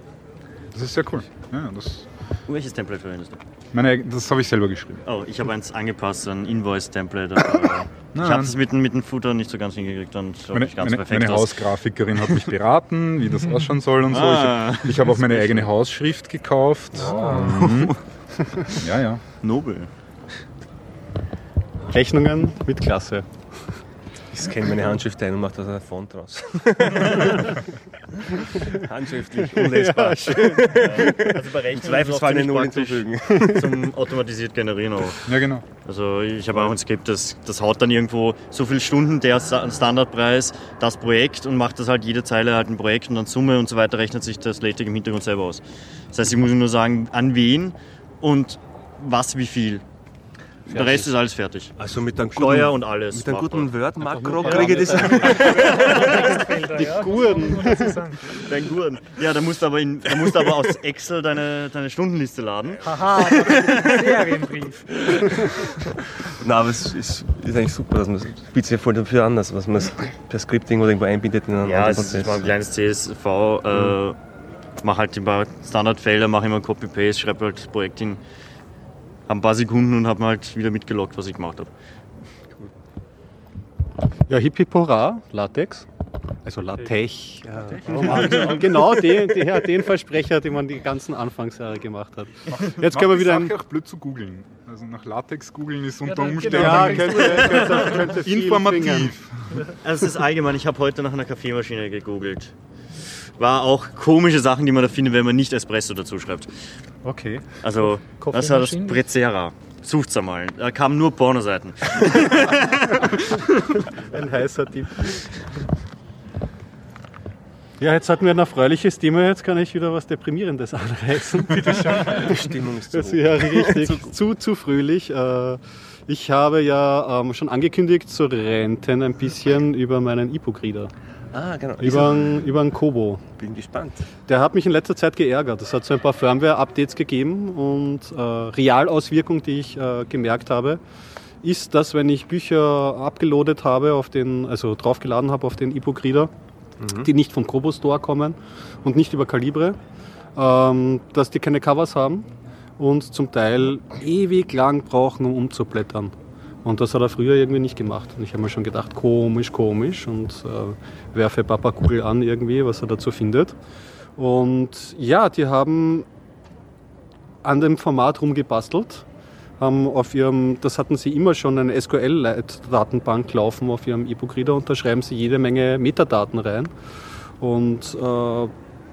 Speaker 4: Das ist sehr cool. Ja, das,
Speaker 8: Welches Template verwendest du?
Speaker 4: meine, das habe ich selber geschrieben.
Speaker 8: Oh, ich habe eins angepasst, ein Invoice-Template. Ich habe das mit, dem- mit dem Footer nicht so ganz hingekriegt und
Speaker 4: Meine,
Speaker 8: nicht ganz
Speaker 4: meine,
Speaker 8: perfekt
Speaker 4: meine
Speaker 8: aus.
Speaker 4: Hausgrafikerin hat mich beraten, wie das ausschauen soll und so.
Speaker 8: Ah.
Speaker 4: Ich habe ich hab auch meine eigene Hausschrift gekauft. Mhm. Ja, ja.
Speaker 8: Nobel.
Speaker 2: Rechnungen mit Klasse.
Speaker 5: Ich scanne meine Handschrift ein und mache da so ein Font draus. Handschriftlich, unlesbar.
Speaker 8: Also bei Rechnungen
Speaker 5: Zweifelsfall eine Null hinzufügen.
Speaker 8: Zum automatisiert generieren auch.
Speaker 4: Ja, genau.
Speaker 8: Also ich habe auch ein Skript, das, das haut dann irgendwo so viele Stunden, der Sta- Standardpreis, das Projekt und macht das halt jede Zeile halt ein Projekt und dann Summe und so weiter rechnet sich das LaTeX im Hintergrund selber aus. Das heißt, ich muss nur sagen, an wen und was wie viel. Der Rest ist alles fertig.
Speaker 5: Also mit einem
Speaker 8: Steuer
Speaker 5: guten,
Speaker 8: und alles.
Speaker 5: mit einem guten Word-Makro
Speaker 8: Ja,
Speaker 5: kriege ich das.
Speaker 2: Die Gurden.
Speaker 8: Dein Gurten. Ja, da musst du aber, in, da musst du aber aus Excel deine, deine Stundenliste laden.
Speaker 1: Haha, Serienbrief.
Speaker 5: Nein, aber es ist, ist eigentlich super, dass man es bietet ja voll dafür an, dass was man es per Scripting oder irgendwo einbindet in einen
Speaker 8: Ja,
Speaker 5: anderen
Speaker 8: es ist
Speaker 5: Prozess.
Speaker 8: mal ein kleines CSV. Äh, mach halt ein paar Standardfelder, mache immer Copy-Paste, schreibe halt das Projekt hin. Hab ein paar Sekunden und habe halt wieder mitgelockt, was ich gemacht habe.
Speaker 2: Ja, hip hip hurra, LaTeX. Also LaTeX. Ja. genau den, den, den Versprecher, den man die ganzen Anfangsjahre gemacht hat. Jetzt können wir wieder
Speaker 4: ein... auch blöd zu googeln. Also nach Latex googeln ist unter
Speaker 2: Ja,
Speaker 4: Umständen
Speaker 2: ja, könnte, könnte,
Speaker 4: informativ.
Speaker 8: Also es ist allgemein, ich habe heute nach einer Kaffeemaschine gegoogelt. War auch komische Sachen, die man da findet, wenn man nicht Espresso dazu schreibt.
Speaker 2: Okay.
Speaker 8: Also, das war das? Brezera. Sucht's einmal. Da kamen nur Pornoseiten.
Speaker 2: Ein heißer Tipp. Ja, jetzt hatten wir ein erfreuliches Thema, jetzt kann ich wieder was Deprimierendes anreißen.
Speaker 5: Die Stimmung ist
Speaker 2: Das
Speaker 5: zu
Speaker 2: ist ja richtig zu, zu fröhlich. Äh, Ich habe ja ähm, schon angekündigt zu renten ein bisschen über meinen E-Book-Reader.
Speaker 5: Ah, genau.
Speaker 2: Über, einen- über einen Kobo.
Speaker 5: Bin gespannt.
Speaker 2: Der hat mich in letzter Zeit geärgert. Es hat so ein paar Firmware-Updates gegeben und äh, Realauswirkung, die ich äh, gemerkt habe, ist, dass wenn ich Bücher abgeloadet habe, auf den, also draufgeladen habe auf den E-Book-Reader, die nicht vom Kobo Store kommen und nicht über Calibre, ähm, dass die keine Covers haben und zum Teil ewig lang brauchen, um umzublättern. Und das hat er früher irgendwie nicht gemacht. Und ich habe mir schon gedacht, komisch, komisch und äh, werfe Papa Google an irgendwie, was er dazu findet. Und ja, die haben an dem Format rumgebastelt, haben auf ihrem, das hatten sie immer schon, eine SQL-Datenbank laufen auf ihrem E-Book-Reader und da schreiben sie jede Menge Metadaten rein und äh,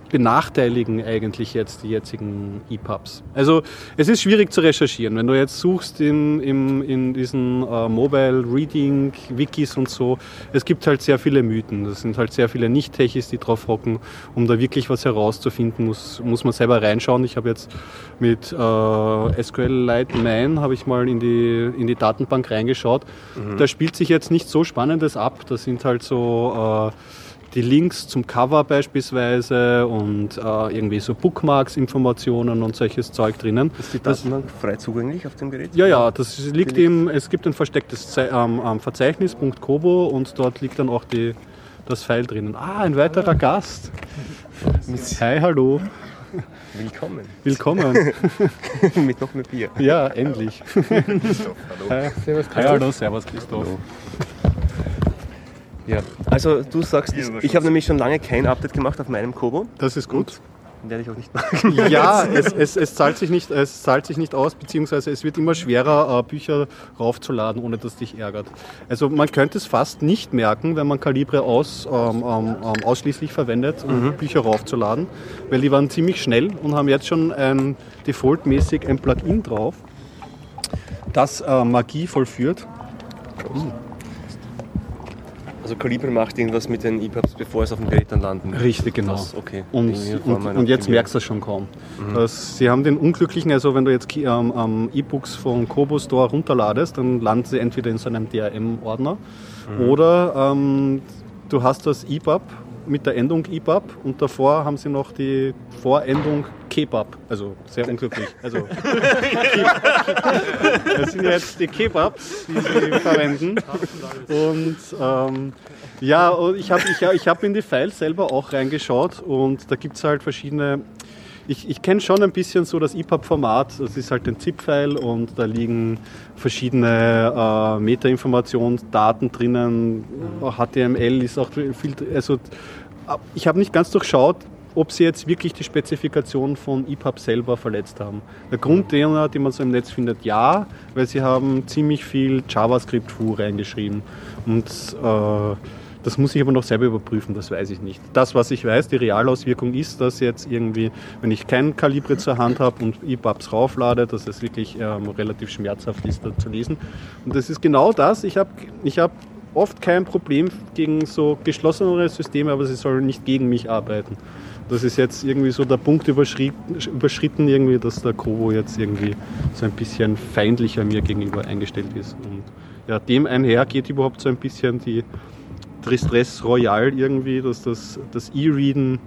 Speaker 2: benachteiligen eigentlich jetzt die jetzigen EPUBs. Also es ist schwierig zu recherchieren. Wenn du jetzt suchst in, in, in diesen äh, Mobile Reading Wikis und so, es gibt halt sehr viele Mythen. Das sind halt sehr viele Nicht-Techis, die drauf hocken. Um da wirklich was herauszufinden, muss, muss man selber reinschauen. Ich habe jetzt mit äh, SQLite 9 habe ich mal in die, in die Datenbank reingeschaut. Da spielt sich jetzt nicht so Spannendes ab. Das sind halt so äh, die Links zum Cover beispielsweise und äh, irgendwie so Bookmarks-Informationen und solches Zeug drinnen.
Speaker 5: Ist die Datenbank frei zugänglich auf dem Gerät?
Speaker 2: Ja, ja, das liegt im, es gibt ein verstecktes Ze ähm, ähm, Verzeichnis .kobo und dort liegt dann auch die, das File drinnen. Ah, ein weiterer Gast. Hi, hallo,
Speaker 5: Willkommen.
Speaker 2: willkommen.
Speaker 5: Mit noch mehr Bier.
Speaker 2: Ja, endlich. Hi,
Speaker 1: Servus,
Speaker 2: Hi, hallo, servus Christoph.
Speaker 5: Ja. Also du sagst, ich habe nämlich schon lange kein Update gemacht auf meinem Kobo.
Speaker 2: Das ist gut.
Speaker 5: Werde ich auch nicht machen.
Speaker 2: Ja, es, es, es, zahlt sich nicht, es zahlt sich nicht aus, beziehungsweise es wird immer schwerer, äh, Bücher raufzuladen, ohne dass dich ärgert. Also man könnte es fast nicht merken, wenn man Calibre aus, ähm, ähm, ähm, ausschließlich verwendet, um Bücher raufzuladen, weil die waren ziemlich schnell und haben jetzt schon ein, defaultmäßig ein Plugin drauf, das äh, Magie vollführt.
Speaker 5: Also Calibre macht irgendwas mit den EPUBs, bevor es auf dem Gerät dann landen.
Speaker 2: Richtig, genau.
Speaker 5: Das, okay.
Speaker 2: Und, und, und jetzt merkst du es schon kaum. Dass sie haben den unglücklichen, also wenn du jetzt ähm, ähm, E-Books von Kobo Store runterladest, dann landen sie entweder in so einem DRM-Ordner oder ähm, du hast das EPUB mit der Endung EPUB und davor haben sie noch die Vorendung Kebab. Also sehr unglücklich. Also das sind jetzt die Kebabs, die sie verwenden. Und ähm, ja, ich habe ich, ich hab in die Files selber auch reingeschaut und da gibt es halt verschiedene. Ich, ich kenne schon ein bisschen so das EPUB-Format. Das ist halt ein ZIP-File und da liegen verschiedene äh, Metainformationsdaten drinnen. HTML ist auch viel. Also ich habe nicht ganz durchschaut, ob sie jetzt wirklich die Spezifikation von EPUB selber verletzt haben. Der Grund die man so im Netz findet, ja, weil sie haben ziemlich viel JavaScript-Fu reingeschrieben. Und äh, das muss ich aber noch selber überprüfen, das weiß ich nicht. Das, was ich weiß, die Realauswirkung ist, dass jetzt irgendwie, wenn ich kein Kalibre zur Hand habe und EPUBs rauflade, dass es wirklich ähm, relativ schmerzhaft ist, da zu lesen. Und das ist genau das. Ich habe ich hab oft kein Problem gegen so geschlossenere Systeme, aber sie sollen nicht gegen mich arbeiten. Das ist jetzt irgendwie so der Punkt überschritten, überschritten, irgendwie, dass der Kobo jetzt irgendwie so ein bisschen feindlicher mir gegenüber eingestellt ist. Und ja, dem einher geht überhaupt so ein bisschen die Distress Royal irgendwie, dass das, das E-Readen,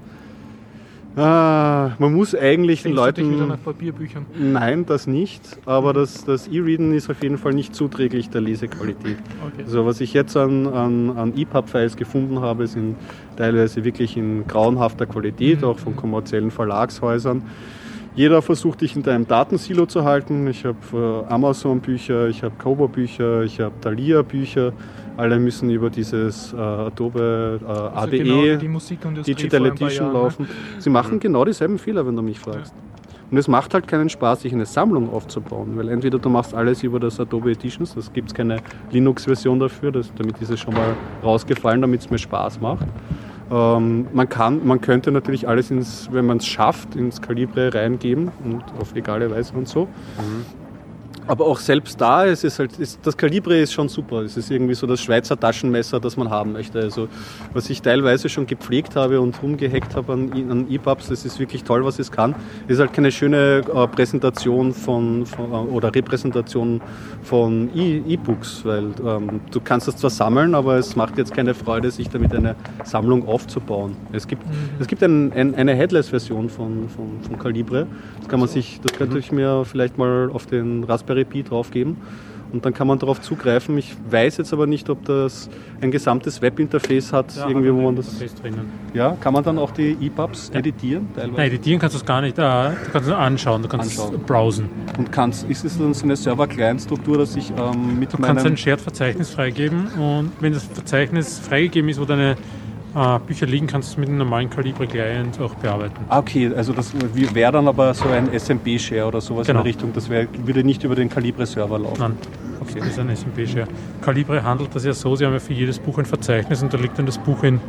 Speaker 2: ah, man muss eigentlich den
Speaker 1: Sehnst du dich wieder
Speaker 2: Leuten...
Speaker 1: nach Papierbüchern?
Speaker 2: Nein, das nicht. Aber das, das E-Readen ist auf jeden Fall nicht zuträglich der Lesequalität.
Speaker 1: Okay.
Speaker 2: Also was ich jetzt an, an, an EPUB-Files gefunden habe, sind teilweise wirklich in grauenhafter Qualität, auch von kommerziellen Verlagshäusern. Jeder versucht dich in deinem Datensilo zu halten. Ich habe äh, Amazon-Bücher, ich habe Kobo-Bücher, ich habe Thalia-Bücher. Alle müssen über dieses äh, Adobe äh,
Speaker 1: Also
Speaker 2: ADE
Speaker 1: genau wie die Musikindustrie
Speaker 2: Digital Edition
Speaker 1: ne?
Speaker 2: laufen. Sie machen genau dieselben Fehler, wenn du mich fragst. Und es macht halt keinen Spaß, sich eine Sammlung aufzubauen, weil entweder du machst alles über das Adobe Editions, das gibt es keine Linux-Version dafür, das, damit ist es schon mal rausgefallen, damit es mir Spaß macht. Ähm, man, kann, man könnte natürlich alles, ins, wenn man es schafft, ins Kalibre reingeben und auf legale Weise und so. Aber auch selbst da ist es halt, ist, das Kalibre ist schon super. Es ist irgendwie so das Schweizer Taschenmesser, das man haben möchte. Also was ich teilweise schon gepflegt habe und rumgehackt habe an, an EPUBs, das ist wirklich toll, was es kann. Ist halt keine schöne äh, Präsentation von, von äh, oder Repräsentation von E- E-Books, weil ähm, du kannst das zwar sammeln, aber es macht jetzt keine Freude, sich damit eine Sammlung aufzubauen. Es gibt, es gibt ein, ein, eine Headless-Version von, von, von Calibre. Das kann man sich, das könnte ich mir vielleicht mal auf den Raspberry Pi draufgeben. Und dann kann man darauf zugreifen. Ich weiß jetzt aber nicht, ob das ein gesamtes Webinterface hat, irgendwie, wo man das.
Speaker 7: drinnen.
Speaker 2: Ja, kann man dann auch die EPUBs editieren? Teilweise?
Speaker 7: Nein, editieren kannst du es gar nicht. Äh, du kannst es anschauen, du kannst es
Speaker 2: Anschauen.
Speaker 7: browsen.
Speaker 2: Und kannst, ist es dann so eine Server-Client-Struktur, dass ich ähm, mit
Speaker 7: Du kannst ein Shared-Verzeichnis freigeben und wenn das Verzeichnis freigegeben ist, wo deine äh, Bücher liegen, kannst du es mit einem normalen Calibre-Client auch bearbeiten.
Speaker 2: Ah, okay, also das wäre dann aber so ein SMB-Share oder sowas
Speaker 7: Genau.
Speaker 2: in der Richtung. Das wär, würde nicht über den Calibre-Server laufen.
Speaker 7: Nein,
Speaker 2: Okay.
Speaker 7: das ist ein SMP-Share. Calibre handelt das ja so, sie haben ja für jedes Buch ein Verzeichnis und da liegt dann das Buch in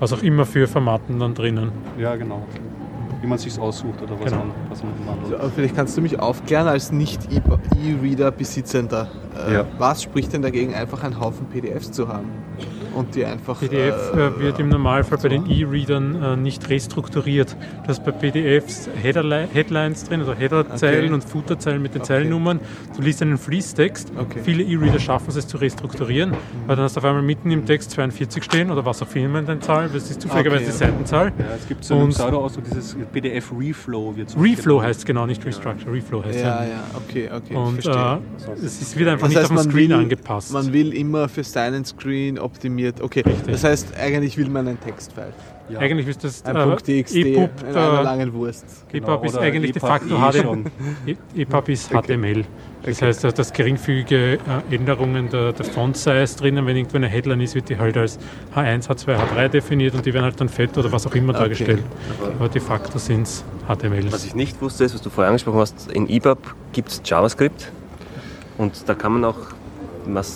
Speaker 7: was auch immer für Formaten dann drinnen.
Speaker 2: Ja, genau. Wie man sich aussucht oder was
Speaker 7: Genau.
Speaker 2: man, was man
Speaker 9: So,
Speaker 2: wandelt.
Speaker 9: aber vielleicht kannst du mich aufklären als Nicht-E-Reader-Besitzender. Äh,
Speaker 2: Ja.
Speaker 9: Was spricht denn dagegen, einfach einen Haufen PDFs zu haben? Und die einfach.
Speaker 7: PDF
Speaker 9: äh,
Speaker 7: äh, wird im Normalfall bei den E-Readern äh, nicht restrukturiert. Du hast bei PDFs Headerli- Headlines drin, also Headerzeilen
Speaker 9: Okay.
Speaker 7: und Footerzeilen mit den
Speaker 9: Okay.
Speaker 7: Zeilennummern. Du liest einen Fließtext.
Speaker 9: Okay.
Speaker 7: Viele E-Reader schaffen es, es zu restrukturieren, weil dann hast du auf einmal mitten im Text 42 stehen oder was auch immer in der Zahl, das ist zufälligerweise
Speaker 9: Okay.
Speaker 7: die Seitenzahl.
Speaker 2: Ja, es gibt so einen
Speaker 7: Und-
Speaker 2: Pseudo-Ausdruck, dieses PDF Reflow wird so
Speaker 7: Reflow heißt es genau, nicht Restructure, Reflow heißt
Speaker 9: Ja,
Speaker 7: es.
Speaker 9: ja, okay, okay. ich
Speaker 7: Und
Speaker 9: verstehe.
Speaker 7: äh, es ist, wird einfach
Speaker 9: Das
Speaker 7: nicht
Speaker 9: heißt,
Speaker 7: auf den
Speaker 9: man
Speaker 7: Screen
Speaker 9: will-
Speaker 7: angepasst.
Speaker 9: Man will immer für seinen Screen optimiert. Okay,
Speaker 7: Richtig.
Speaker 9: das heißt, eigentlich will man einen Textfile.
Speaker 2: Ja.
Speaker 7: Eigentlich ist das
Speaker 9: Ein
Speaker 7: äh,
Speaker 9: .txt
Speaker 7: EPUB,
Speaker 9: in einer
Speaker 7: äh,
Speaker 9: langen Wurst.
Speaker 2: Genau,
Speaker 7: EPUB ist
Speaker 2: oder
Speaker 7: eigentlich de
Speaker 2: EPUB
Speaker 7: facto HTML. E- EPUB ist HTML. Das heißt, da das geringfügige äh, Änderungen der, der Font-Size drinnen, wenn irgendwo eine Headline ist, wird die halt als H1, H2, H3 definiert und die werden halt dann fett oder was auch immer dargestellt. Aber de facto sind es HTMLs.
Speaker 5: Was ich nicht wusste, ist, was du vorher angesprochen hast, in EPUB gibt es JavaScript und da kann man auch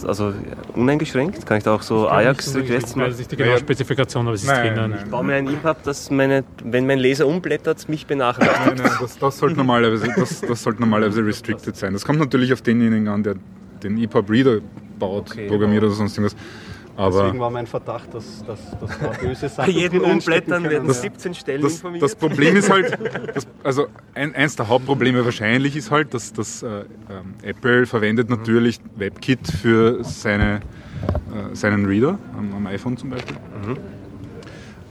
Speaker 5: also uneingeschränkt, kann ich da auch so Ajax-Requests
Speaker 7: Ich weiß
Speaker 5: machen.
Speaker 7: nicht die genaue. Spezifikation, aber es ist
Speaker 4: Nein,
Speaker 7: drinnen.
Speaker 5: Ich baue mir ein EPUB, das meine, wenn mein Leser umblättert, mich benachrichtigt.
Speaker 4: Nein, nein, das, das, sollte normalerweise, das, das sollte normalerweise restricted sein. Das kommt natürlich auf denjenigen an, der den EPUB-Reader baut,
Speaker 2: Okay,
Speaker 4: programmiert oder sonst irgendwas. Aber
Speaker 2: Deswegen war mein Verdacht, dass, dass, dass da böse
Speaker 5: Bei
Speaker 2: Sachen stecken
Speaker 5: Umblättern werden
Speaker 2: Ja.
Speaker 5: 17 Stellen
Speaker 4: das,
Speaker 5: informiert.
Speaker 4: das Problem ist halt, das, also ein, eins der Hauptprobleme wahrscheinlich ist halt, dass, dass äh, ähm, Apple verwendet natürlich WebKit für seine, äh, seinen Reader, am, am iPhone zum Beispiel.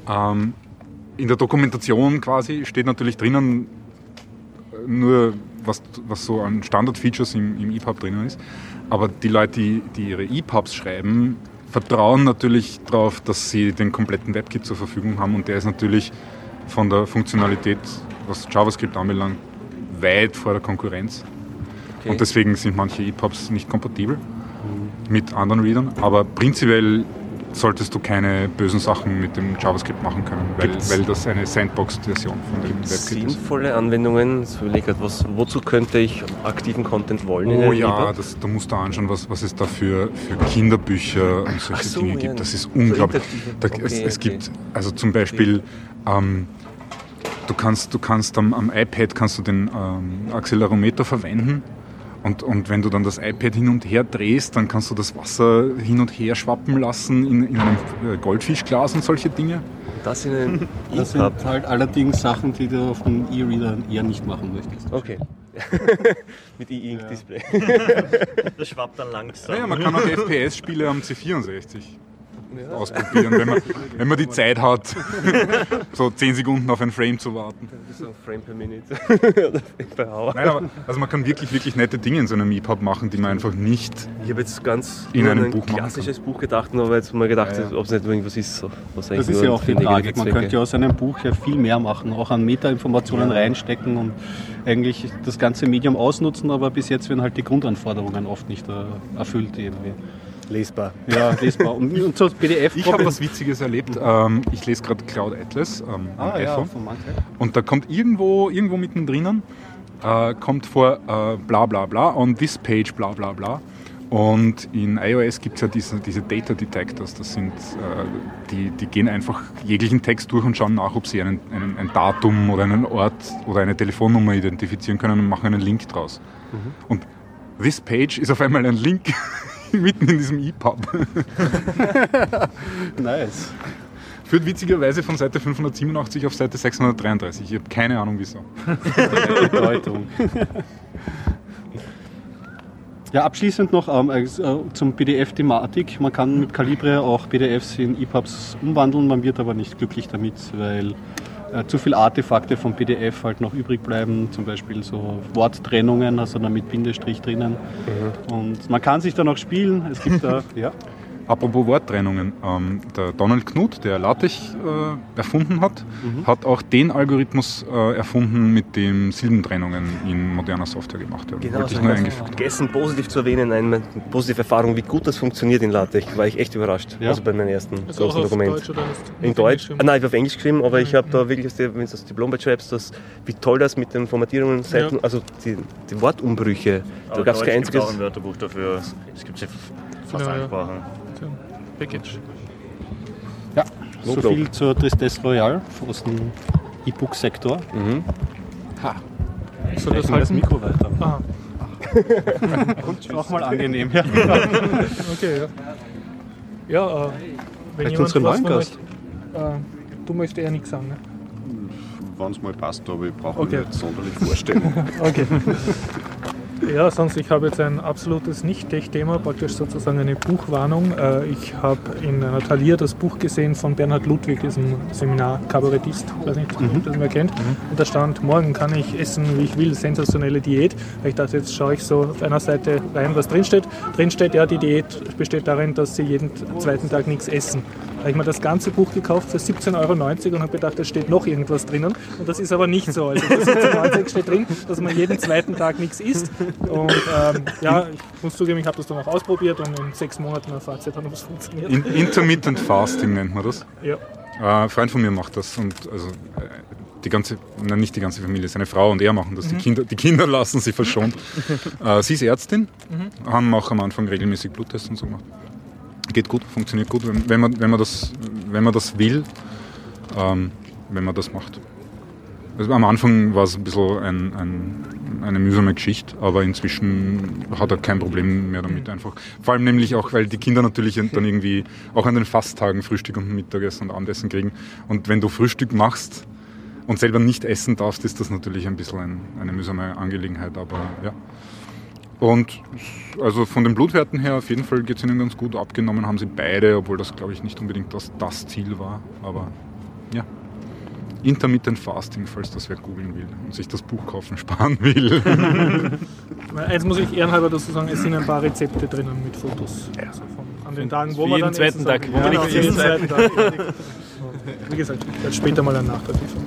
Speaker 4: Ähm, in der Dokumentation quasi steht natürlich drinnen äh, nur, was, was so an Standard-Features im, im EPUB drinnen ist. Aber die Leute, die, die ihre EPUBs schreiben, vertrauen natürlich darauf, dass sie den kompletten WebKit zur Verfügung haben und der ist natürlich von der Funktionalität, was JavaScript anbelangt, weit vor der Konkurrenz.
Speaker 5: Okay.
Speaker 4: Und deswegen sind manche EPUBs nicht kompatibel mit anderen Readern. Aber prinzipiell solltest du keine bösen Sachen mit dem JavaScript machen können, weil, weil das eine Sandbox-Version von dem WebKit ist.
Speaker 5: Sinnvolle Anwendungen, so überlegt, was, wozu könnte ich aktiven Content wollen?
Speaker 4: Oh ja, das, da musst du anschauen, was, was es da für, für Kinderbücher und solche
Speaker 5: so,
Speaker 4: Dinge
Speaker 5: ja.
Speaker 4: gibt. Das ist unglaublich. Da,
Speaker 5: okay,
Speaker 4: es, es
Speaker 5: okay.
Speaker 4: gibt also zum Beispiel, ähm, du kannst, du kannst am, am iPad kannst du den ähm, Accelerometer verwenden. Und, und wenn du dann das iPad hin und her drehst, dann kannst du das Wasser hin und her schwappen lassen in, in einem äh, Goldfischglas und solche Dinge.
Speaker 5: Das in einem
Speaker 2: Das sind halt allerdings Sachen, die du auf dem E-Reader eher nicht machen möchtest.
Speaker 5: Okay. Mit E-Ink-Display.
Speaker 8: Das schwappt dann langsam.
Speaker 4: Naja, man kann auch FPS-Spiele am C64. Ausprobieren, wenn man, wenn man die Zeit hat, so 10 Sekunden auf ein Frame zu warten.
Speaker 5: So Frame per Minute oder Frame per Hour.
Speaker 4: Nein, aber also man kann wirklich, wirklich nette Dinge in so einem EPUB machen, die man einfach nicht
Speaker 5: Ich habe jetzt ganz
Speaker 4: In
Speaker 5: nur
Speaker 4: einem
Speaker 5: an
Speaker 4: Buch machen
Speaker 5: klassisches Buch gedacht, aber jetzt mal gedacht,
Speaker 4: Ja, ja.
Speaker 5: ob es nicht irgendwas ist, so, was eigentlich
Speaker 2: Das ist
Speaker 5: nur
Speaker 2: ja auch die Tragik. Man könnte ja aus einem Buch ja viel mehr machen, auch an Metainformationen reinstecken und eigentlich das ganze Medium ausnutzen, aber bis jetzt werden halt die Grundanforderungen oft nicht äh, erfüllt irgendwie.
Speaker 9: Lesbar.
Speaker 2: Ja, lesbar. Und, und so PDF.
Speaker 4: Ich habe was Witziges erlebt. Ähm, ich lese gerade Cloud Atlas ähm, am
Speaker 2: ah, ja,
Speaker 4: iPhone. Und da kommt irgendwo, irgendwo mittendrin, äh, kommt vor äh, bla bla bla on this page bla bla bla. Und in iOS gibt es ja diese, diese Data Detectors, das sind, äh, die, die gehen einfach jeglichen Text durch und schauen nach, ob sie einen, einen, ein Datum oder einen Ort oder eine Telefonnummer identifizieren können und machen einen Link draus. Und this page ist auf einmal ein Link mitten in diesem EPUB.
Speaker 2: Nice.
Speaker 4: Führt witzigerweise von Seite 587 auf Seite 633. Ich habe keine Ahnung wieso.
Speaker 2: Bedeutung. Ja, abschließend noch ähm, als, äh, zum PDF-Thematik. Man kann mit Calibre auch PDFs in EPUBs umwandeln, man wird aber nicht glücklich damit, weil äh, zu viele Artefakte vom PDF halt noch übrig bleiben, zum Beispiel so Worttrennungen, also dann mit Bindestrich drinnen. Und man kann sich dann auch spielen. Es gibt da, ja.
Speaker 4: Apropos Worttrennungen, ähm, der Donald Knuth, der LaTeX äh, erfunden hat, hat auch den Algorithmus äh, erfunden, mit dem Silbentrennungen in moderner Software gemacht werden.
Speaker 5: Genau,
Speaker 4: Wollte ich nur eingefügt
Speaker 5: vergessen positiv zu erwähnen, eine positive Erfahrung, wie gut das funktioniert in LaTeX, war ich echt überrascht.
Speaker 2: Ja.
Speaker 5: Also bei meinem ersten
Speaker 1: Also auch
Speaker 5: großen
Speaker 1: auf
Speaker 5: Dokument.
Speaker 1: Deutsch oder hast du
Speaker 5: In Deutsch? Ah, nein, ich habe auf Englisch geschrieben, aber ich habe da wirklich, wenn du das Diplom schreibst, das, wie toll das mit den Formatierungen, Seiten,
Speaker 1: Ja.
Speaker 5: also die, die Wortumbrüche, da
Speaker 8: Aber
Speaker 5: gab es kein einziges.
Speaker 8: auch ein Wörterbuch dafür. Es gibt ja fast
Speaker 1: Ja,
Speaker 8: alle
Speaker 1: ja.
Speaker 8: Sprachen.
Speaker 1: Package.
Speaker 2: ja. So
Speaker 5: Lob, Lob.
Speaker 2: viel zur Tristesse Royale aus dem E-Book-Sektor.
Speaker 5: Mhm.
Speaker 1: Soll das
Speaker 2: Mal das? Mikro weiter.
Speaker 1: Ah,
Speaker 2: Auch mal angenehm. Ja.
Speaker 1: okay, ja. Ja, äh, wenn
Speaker 2: Vielleicht
Speaker 1: jemand
Speaker 2: unseren
Speaker 1: was
Speaker 2: neuen Gast.
Speaker 1: möchte, äh, du möchtest eher nichts sagen, ne?
Speaker 10: Wenn es mal passt, aber ich brauche
Speaker 1: Okay.
Speaker 10: mich nicht sonderlich vorstellen.
Speaker 1: Okay. Ja, sonst, ich habe jetzt ein absolutes Nicht-Tech-Thema, praktisch sozusagen eine Buchwarnung. Äh, Ich habe in einer Talier das Buch gesehen von Bernhard Ludwig, diesem Seminar-Kabarettist, weiß nicht, ob ihr das wer kennt. Und da stand, morgen kann ich essen, wie ich will, sensationelle Diät. Ich dachte, jetzt schaue ich so auf einer Seite rein, was drinsteht. Drinsteht, ja, die Diät besteht darin, dass sie jeden zweiten Tag nichts essen. Da habe ich mir das ganze Buch gekauft für 17,90 Euro und habe gedacht, da steht noch irgendwas drinnen. Und das ist aber nicht so. Also für 17,90 Euro steht drin, dass man jeden zweiten Tag nichts isst. Und ähm, ja, ich muss zugeben, ich habe das dann auch ausprobiert und in sechs Monaten ihr dann, ob es funktioniert.
Speaker 4: In, Intermittent Fasting nennt man das.
Speaker 1: Ja.
Speaker 4: Äh, ein Freund von mir macht das und also äh, die ganze, nein, nicht die ganze Familie, seine Frau und er machen das. Die, Kinder, die Kinder lassen sie verschont. äh, sie ist Ärztin, haben auch am Anfang regelmäßig Bluttests und so gemacht. Geht gut, funktioniert gut, wenn, wenn, man, wenn, man, das, wenn man das will, ähm, wenn man das macht. Also am Anfang war es ein bisschen ein, ein, eine mühsame Geschichte, aber inzwischen hat er kein Problem mehr damit einfach. Vor allem nämlich auch, weil die Kinder natürlich dann irgendwie auch an den Fasttagen Frühstück und Mittagessen und Abendessen kriegen. Und wenn du Frühstück machst und selber nicht essen darfst, ist das natürlich ein bisschen ein, eine mühsame Angelegenheit, aber ja. Und also von den Blutwerten her auf jeden Fall geht es ihnen ganz gut. Abgenommen haben sie beide, obwohl das glaube ich nicht unbedingt das, das Ziel war. Aber ja. Intermittent Fasting, falls das wer googeln will und sich das Buch kaufen sparen will.
Speaker 1: Eins muss ich ehrenhalber dazu sagen, es sind ein paar Rezepte drinnen mit Fotos. Also von, an den Tagen, wo man dann
Speaker 6: zweiten Tag, wo man
Speaker 1: Ja, genau, jeden zweiten Tag. Wie gesagt, ich werde später mal einen Nachtrag liefern.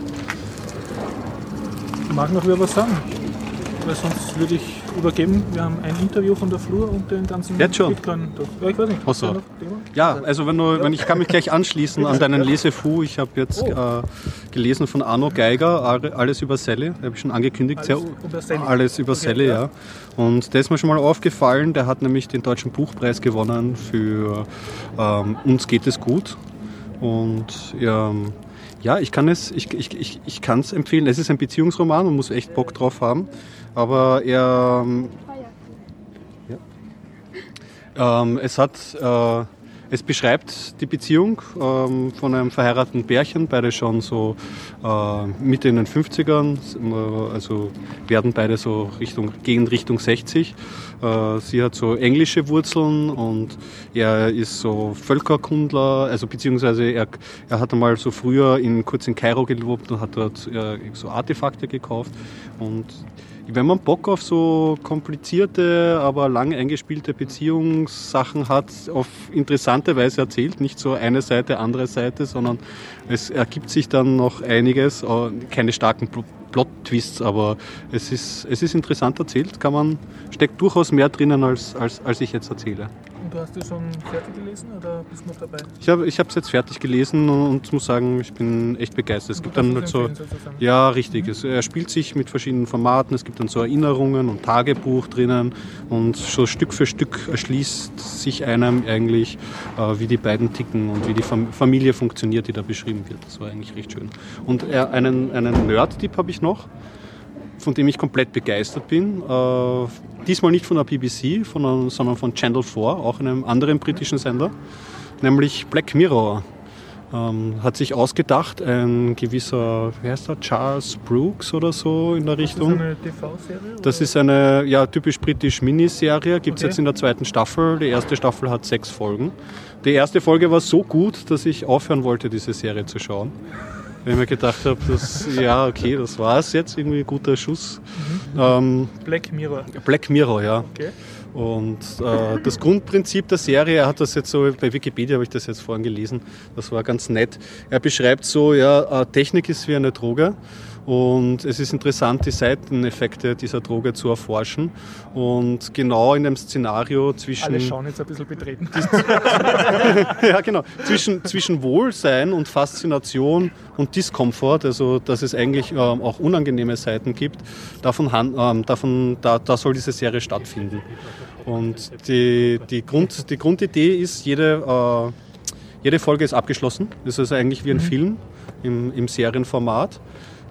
Speaker 1: Mag noch wer was sagen? Weil sonst würde ich übergeben, wir haben ein Interview von der Flur und den ganzen
Speaker 2: Jetzt schon?
Speaker 1: Bitcoin. Ja, ich weiß nicht. Hast du noch Thema?
Speaker 2: Ja, also wenn du, wenn ich kann mich gleich anschließen an deinen Lesefu. Ich habe jetzt äh, gelesen von Arno Geiger, Alle- alles über Selle, habe ich schon angekündigt.
Speaker 1: Alles
Speaker 2: Sehr-
Speaker 1: über Selle.
Speaker 2: Alles über
Speaker 1: Okay,
Speaker 2: Selle,
Speaker 1: ja.
Speaker 2: ja. Und der ist mir schon mal aufgefallen, der hat nämlich den Deutschen Buchpreis gewonnen für ähm, Uns geht es gut. Und ähm, ja, ich kann es, ich, ich, ich, ich kann es empfehlen. Es ist ein Beziehungsroman, man muss echt Bock drauf haben. Aber er, ähm, ja. ähm, es hat, äh, es beschreibt die Beziehung ähm, von einem verheirateten Pärchen, beide schon so äh, Mitte in den 50ern, äh, also werden beide so Richtung, gehen Richtung 60. Äh, sie hat so englische Wurzeln und er ist so Völkerkundler, also beziehungsweise er, er hat einmal so früher in, kurz in Kairo gelebt und hat dort äh, so Artefakte gekauft. Und wenn man Bock auf so komplizierte, aber lang eingespielte Beziehungssachen hat, auf interessante Weise erzählt, nicht so eine Seite, andere Seite, sondern es ergibt sich dann noch einiges, äh, keine starken Plot-Twists, aber es ist, es ist interessant erzählt, kann man, steckt durchaus mehr drinnen, als, als, als ich jetzt erzähle.
Speaker 1: Und du hast du schon fertig gelesen oder bist du noch dabei?
Speaker 2: Ich habe es jetzt fertig gelesen und muss sagen, ich bin echt begeistert. Es gibt dann halt so, ja, richtig. Es, er spielt sich mit verschiedenen Formaten. Es gibt dann so Erinnerungen und Tagebuch drinnen und so Stück für Stück erschließt sich einem eigentlich, äh, wie die beiden ticken und wie die Fam Familie funktioniert, die da beschrieben wird. Das war eigentlich recht schön. Und äh, einen, einen Nerd-Tipp habe ich noch von dem ich komplett begeistert bin. Äh, diesmal nicht von der BBC, von, sondern von Channel 4, auch einem anderen britischen Sender, nämlich Black Mirror. Ähm, hat sich ausgedacht, ein gewisser, wie heißt er, Charles Brooks oder so in der Richtung.
Speaker 1: Ist das eine TV-Serie?
Speaker 2: Das ist eine ja, typisch britisch Miniserie, gibt es
Speaker 1: Okay.
Speaker 2: jetzt in der zweiten Staffel. Die erste Staffel hat sechs Folgen. Die erste Folge war so gut, dass ich aufhören wollte, diese Serie zu schauen. Weil ich mir gedacht habe, dass, ja, okay, das war's jetzt, irgendwie ein guter Schuss. Ähm,
Speaker 1: Black Mirror.
Speaker 2: Black Mirror, ja.
Speaker 1: Okay.
Speaker 2: Und äh, das Grundprinzip der Serie, er hat das jetzt so, bei Wikipedia habe ich das jetzt vorhin gelesen, das war ganz nett. Er beschreibt so, ja, äh, Technik ist wie eine Droge und es ist interessant, die Seiteneffekte dieser Droge zu erforschen. Und genau in dem Szenario zwischen.
Speaker 1: Alle schauen jetzt ein bisschen betreten.
Speaker 2: ja, genau. Zwischen, zwischen Wohlsein und Faszination und Diskomfort, also dass es eigentlich ähm, auch unangenehme Seiten gibt, davon, ähm, davon da, da soll diese Serie stattfinden. Und die, die, Grund, die Grundidee ist, jede, äh, jede Folge ist abgeschlossen. Das ist also eigentlich wie ein Film im, im Serienformat.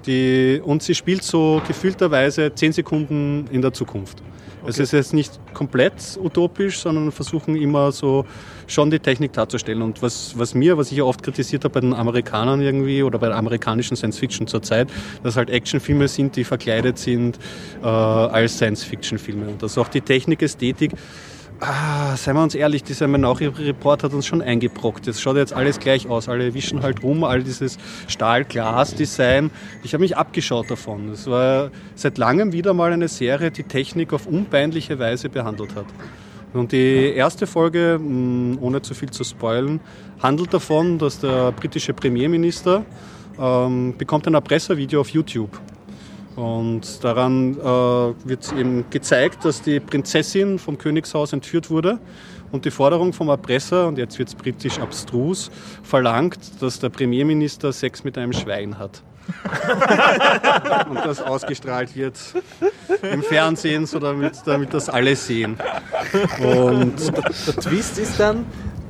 Speaker 2: Die, und sie spielt so gefühlterweise zehn Sekunden in der Zukunft. Also es ist jetzt nicht komplett utopisch, sondern versuchen immer so schon die Technik darzustellen. Und was, was mir, was ich ja oft kritisiert habe bei den Amerikanern irgendwie oder bei der amerikanischen Science Fiction zurzeit, dass halt Actionfilme sind, die verkleidet sind äh, als Science Fiction Filme. Und dass auch die Technikästhetik Ah, seien wir uns ehrlich, dieser Menauchi-Report hat uns schon eingebrockt. Es schaut jetzt alles gleich aus. Alle wischen halt rum, all dieses Stahl-Glas-Design. Ich habe mich abgeschaut davon. Es war seit langem wieder mal eine Serie, die Technik auf unpeinliche Weise behandelt hat. Und die erste Folge, mh, ohne zu viel zu spoilen, handelt davon, dass der britische Premierminister ähm, bekommt ein Erpresservideo auf YouTube. Und daran äh, wird eben gezeigt, dass die Prinzessin vom Königshaus entführt wurde. Und die Forderung vom Erpresser, und jetzt wird es britisch abstrus, verlangt, dass der Premierminister Sex mit einem Schwein hat. und das ausgestrahlt wird im Fernsehen, so damit, damit das alle sehen. Und
Speaker 9: Der Twist ist dann,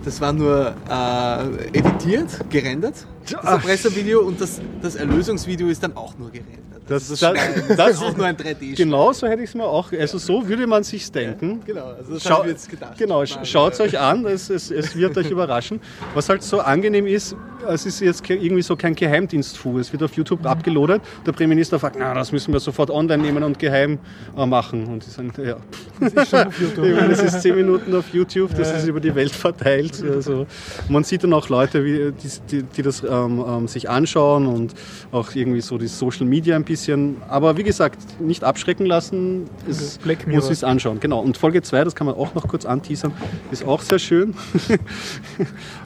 Speaker 9: das war nur äh, editiert, gerendert, das Erpresservideo und das, das Erlösungsvideo ist dann auch nur gerendert.
Speaker 2: Das, das,
Speaker 9: Schneiden
Speaker 2: das,
Speaker 9: ist auch nur ein 3D-Spiel.
Speaker 2: Genau so hätte ich es mir auch, also so würde man sich denken.
Speaker 9: Genau, also das
Speaker 2: Schau,
Speaker 9: haben wir jetzt gedacht.
Speaker 2: Genau, schaut es euch an, es, es, es wird euch überraschen. Was halt so angenehm ist, es ist jetzt irgendwie so kein Geheimdienstfu. Es wird auf YouTube abgeloadet. Der Premierminister fragt, na, das müssen wir sofort online nehmen und geheim äh, machen. Und die sagen, ja,
Speaker 1: Das ist schon auf YouTube.
Speaker 2: meine, das ist zehn Minuten auf YouTube, das ist über die Welt verteilt. Also, man sieht dann auch Leute, die, die, die das ähm, ähm, sich anschauen und auch irgendwie so die Social Media ein bisschen. Aber wie gesagt, nicht abschrecken lassen, es
Speaker 1: Black
Speaker 2: muss es anschauen. Genau. Und Folge 2, das kann man auch noch kurz anteasern, ist auch sehr schön. äh,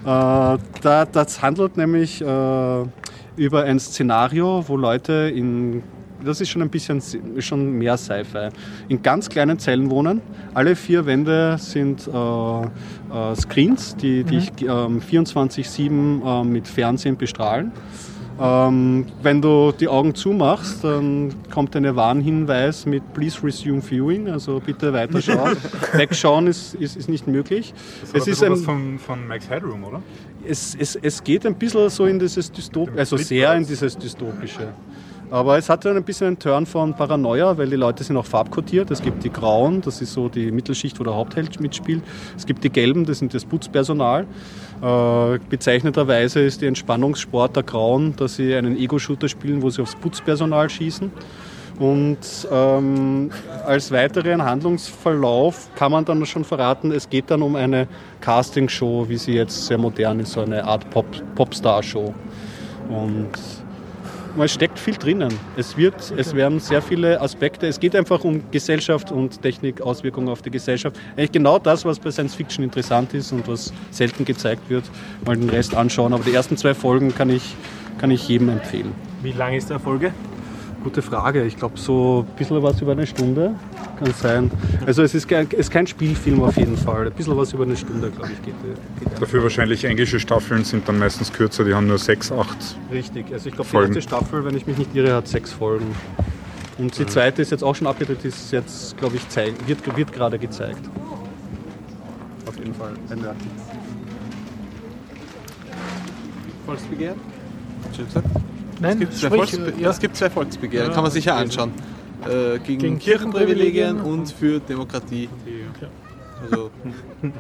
Speaker 2: da, das handelt nämlich äh, über ein Szenario, wo Leute in das ist schon ein bisschen schon mehr Sci-Fi. In ganz kleinen Zellen wohnen. Alle vier Wände sind äh, äh, Screens, die, die ich ähm, 24-7 äh, mit Fernsehen bestrahlen. Ähm, wenn du die Augen zumachst, dann kommt ein Warnhinweis mit Please resume viewing, also bitte weiterschauen. Wegschauen ist, ist, ist nicht möglich.
Speaker 4: Das
Speaker 2: Es ist
Speaker 4: ist was
Speaker 2: ein,
Speaker 4: von, von Max Headroom, oder?
Speaker 2: es, es, es geht ein bisschen so in dieses Dystop also sehr in dieses Dystopische. Aber es hatte ein bisschen einen Turn von Paranoia, weil die Leute sind auch farbkodiert. Es gibt die Grauen, das ist so die Mittelschicht, wo der Hauptheld mitspielt. Es gibt die Gelben, das sind das Putzpersonal. Äh, bezeichneterweise ist die Entspannungssport der Grauen, dass sie einen Ego-Shooter spielen, wo sie aufs Putzpersonal schießen. Und ähm, als weiteren Handlungsverlauf kann man dann schon verraten, es geht dann um eine Castingshow, wie sie jetzt sehr modern ist, so eine Art Pop Popstar-Show. Und es steckt viel drinnen. Es, wird, es werden sehr viele Aspekte. Es geht einfach um Gesellschaft und Technik, Auswirkungen auf die Gesellschaft. Eigentlich genau das, was bei Science Fiction interessant ist und was selten gezeigt wird. Mal den Rest anschauen. Aber die ersten zwei Folgen kann ich, kann ich jedem empfehlen.
Speaker 6: Wie lang ist der Folge?
Speaker 2: Gute Frage. Ich glaube, so ein bisschen was über eine Stunde kann sein. Also es ist, kein, es ist kein Spielfilm auf jeden Fall. Ein bisschen was über eine Stunde, glaube ich, geht, geht
Speaker 4: Dafür wahrscheinlich englische Staffeln sind dann meistens kürzer, die haben nur sechs, acht.
Speaker 2: Richtig. Also ich glaube, die erste Staffel, wenn ich mich nicht irre, hat sechs Folgen. Und die zweite ist jetzt auch schon abgedreht, ist jetzt, glaube ich, zeig, wird, wird gerade gezeigt. Auf jeden Fall. Eine
Speaker 9: Volksbegehren? Schön gesagt.
Speaker 1: Nein,
Speaker 9: es gibt zwei,
Speaker 1: sprich,
Speaker 9: Volksbe
Speaker 1: ja.
Speaker 9: es gibt zwei Volksbegehren,
Speaker 1: Ja,
Speaker 9: kann man sich ja anschauen. Äh, gegen,
Speaker 1: Gegen
Speaker 9: Kirchenprivilegien und für Demokratie. Also,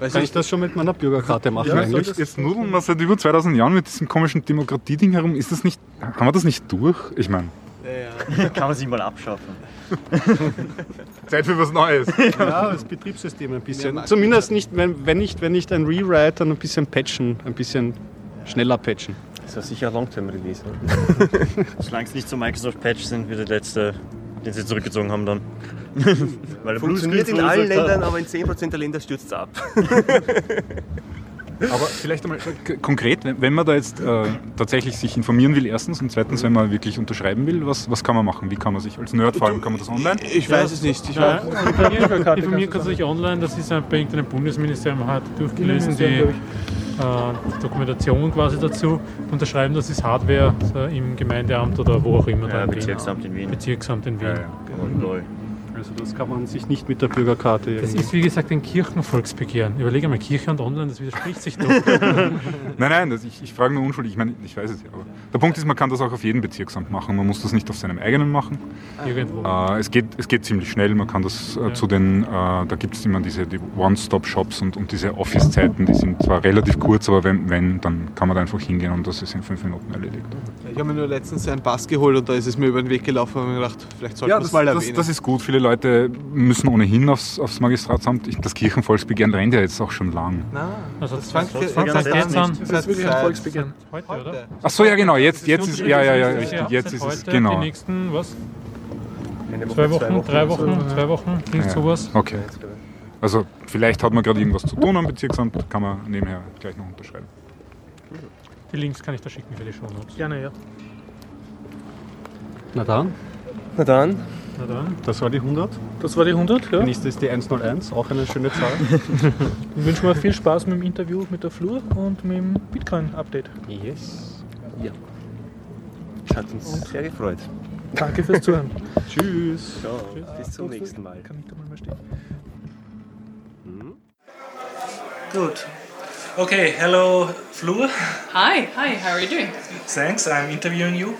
Speaker 9: weiß
Speaker 2: Kann
Speaker 9: ich
Speaker 2: ich das schon mit meiner Bürgerkarte machen
Speaker 4: Ja,
Speaker 2: eigentlich?
Speaker 4: jetzt, jetzt nudeln wir seit über 2000 Jahren mit diesem komischen Demokratieding herum. Ist das nicht, haben wir das nicht durch? Ich meine,
Speaker 9: Ja,
Speaker 8: Kann man sich mal abschaffen.
Speaker 4: Zeit für was Neues.
Speaker 2: Ja, das Betriebssystem ein bisschen. Zumindest nicht, wenn, wenn nicht, wenn nicht ein Rewrite, dann ein bisschen patchen, ein bisschen schneller patchen.
Speaker 5: Das war sicher ein Longterm-Release.
Speaker 8: Solange es nicht so Microsoft Patch sind wie der letzte, den sie zurückgezogen haben dann. Weil
Speaker 5: Funktioniert in allen. Ländern, aber in 10% der Länder stürzt es ab.
Speaker 4: Aber vielleicht einmal k- konkret, wenn, man da jetzt äh, tatsächlich sich informieren will, erstens und zweitens, wenn man wirklich unterschreiben will, was, was kann man machen? Wie kann man sich als Nerd vor allem, kann man das online?
Speaker 9: Ich weiß es nicht. Ich
Speaker 7: Ja,
Speaker 9: weiß,
Speaker 7: informieren, informieren kann sich online, das ist ein- bei irgendeinem Bundesministerium, hat durchgelesen, die, äh, Dokumentation quasi dazu. Unterschreiben, das ist Hardware äh, im Gemeindeamt oder wo auch immer.
Speaker 8: Ja. Bezirksamt in Wien.
Speaker 7: Bezirksamt in Wien.
Speaker 4: Ja, ja.
Speaker 8: Lol.
Speaker 2: Also das kann man sich nicht mit der Bürgerkarte
Speaker 7: Das
Speaker 2: irgendwie.
Speaker 7: ist wie gesagt ein Kirchenvolksbegehren. Überlege mal, Kirche und Online, das widerspricht sich doch.
Speaker 4: Nein, nein, das, ich, ich frage nur unschuldig. Ich meine, ich weiß es ja. Aber der Punkt ist, man kann das auch auf jedem Bezirksamt machen. Man muss das nicht auf seinem eigenen machen.
Speaker 7: Irgendwo.
Speaker 4: Äh, es, geht, es geht ziemlich schnell. Man kann das äh, zu den, äh, da gibt es immer diese die One-Stop-Shops und, und diese Office-Zeiten, die sind zwar relativ kurz, aber wenn, wenn, dann kann man da einfach hingehen und das ist in fünf Minuten erledigt.
Speaker 9: ich habe mir nur letztens einen Pass geholt und da ist es mir über den Weg gelaufen und habe mir gedacht, vielleicht sollte
Speaker 4: Ja,
Speaker 9: man
Speaker 4: das,
Speaker 9: es mal
Speaker 4: das,
Speaker 9: erwähnen.
Speaker 4: das ist gut. Viele Leute müssen ohnehin aufs, aufs Magistratsamt. Ich- Das Kirchenvolksbegehren rennt ja jetzt auch schon lang.
Speaker 9: Nein,
Speaker 7: Also
Speaker 9: das
Speaker 8: das
Speaker 9: fängt
Speaker 8: fängt
Speaker 9: seit
Speaker 7: jetzt an.
Speaker 1: Das ist wirklich ein Volksbegehren.
Speaker 7: Heute, oder?
Speaker 4: Ach so, ja genau. Jetzt,
Speaker 7: Das
Speaker 4: jetzt ist, ja, ja, ja, richtig.
Speaker 7: ja,
Speaker 4: Jetzt ist es, genau.
Speaker 7: Die nächsten, was? Zwei Wochen, drei. Wochen, zwei Wochen, irgend sowas.
Speaker 4: Okay. Also vielleicht hat man gerade irgendwas zu tun am Bezirksamt, kann man nebenher gleich noch unterschreiben.
Speaker 7: Die Links kann ich da schicken für die Show Notes.
Speaker 1: Gerne, ja.
Speaker 2: Na dann,
Speaker 5: Na dann,
Speaker 7: Na dann.
Speaker 2: das war die 100.
Speaker 1: Das war die 100. Ja.
Speaker 2: Die nächste ist die 101, auch eine schöne Zahl.
Speaker 1: Ich wünsche mir viel Spaß mit dem Interview mit der Flur und mit dem Bitcoin-Update.
Speaker 2: yes.
Speaker 5: hat uns sehr gefreut.
Speaker 1: Danke fürs Zuhören.
Speaker 2: Tschüss.
Speaker 5: Ciao, bis zum nächsten Mal.
Speaker 1: Kann ich da mal stehen?
Speaker 11: Good. Okay, hello, Fleur.
Speaker 12: Hi, hi, how are you doing?
Speaker 11: Thanks, I'm interviewing you.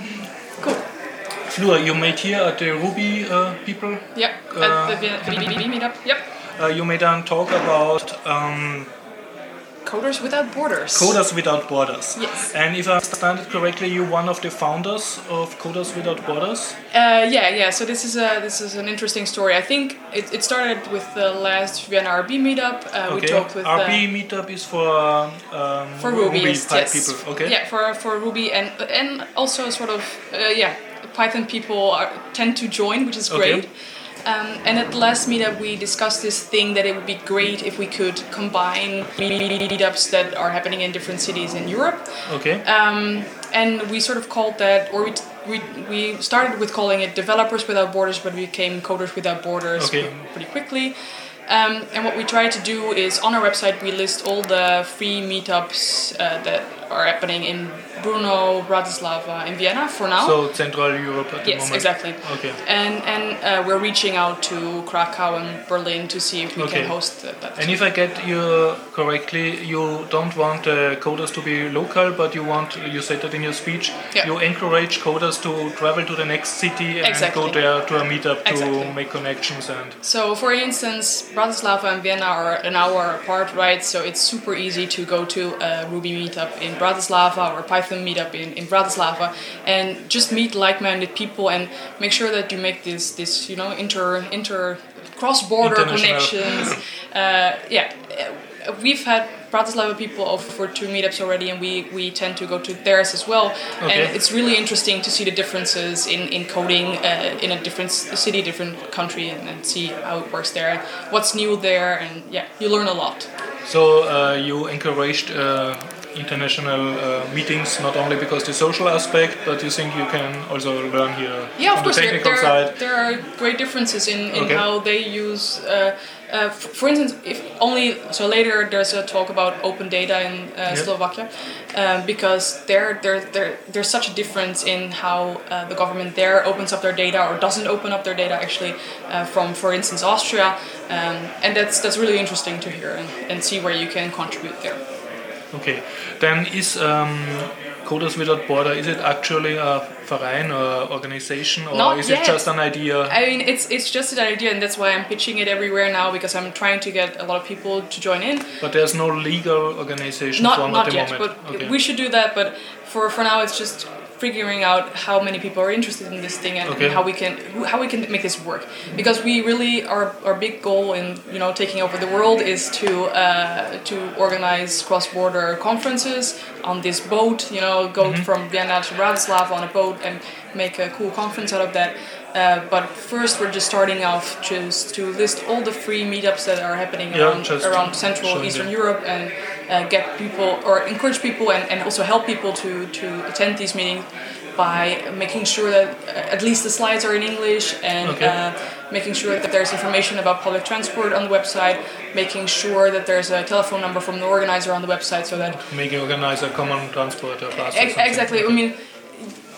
Speaker 12: Cool.
Speaker 11: Fleur, you made here at the Ruby uh, people.
Speaker 12: Yep,
Speaker 11: Uh,
Speaker 12: at the VDB meetup. Yep.
Speaker 11: Uh, you made a talk about um,
Speaker 12: Coders Without Borders.
Speaker 11: Coders Without Borders.
Speaker 12: Yes.
Speaker 11: And if I understand it correctly, you're one of the founders of Coders Without Borders.
Speaker 12: Uh, yeah, yeah. So this is a this is an interesting story. I think it, it started with the last Vienna RB meetup. Uh, We
Speaker 11: okay.
Speaker 12: talked with
Speaker 11: RB
Speaker 12: uh,
Speaker 11: meetup is for um,
Speaker 12: for Rubyist,
Speaker 11: type
Speaker 12: yes.
Speaker 11: people. Okay.
Speaker 12: Yeah, for for Ruby and and also sort of uh, yeah, Python people are, tend to join, which is
Speaker 11: Okay.
Speaker 12: great. Um, and at the last meetup, we discussed this thing that it would be great if we could combine meetups that are happening in different cities in Europe.
Speaker 11: Okay.
Speaker 12: Um, and we sort of called that, or we, t- we, we started with calling it Developers Without Borders, but we became Coders Without Borders
Speaker 11: Okay.
Speaker 12: pretty quickly. Um, and what we try to do is on our website we list all the free meetups uh, that are happening in Brno, Bratislava, and Vienna for now.
Speaker 11: So Central Europe at the
Speaker 12: yes,
Speaker 11: moment.
Speaker 12: exactly.
Speaker 11: Okay.
Speaker 12: And and uh, we're reaching out to Krakow and Berlin to see if we
Speaker 11: Okay.
Speaker 12: can host that.
Speaker 11: And if I get you correctly, you don't want uh, coders to be local, but you want, you said that in your speech,
Speaker 12: Yeah.
Speaker 11: you encourage coders to travel to the next city and
Speaker 12: Exactly.
Speaker 11: go there to a meetup to
Speaker 12: Exactly.
Speaker 11: make connections and.
Speaker 12: So, for instance, Bratislava and Vienna are an hour apart, right? So it's super easy to go to a Ruby meetup in Bratislava or a Python meetup in, in Bratislava and just meet like-minded people and make sure that you make this this you know inter inter cross-border connections. uh, yeah, uh, we've had Bratislava people over for two meetups already, and we, we tend to go to theirs as well.
Speaker 11: Okay.
Speaker 12: And it's really interesting to see the differences in, in coding uh, in a different city, different country, and, and see how it works there, what's new there, and yeah, you learn a lot.
Speaker 11: So uh, you encouraged uh, international uh, meetings not only because the social aspect, but you think you can also learn here
Speaker 12: Yeah, of
Speaker 11: on
Speaker 12: course.
Speaker 11: the
Speaker 12: There,
Speaker 11: technical
Speaker 12: there,
Speaker 11: side.
Speaker 12: there are great differences in, in
Speaker 11: Okay.
Speaker 12: how they use. Uh, uh, for instance, if only so later there's a talk about open data in uh,
Speaker 11: Yeah.
Speaker 12: Slovakia, um, because there, there, there, there's such a difference in how uh, the government there opens up their data or doesn't open up their data actually uh, from, for instance, Austria, um, and that's that's really interesting to hear and, and see where you can contribute there.
Speaker 11: Okay, then is um, Coders Without Border, is it actually a Verein or organization or
Speaker 12: Not
Speaker 11: is
Speaker 12: yet.
Speaker 11: it just an idea?
Speaker 12: I mean, it's it's just an idea, and that's why I'm pitching it everywhere now because I'm trying to get a lot of people to join in.
Speaker 11: but there's no legal organization
Speaker 12: Not
Speaker 11: formed
Speaker 12: not
Speaker 11: at the
Speaker 12: yet,
Speaker 11: moment.
Speaker 12: but
Speaker 11: okay.
Speaker 12: we should do that. But for for now, it's just figuring out how many people are interested in this thing and,
Speaker 11: Okay.
Speaker 12: how we can how we can make this work. Because we really our our big goal in you know taking over the world is to uh, to organize cross border conferences on this boat. You know, go
Speaker 11: Mm-hmm.
Speaker 12: from Vienna to Bratislava on a boat and make a cool conference out of that. Uh, but first, we're just starting off just to list all the free meetups that are happening
Speaker 11: Yeah,
Speaker 12: around, around Central Eastern
Speaker 11: them.
Speaker 12: Europe and uh, get people or encourage people and, and also help people to, to attend these meetings by making sure that uh, at least the slides are in English and
Speaker 11: Okay.
Speaker 12: uh, making sure that there's information about public transport on the website, making sure that there's a telephone number from the organizer on the website so that
Speaker 11: Make organize a common transport or bus or
Speaker 12: Ex-
Speaker 11: something.
Speaker 12: exactly. I mean,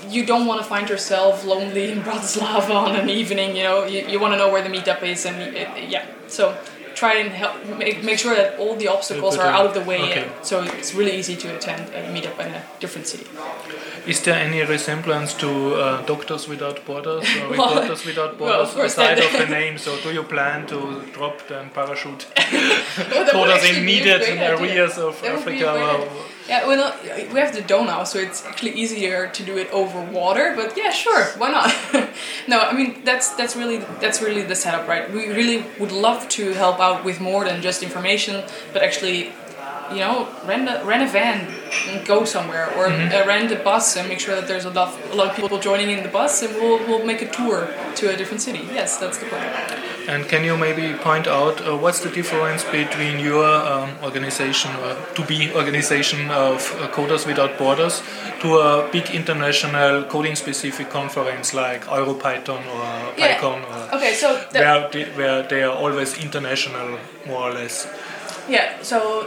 Speaker 12: you don't want to find yourself lonely in Bratislava on an evening. You know, you, you want to know where the meetup is, and it, yeah. So try and help make, make sure that all the obstacles are out of the way,
Speaker 11: okay.
Speaker 12: so it's really easy to attend a meetup in a different city.
Speaker 11: Is there any resemblance to uh, Doctors Without Borders or
Speaker 12: Well,
Speaker 11: Reporters Without Borders
Speaker 12: course,
Speaker 11: aside of the name? So do you plan to drop then parachute
Speaker 12: Well, would
Speaker 11: in needed
Speaker 12: idea.
Speaker 11: areas of
Speaker 12: That
Speaker 11: Africa?
Speaker 12: Yeah, well, we have the now, so it's actually easier to do it over water. But yeah, sure, why not? no, I mean that's that's really that's really the setup, right? We really would love to help out with more than just information, but actually, you know, rent a rent a van and go somewhere, or
Speaker 11: Mhm.
Speaker 12: uh, rent a bus and make sure that there's a lot a lot of people joining in the bus, and we'll we'll make a tour to a different city. Yes, that's the plan.
Speaker 11: And can you maybe point out uh, what's the difference between your um, organization or to be organization of uh, Coders Without Borders to a big international coding specific conference like EuroPython or
Speaker 12: Yeah.
Speaker 11: PyCon or
Speaker 12: Okay, so
Speaker 11: where, they, where they are always international more or less.
Speaker 12: Yeah, so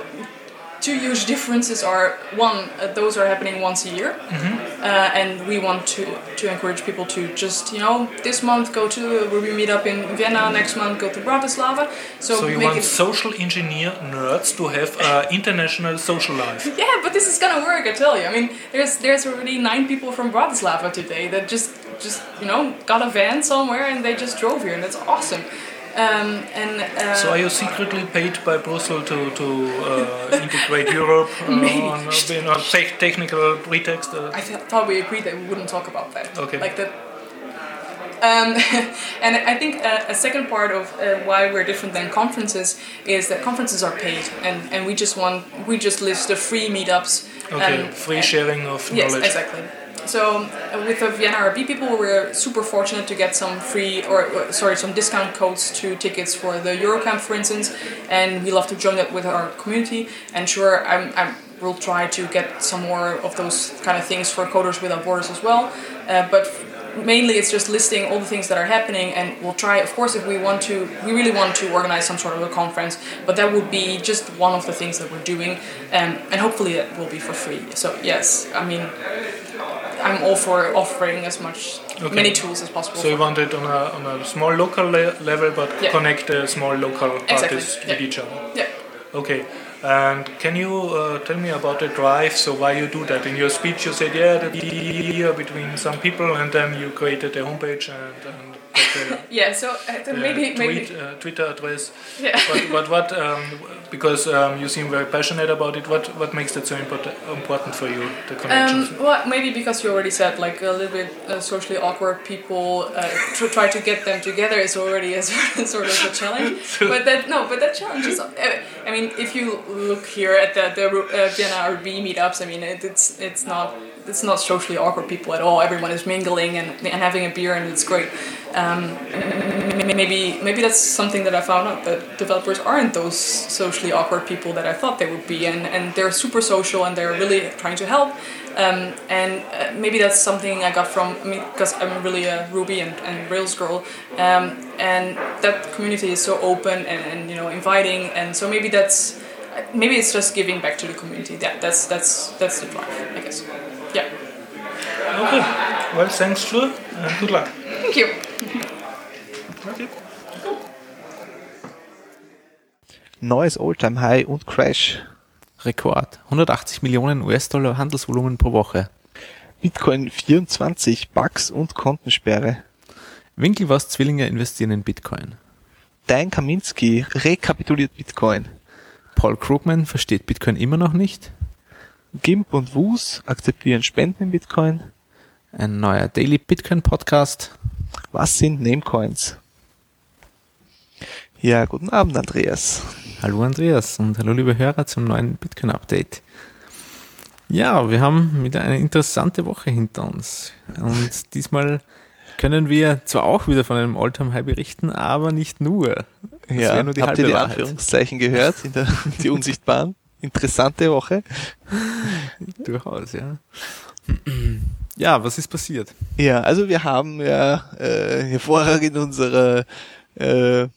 Speaker 12: two huge differences are one, uh, those are happening once a year,
Speaker 11: Mhm.
Speaker 12: uh, and we want to, to encourage people to just, you know, this month go to the Ruby meetup in Vienna, next month go to Bratislava. So,
Speaker 11: So, you
Speaker 12: make
Speaker 11: want
Speaker 12: it.
Speaker 11: social engineer nerds to have uh, international social life.
Speaker 12: Yeah, but this is gonna work, I tell you. I mean, there's there's already nine people from Bratislava today that just just you know got a van somewhere and they just drove here, and that's awesome. Um, and uh,
Speaker 11: So are you secretly paid by Brussels to, to uh, integrate Europe uh, on you know, te- technical pretext? Uh,
Speaker 12: I th- thought we agreed that we wouldn't talk about that.
Speaker 11: Okay.
Speaker 12: Like that. Um, and I think a, a second part of uh, why we're different than conferences is that conferences are paid, and, and we just want we just list the free meetups.
Speaker 11: okay,
Speaker 12: um,
Speaker 11: free sharing of knowledge.
Speaker 12: Yes, exactly. So uh, with the Vienna RB people, we're super fortunate to get some free or sorry some discount codes to tickets for the Eurocamp, for instance, and we love to join that with our community. And sure, I'm, I'm we'll try to get some more of those kind of things for Coders Without Borders as well. Uh, but mainly it's just listing all the things that are happening, and we'll try. Of course, if we want to, we really want to organize some sort of a conference, but that would be just one of the things that we're doing, um, and hopefully that will be for free. So yes, I mean, I'm all for offering as much
Speaker 11: Okay.
Speaker 12: many tools as possible.
Speaker 11: So you want it on a, on a small local le- level, but
Speaker 12: Yeah.
Speaker 11: connect the small local
Speaker 12: Exactly,
Speaker 11: parties with each other.
Speaker 12: Yeah.
Speaker 11: Okay. And can you uh, tell me about the drive? So why you do that? In your speech, you said, yeah, the between some people, and then you created a homepage and, and
Speaker 12: Yeah, so uh, maybe maybe
Speaker 11: tweet, uh, Twitter address.
Speaker 12: Yeah.
Speaker 11: But, but what? Um, because um, you seem very passionate about it. What what makes it so important important for you? The connections.
Speaker 12: Um, well, maybe because you already said like a little bit uh, socially awkward people uh, to try to get them together is already a sort of a challenge. but that no, but that challenge is. Uh, I mean, if you look here at the the uh, Vienna RB meetups, I mean, it, it's it's not it's not socially awkward people at all. Everyone is mingling and, and having a beer, and it's great. Um, maybe maybe that's something that I found out that developers aren't those socially awkward people that I thought they would be, and, and they're super social and they're really trying to help. Um, and uh, maybe that's something I got from I mean because I'm really a Ruby and, and Rails girl, um, and that community is so open and, and you know inviting, and so maybe that's maybe it's just giving back to the community. That that's that's that's the drive, I guess. Yeah.
Speaker 11: Okay. Well, thanks, Fleur, and good luck.
Speaker 12: Thank you.
Speaker 11: Okay.
Speaker 13: Neues Alltime High und Crash.
Speaker 14: Rekord. 180 Millionen US-Dollar Handelsvolumen pro Woche.
Speaker 13: Bitcoin 24, Bugs und Kontensperre.
Speaker 14: Winkelwas Zwillinge investieren in Bitcoin.
Speaker 13: Dan Kaminski rekapituliert Bitcoin.
Speaker 14: Paul Krugman versteht Bitcoin immer noch nicht.
Speaker 13: Gimp und Wus akzeptieren Spenden in Bitcoin.
Speaker 14: Ein neuer Daily Bitcoin Podcast.
Speaker 13: Was sind Namecoins? Ja, guten Abend, Andreas.
Speaker 14: Hallo Andreas und hallo liebe Hörer zum neuen Bitcoin Update. Ja, wir haben wieder eine interessante Woche hinter uns. Und diesmal können wir zwar auch wieder von einem Alltime High berichten, aber nicht nur. Das
Speaker 13: Ja,
Speaker 14: nur die
Speaker 13: habt ihr die
Speaker 14: Wahrheit.
Speaker 13: Anführungszeichen gehört? In der, die Unsichtbaren. Interessante Woche.
Speaker 14: Durchaus, ja. Ja, was ist passiert?
Speaker 13: Ja, also wir haben ja äh, hervorragend unsere äh,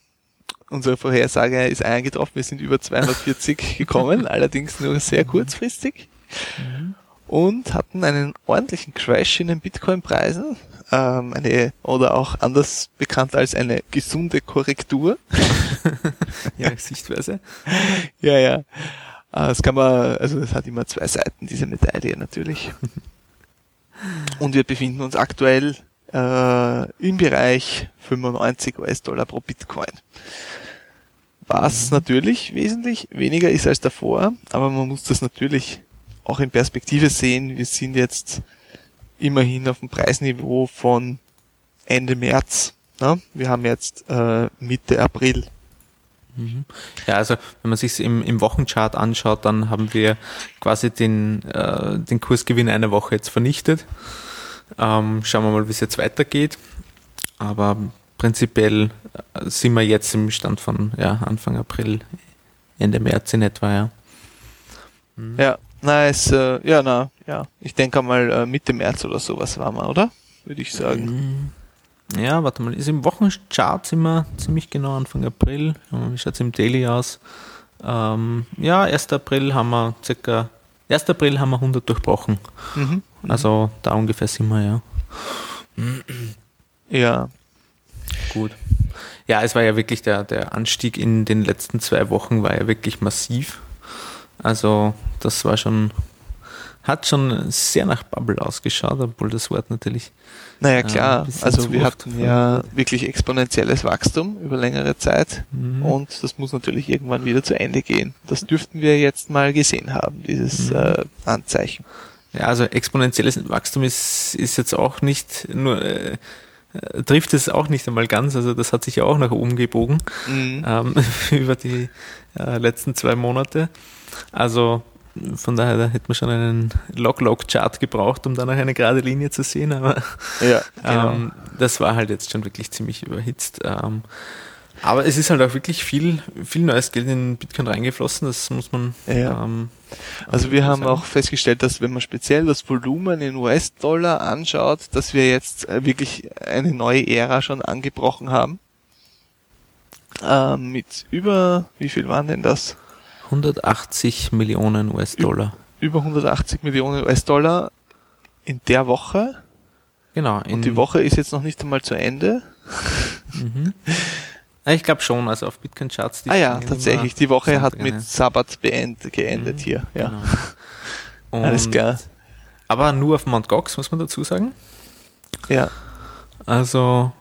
Speaker 13: unsere Vorhersage ist eingetroffen. Wir sind über 240 gekommen, allerdings nur sehr kurzfristig und hatten einen ordentlichen Crash in den Bitcoin-Preisen. Ähm, eine oder auch anders bekannt als eine gesunde Korrektur.
Speaker 14: Ja, Sichtweise.
Speaker 13: ja, ja. Äh, Das kann man, also das hat immer zwei Seiten, diese Medaille natürlich. Und wir befinden uns aktuell äh, im Bereich 95 US-Dollar pro Bitcoin. Was natürlich wesentlich weniger ist als davor, aber man muss das natürlich auch in Perspektive sehen. Wir sind jetzt immerhin auf dem Preisniveau von Ende März. Ne? Wir haben jetzt äh, Mitte April.
Speaker 14: Mhm. Ja, also wenn man sich im, im Wochenchart anschaut, dann haben wir quasi den, äh, den Kursgewinn einer Woche jetzt vernichtet. Ähm, schauen wir mal, wie es jetzt weitergeht. Aber prinzipiell äh, sind wir jetzt im Stand von ja, Anfang April, Ende März in etwa, ja.
Speaker 13: Ja, na, äh, ja, na, ja. Ich denke mal äh, Mitte März oder sowas waren wir, oder? Würde ich sagen.
Speaker 14: Ja, warte mal, ist im Wochenchart sind wir ziemlich genau Anfang April. Wie schaut es im Daily aus? Ähm, ja, 1. April haben wir circa, 1. April haben wir 100 durchbrochen.
Speaker 13: Mhm.
Speaker 14: Also da ungefähr sind wir, ja.
Speaker 13: Ja.
Speaker 14: Gut. Ja, es war ja wirklich der, der Anstieg in den letzten zwei Wochen war ja wirklich massiv. Also das war schon, hat schon sehr nach Bubble ausgeschaut, obwohl das Wort natürlich.
Speaker 13: Naja,
Speaker 14: äh,
Speaker 13: klar.
Speaker 14: bisschen
Speaker 13: also wir hatten ja wirklich exponentielles Wachstum über längere Zeit
Speaker 14: Mhm.
Speaker 13: und das muss natürlich irgendwann wieder zu Ende gehen. Das dürften wir jetzt mal gesehen haben, dieses
Speaker 14: Mhm.
Speaker 13: äh, Anzeichen.
Speaker 14: Ja, also exponentielles Wachstum ist, ist jetzt auch nicht nur, äh, äh, trifft es auch nicht einmal ganz, also das hat sich ja auch nach oben gebogen
Speaker 13: Mhm.
Speaker 14: ähm, über die äh, letzten zwei Monate. Also von daher da hätte man schon einen Log-Log-Chart gebraucht, um dann noch eine gerade Linie zu sehen, aber
Speaker 13: Ja, genau.
Speaker 14: ähm, das war halt jetzt schon wirklich ziemlich überhitzt. Ähm, Aber es ist halt auch wirklich viel, viel neues Geld in Bitcoin reingeflossen, das muss man.
Speaker 13: Ja.
Speaker 14: Ähm,
Speaker 13: Also wir haben auch festgestellt, dass wenn man speziell das Volumen in US-Dollar anschaut, dass wir jetzt äh, wirklich eine neue Ära schon angebrochen haben. Ähm, mit über, wie viel waren denn das?
Speaker 14: 180 Millionen US-Dollar.
Speaker 13: Über 180 Millionen US-Dollar in der Woche.
Speaker 14: Genau.
Speaker 13: Und die Woche ist jetzt noch nicht einmal zu Ende.
Speaker 14: Mhm. Ich glaube schon, also auf Bitcoin Charts.
Speaker 13: Ah ja, tatsächlich. Die Woche hat mit. Sabbat beend, geendet hier. Ja.
Speaker 14: Genau.
Speaker 13: Alles
Speaker 14: Und-
Speaker 13: klar.
Speaker 14: Aber nur auf Mt. Gox, muss man dazu sagen.
Speaker 13: Ja.
Speaker 14: Also,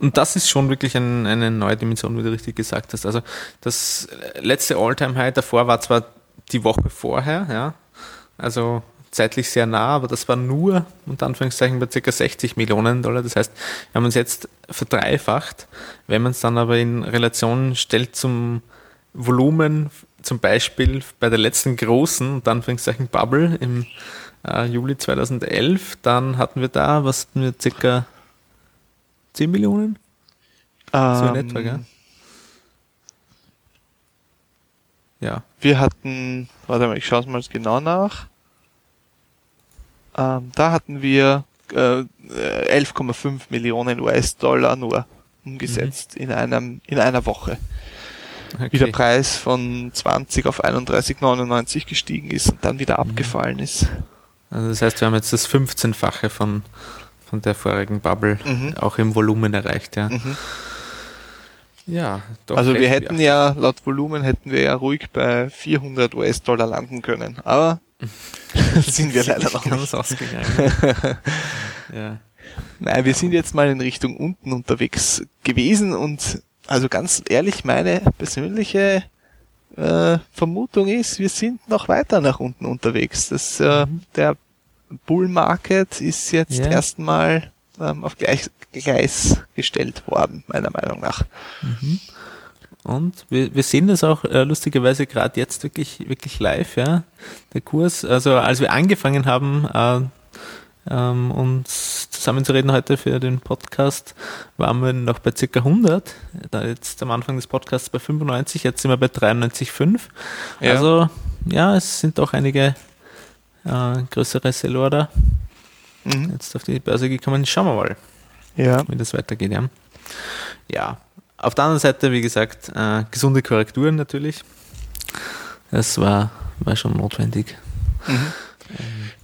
Speaker 14: und das ist schon wirklich ein, eine neue Dimension, wie du richtig gesagt hast. Also, das letzte All-Time-High davor war zwar die Woche vorher, ja, also zeitlich sehr nah, aber das war nur, unter Anführungszeichen, bei ca. 60 Millionen Dollar. Das heißt, wir haben uns jetzt verdreifacht. Wenn man es dann aber in Relation stellt zum Volumen, zum Beispiel bei der letzten großen, unter Anführungszeichen, Bubble im äh, Juli 2011, dann hatten wir da, was hatten wir, ca. 10 Millionen? so in
Speaker 13: Ähm,
Speaker 14: etwa, gell? Ja.
Speaker 13: Wir hatten, warte mal, ich schaue es mal genau nach. Ähm, da hatten wir äh, 11,5 Millionen US-Dollar nur umgesetzt in einem in einer Woche.
Speaker 14: Okay.
Speaker 13: Wie der Preis von 20 auf 31,99 gestiegen ist und dann wieder abgefallen ist.
Speaker 14: Also das heißt, wir haben jetzt das 15-fache von, von der vorigen Bubble
Speaker 13: Mhm.
Speaker 14: auch im Volumen erreicht, ja.
Speaker 13: Mhm.
Speaker 14: Ja, doch
Speaker 13: also wir hätten ja, laut Volumen hätten wir ja ruhig bei 400 US-Dollar landen können, aber sind wir leider noch nicht.
Speaker 14: ausgegangen. ja.
Speaker 13: Nein, wir sind jetzt mal in Richtung unten unterwegs gewesen und also ganz ehrlich, meine persönliche äh, Vermutung ist, wir sind noch weiter nach unten unterwegs. Das, äh, Der Bull Market ist jetzt
Speaker 14: Ja.
Speaker 13: erstmal ähm, auf Gleis, Gleis gestellt worden, meiner Meinung nach.
Speaker 14: Mhm. Und wir, wir sehen das auch äh, lustigerweise gerade jetzt wirklich, wirklich live, ja. Der Kurs, also als wir angefangen haben, äh, ähm, uns zusammenzureden heute für den Podcast, waren wir noch bei circa 100. Da jetzt am Anfang des Podcasts bei 95, jetzt sind wir bei 93,5.
Speaker 13: Ja.
Speaker 14: Also, ja, es sind doch einige äh, größere Sellorder
Speaker 13: Mhm.
Speaker 14: jetzt auf die Börse gekommen. Schauen wir mal,
Speaker 13: Ja.
Speaker 14: wie das weitergeht. Ja. ja, auf der anderen Seite, wie gesagt, äh, gesunde Korrekturen natürlich. Das war, war schon notwendig.
Speaker 13: Mhm.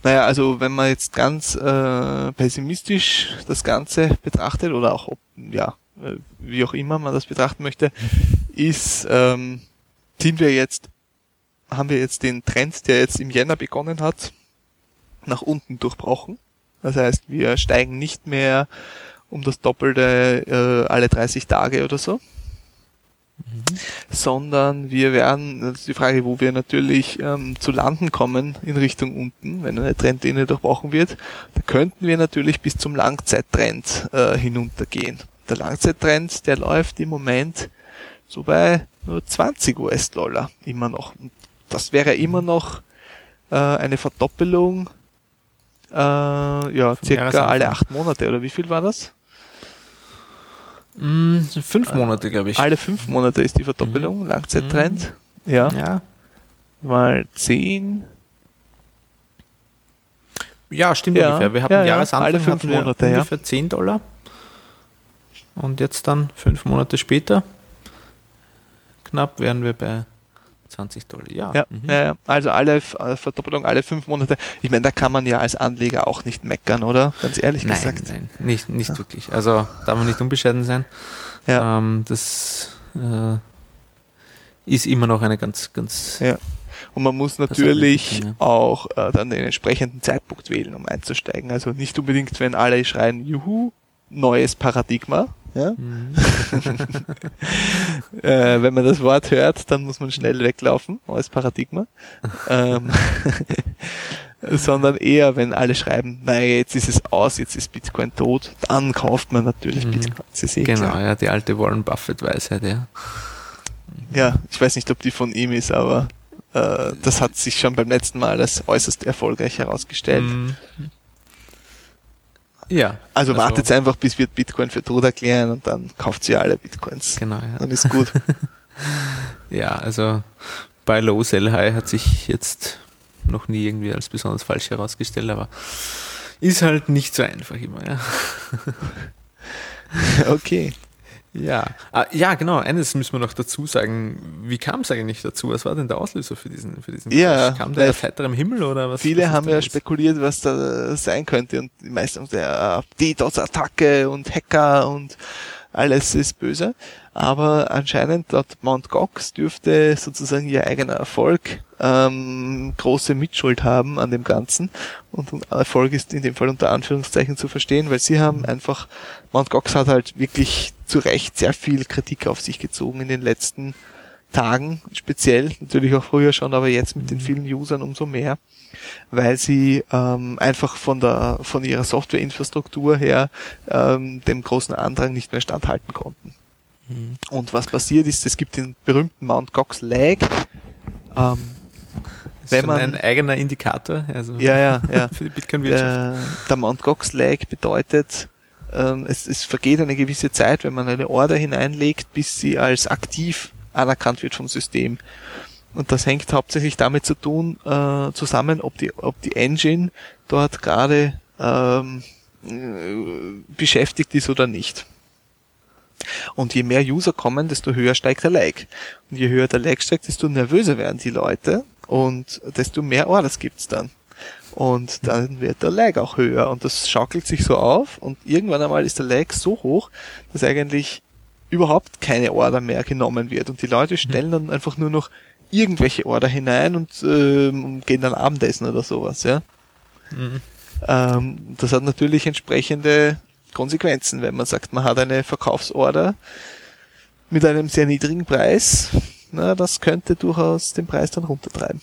Speaker 13: Naja, also wenn man jetzt ganz äh, pessimistisch das Ganze betrachtet oder auch, ob, ja, äh, wie auch immer man das betrachten möchte, ist, ähm, sind wir jetzt, haben wir jetzt den Trend, der jetzt im Jänner begonnen hat, nach unten durchbrochen. Das heißt, wir steigen nicht mehr um das Doppelte äh, alle 30 Tage oder so, sondern wir werden, das ist die Frage, wo wir natürlich ähm, zu landen kommen in Richtung unten, wenn eine Trendlinie durchbrochen wird, da könnten wir natürlich bis zum Langzeittrend äh, hinuntergehen. Der Langzeittrend, der läuft im Moment so bei nur 20 US-Dollar immer noch. Und das wäre immer noch äh, eine Verdoppelung, äh, ja, circa alle acht Monate, oder wie viel war das?
Speaker 14: Mm, fünf Monate, glaube ich.
Speaker 13: Alle fünf Monate ist die Verdoppelung, Langzeittrend. Ja.
Speaker 14: Ja.
Speaker 13: Mal 10.
Speaker 14: Ja, stimmt
Speaker 13: Ja,
Speaker 14: ungefähr. Wir hatten
Speaker 13: ja, ja,
Speaker 14: Jahresanfang
Speaker 13: alle fünf
Speaker 14: hatten wir
Speaker 13: Monate, ja.
Speaker 14: ungefähr 10 Dollar. Und jetzt dann fünf Monate später, knapp wären wir bei 20 Dollar. Ja,
Speaker 13: Ja,
Speaker 14: mhm.
Speaker 13: ja, ja. also alle äh, Verdoppelung alle fünf Monate. Ich meine, da kann man ja als Anleger auch nicht meckern, oder? Ganz ehrlich
Speaker 14: nein,
Speaker 13: gesagt.
Speaker 14: nein, nicht, nicht wirklich. Also darf man nicht unbescheiden sein.
Speaker 13: Ja.
Speaker 14: Ähm, das äh, ist immer noch eine ganz, ganz.
Speaker 13: Ja. Und man muss natürlich auch äh, dann den entsprechenden Zeitpunkt wählen, um einzusteigen. Also nicht unbedingt, wenn alle schreien, juhu, neues Paradigma. Ja?
Speaker 14: Mhm.
Speaker 13: äh, wenn man das Wort hört, dann muss man schnell weglaufen, neues Paradigma. ähm, sondern eher, wenn alle schreiben, naja, jetzt ist es aus, jetzt ist Bitcoin tot, dann kauft man natürlich
Speaker 14: Mhm.
Speaker 13: Bitcoin. Eh
Speaker 14: Genau,
Speaker 13: klar.
Speaker 14: ja, die alte Warren Buffett-Weisheit, ja.
Speaker 13: Ja, ich weiß nicht, ob die von ihm ist, aber äh, das hat sich schon beim letzten Mal als äußerst erfolgreich herausgestellt.
Speaker 14: Mhm. Ja.
Speaker 13: Also,
Speaker 14: Also-
Speaker 13: wartet einfach, bis wir Bitcoin für tot erklären und dann kauft ihr alle Bitcoins.
Speaker 14: Genau, ja.
Speaker 13: Dann ist gut.
Speaker 14: Ja, also bei Low Sell High hat sich jetzt noch nie irgendwie als besonders falsch herausgestellt, aber ist halt nicht so einfach immer, ja.
Speaker 13: okay.
Speaker 14: Ja, ah, ja, genau. Eines müssen wir noch dazu sagen. Wie kam es eigentlich dazu? Was war denn der Auslöser für diesen, für diesen
Speaker 13: Ja,
Speaker 14: Crash? Kam der aus heiterem Himmel oder was?
Speaker 13: Viele
Speaker 14: was
Speaker 13: haben ja spekuliert, was da sein könnte und die meisten haben gesagt, DDoS-Attacke und Hacker und alles ist böse. Aber anscheinend laut Mt. Gox dürfte sozusagen ihr eigener Erfolg ähm, große Mitschuld haben an dem Ganzen. Und Erfolg ist in dem Fall unter Anführungszeichen zu verstehen, weil sie haben einfach, Mt. Gox hat halt wirklich zu Recht sehr viel Kritik auf sich gezogen in den letzten Tagen, speziell, natürlich auch früher schon, aber jetzt mit den vielen Usern umso mehr, weil sie ähm, einfach von der von ihrer Softwareinfrastruktur her ähm, dem großen Andrang nicht mehr standhalten konnten.
Speaker 14: Mhm.
Speaker 13: Und was passiert ist, es gibt den berühmten Mt. Gox Lag. Ähm, wenn man
Speaker 14: ein eigener Indikator, also
Speaker 13: ja, ja, ja.
Speaker 14: für die Bitcoin-Wirtschaft.
Speaker 13: Der, der Mt. Gox Lag bedeutet, ähm, es, es vergeht eine gewisse Zeit, wenn man eine Order hineinlegt, bis sie als aktiv anerkannt wird vom System. Und das hängt hauptsächlich damit zu tun, äh, zusammen, ob die, ob die Engine dort gerade ähm, äh, beschäftigt ist oder nicht. Und je mehr User kommen, desto höher steigt der Lag. Und je höher der Lag steigt, desto nervöser werden die Leute und desto mehr Orders gibt's dann. Und dann wird der Lag auch höher und das schaukelt sich so auf und irgendwann einmal ist der Lag so hoch, dass eigentlich überhaupt keine Order mehr genommen wird und die Leute stellen dann einfach nur noch irgendwelche Order hinein und ähm, gehen dann Abendessen oder sowas, ja.
Speaker 14: Mhm.
Speaker 13: Ähm, das hat natürlich entsprechende Konsequenzen, wenn man sagt, man hat eine Verkaufsorder mit einem sehr niedrigen Preis. Na, das könnte durchaus den Preis dann runtertreiben.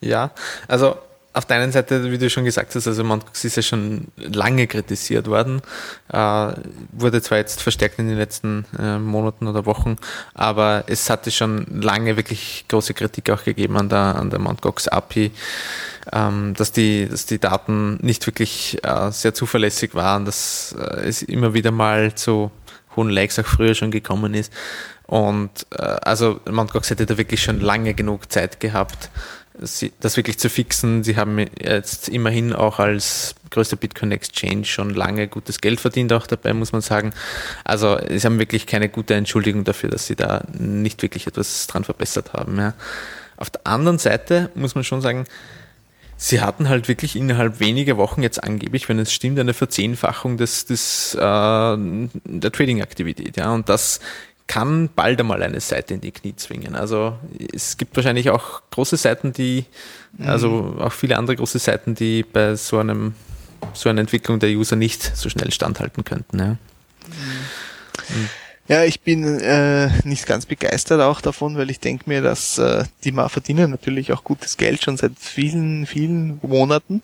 Speaker 14: Ja, also auf der einen Seite, wie du schon gesagt hast, also Mongox ist ja schon lange kritisiert worden, äh, wurde zwar jetzt verstärkt in den letzten äh, Monaten oder Wochen, aber es hatte schon lange wirklich große Kritik auch gegeben an der, an der Mt. Gox API, ähm, dass, die, dass die Daten nicht wirklich äh, sehr zuverlässig waren, dass äh, es immer wieder mal zu hohen Lags auch früher schon gekommen ist. Und äh, also Mt. Gox hätte da wirklich schon lange genug Zeit gehabt, sie, das wirklich zu fixen. Sie haben jetzt immerhin auch als größter Bitcoin Exchange schon lange gutes Geld verdient, auch dabei, muss man sagen. Also sie haben wirklich keine gute Entschuldigung dafür, dass sie da nicht wirklich etwas dran verbessert haben. Ja. Auf der anderen Seite muss man schon sagen, Sie hatten halt wirklich innerhalb weniger Wochen jetzt angeblich, wenn es stimmt, eine Verzehnfachung des, des, äh, der Trading-Aktivität. Ja, und das kann bald einmal eine Seite in die Knie zwingen. Also es gibt wahrscheinlich auch große Seiten, die, also auch viele andere große Seiten, die bei so einem so einer Entwicklung der User nicht so schnell standhalten könnten. Ja.
Speaker 13: Ja, ich bin äh, nicht ganz begeistert auch davon, weil ich denke mir, dass äh, die mal verdienen natürlich auch gutes Geld schon seit vielen, vielen Monaten.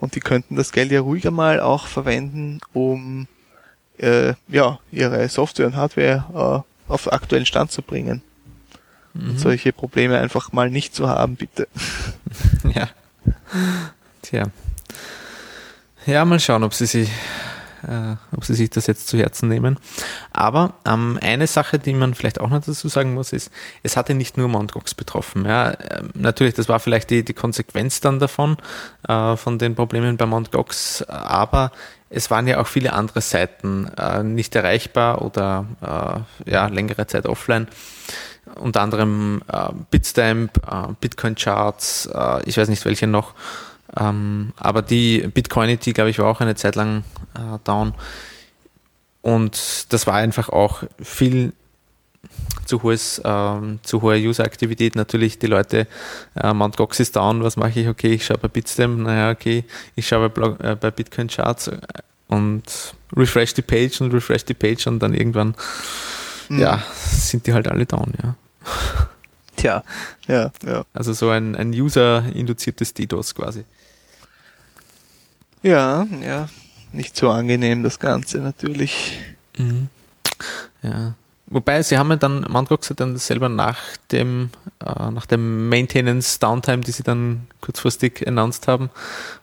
Speaker 13: Und die könnten das Geld ja ruhiger mal auch verwenden, um äh, ja, ihre Software und Hardware äh, auf aktuellen Stand zu bringen. Und
Speaker 14: Mhm.
Speaker 13: solche Probleme einfach mal nicht zu haben, bitte.
Speaker 14: Ja. Tja. Ja, mal schauen, ob sie sich, äh, ob sie sich das jetzt zu Herzen nehmen. Aber ähm, eine Sache, die man vielleicht auch noch dazu sagen muss, ist, es hatte nicht nur Mt. Gox betroffen. Ja, ähm, natürlich, das war vielleicht die, die Konsequenz dann davon, äh, von den Problemen bei Mt. Gox, aber es waren ja auch viele andere Seiten äh, nicht erreichbar oder äh, ja, längere Zeit offline unter anderem äh, Bitstamp, äh, Bitcoin Charts, äh, ich weiß nicht welche noch, ähm, aber die Bitcoinity, glaube ich, war auch eine Zeit lang äh, down. Und das war einfach auch viel zu hohes, ähm, zu hohe User-Aktivität. Natürlich die Leute, äh, Mt. Gox ist down, was mache ich? Okay, ich schaue bei Bitstamp, naja, okay, ich schaue bei, Blog, äh, bei Bitcoin Charts und refresh die Page und refresh die Page und dann irgendwann
Speaker 13: Mhm.
Speaker 14: ja, sind die halt alle down, ja.
Speaker 13: Tja, ja, ja.
Speaker 14: Also so ein, ein User-induziertes DDoS quasi.
Speaker 13: Ja, ja. Nicht so angenehm, das Ganze natürlich.
Speaker 14: Mhm. Ja. Wobei sie haben ja dann, Mantrox hat dann selber nach dem, äh, nach dem Maintenance Downtime, die sie dann kurzfristig announced haben,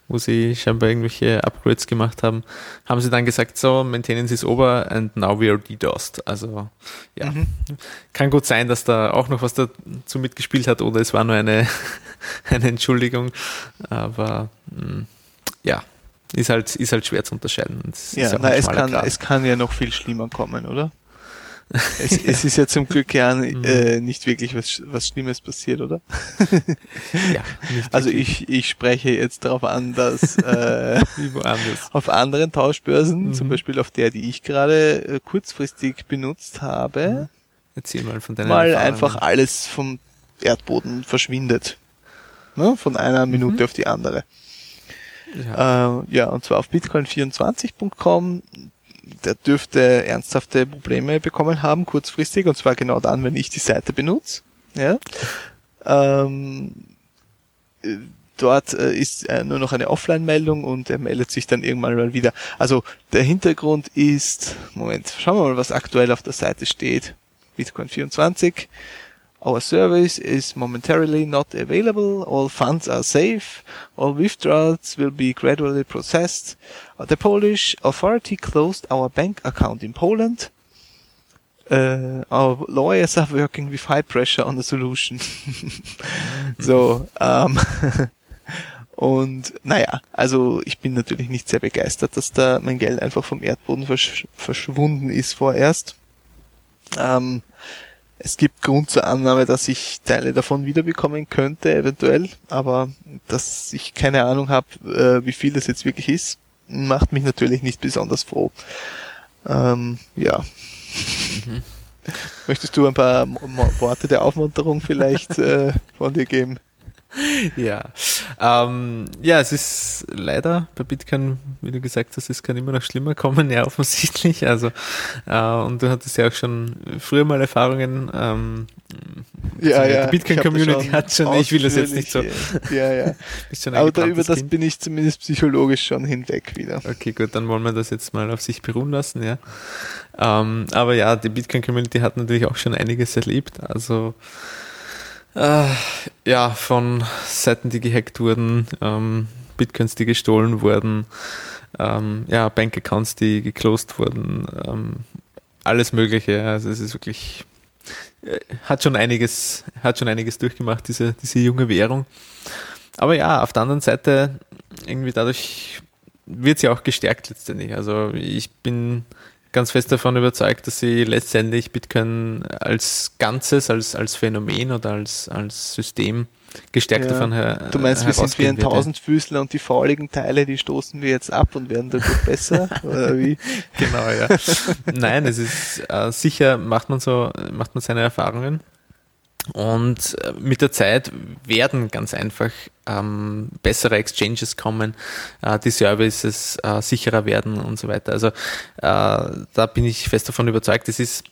Speaker 14: wo sie scheinbar irgendwelche Upgrades gemacht haben, haben sie dann gesagt, so, Maintenance is over and now we are DDoSed. Also ja,
Speaker 13: Mhm.
Speaker 14: kann gut sein, dass da auch noch was dazu mitgespielt hat oder es war nur eine, eine Entschuldigung, aber mh, ja, ist halt, ist halt schwer zu unterscheiden.
Speaker 13: Ja, na, es kann, es kann ja noch viel schlimmer kommen, oder? Es, es ist ja zum Glück ja äh, nicht wirklich was, was Schlimmes passiert, oder?
Speaker 14: ja,
Speaker 13: also ich, ich spreche jetzt darauf an, dass äh, auf anderen Tauschbörsen, zum Beispiel auf der, die ich gerade äh, kurzfristig benutzt habe,
Speaker 14: Erzähl mal von deinen
Speaker 13: mal einfach alles vom Erdboden verschwindet. Ne? Von einer Minute auf die andere. Ja. Äh, ja, und zwar auf bitcoin24.com. Der dürfte ernsthafte Probleme bekommen haben, kurzfristig, und zwar genau dann, wenn ich die Seite benutze. Ja. Ähm, äh, dort äh, ist äh, nur noch eine Offline-Meldung und er meldet sich dann irgendwann mal wieder. Also der Hintergrund ist, Moment, schauen wir mal, was aktuell auf der Seite steht. Bitcoin 24. Our service is momentarily not available. All funds are safe. All withdrawals will be gradually processed. The Polish authority closed our bank account in Poland. Uh, our lawyers are working with high pressure on a solution. so, ähm, und naja, also ich bin natürlich nicht sehr begeistert, dass da mein Geld einfach vom Erdboden versch verschwunden ist vorerst. Ähm, es gibt Grund zur Annahme, dass ich Teile davon wiederbekommen könnte, eventuell, aber dass ich keine Ahnung habe, äh, wie viel das jetzt wirklich ist, macht mich natürlich nicht besonders froh. Ähm, ja. Möchtest du ein paar Mo- Mo- Worte der Aufmunterung vielleicht äh, von dir geben?
Speaker 14: Ja. Ähm, ja, es ist leider bei Bitcoin, wie du gesagt hast, es kann immer noch schlimmer kommen, ja, offensichtlich. Also, äh, und du hattest ja auch schon früher mal Erfahrungen. Ähm,
Speaker 13: Ja,
Speaker 14: also
Speaker 13: ja.
Speaker 14: Die Bitcoin-Community hat schon, ich will das jetzt nicht so.
Speaker 13: Ja, ja. Aber da, über das
Speaker 14: Kind.
Speaker 13: bin ich zumindest psychologisch schon hinweg wieder.
Speaker 14: Okay, gut, dann wollen wir das jetzt mal auf sich beruhen lassen, ja. Ähm, aber ja, die Bitcoin-Community hat natürlich auch schon einiges erlebt. Also äh, ja, von Seiten, die gehackt wurden, ähm, Bitcoins, die gestohlen wurden, ähm, ja, Bankaccounts, die geclosed wurden, ähm, alles Mögliche. Also es ist wirklich äh, hat schon einiges, hat schon einiges durchgemacht, diese, diese junge Währung. Aber ja, auf der anderen Seite, irgendwie dadurch wird sie auch gestärkt letztendlich. Also ich bin ganz fest davon überzeugt, dass sie letztendlich Bitcoin als Ganzes, als, als Phänomen oder als, als System gestärkt davon her.
Speaker 13: du meinst, wir sind wie ein
Speaker 14: wird, ja.
Speaker 13: Tausendfüßler und die fauligen Teile, die stoßen wir jetzt ab und werden dadurch besser? Oder wie?
Speaker 14: Genau, ja. Nein, es ist äh, sicher, macht man so, macht man seine Erfahrungen. Und äh, mit der Zeit werden ganz einfach ähm, bessere Exchanges kommen, äh, die Services äh, sicherer werden und so weiter. Also äh, da bin ich fest davon überzeugt. Es ist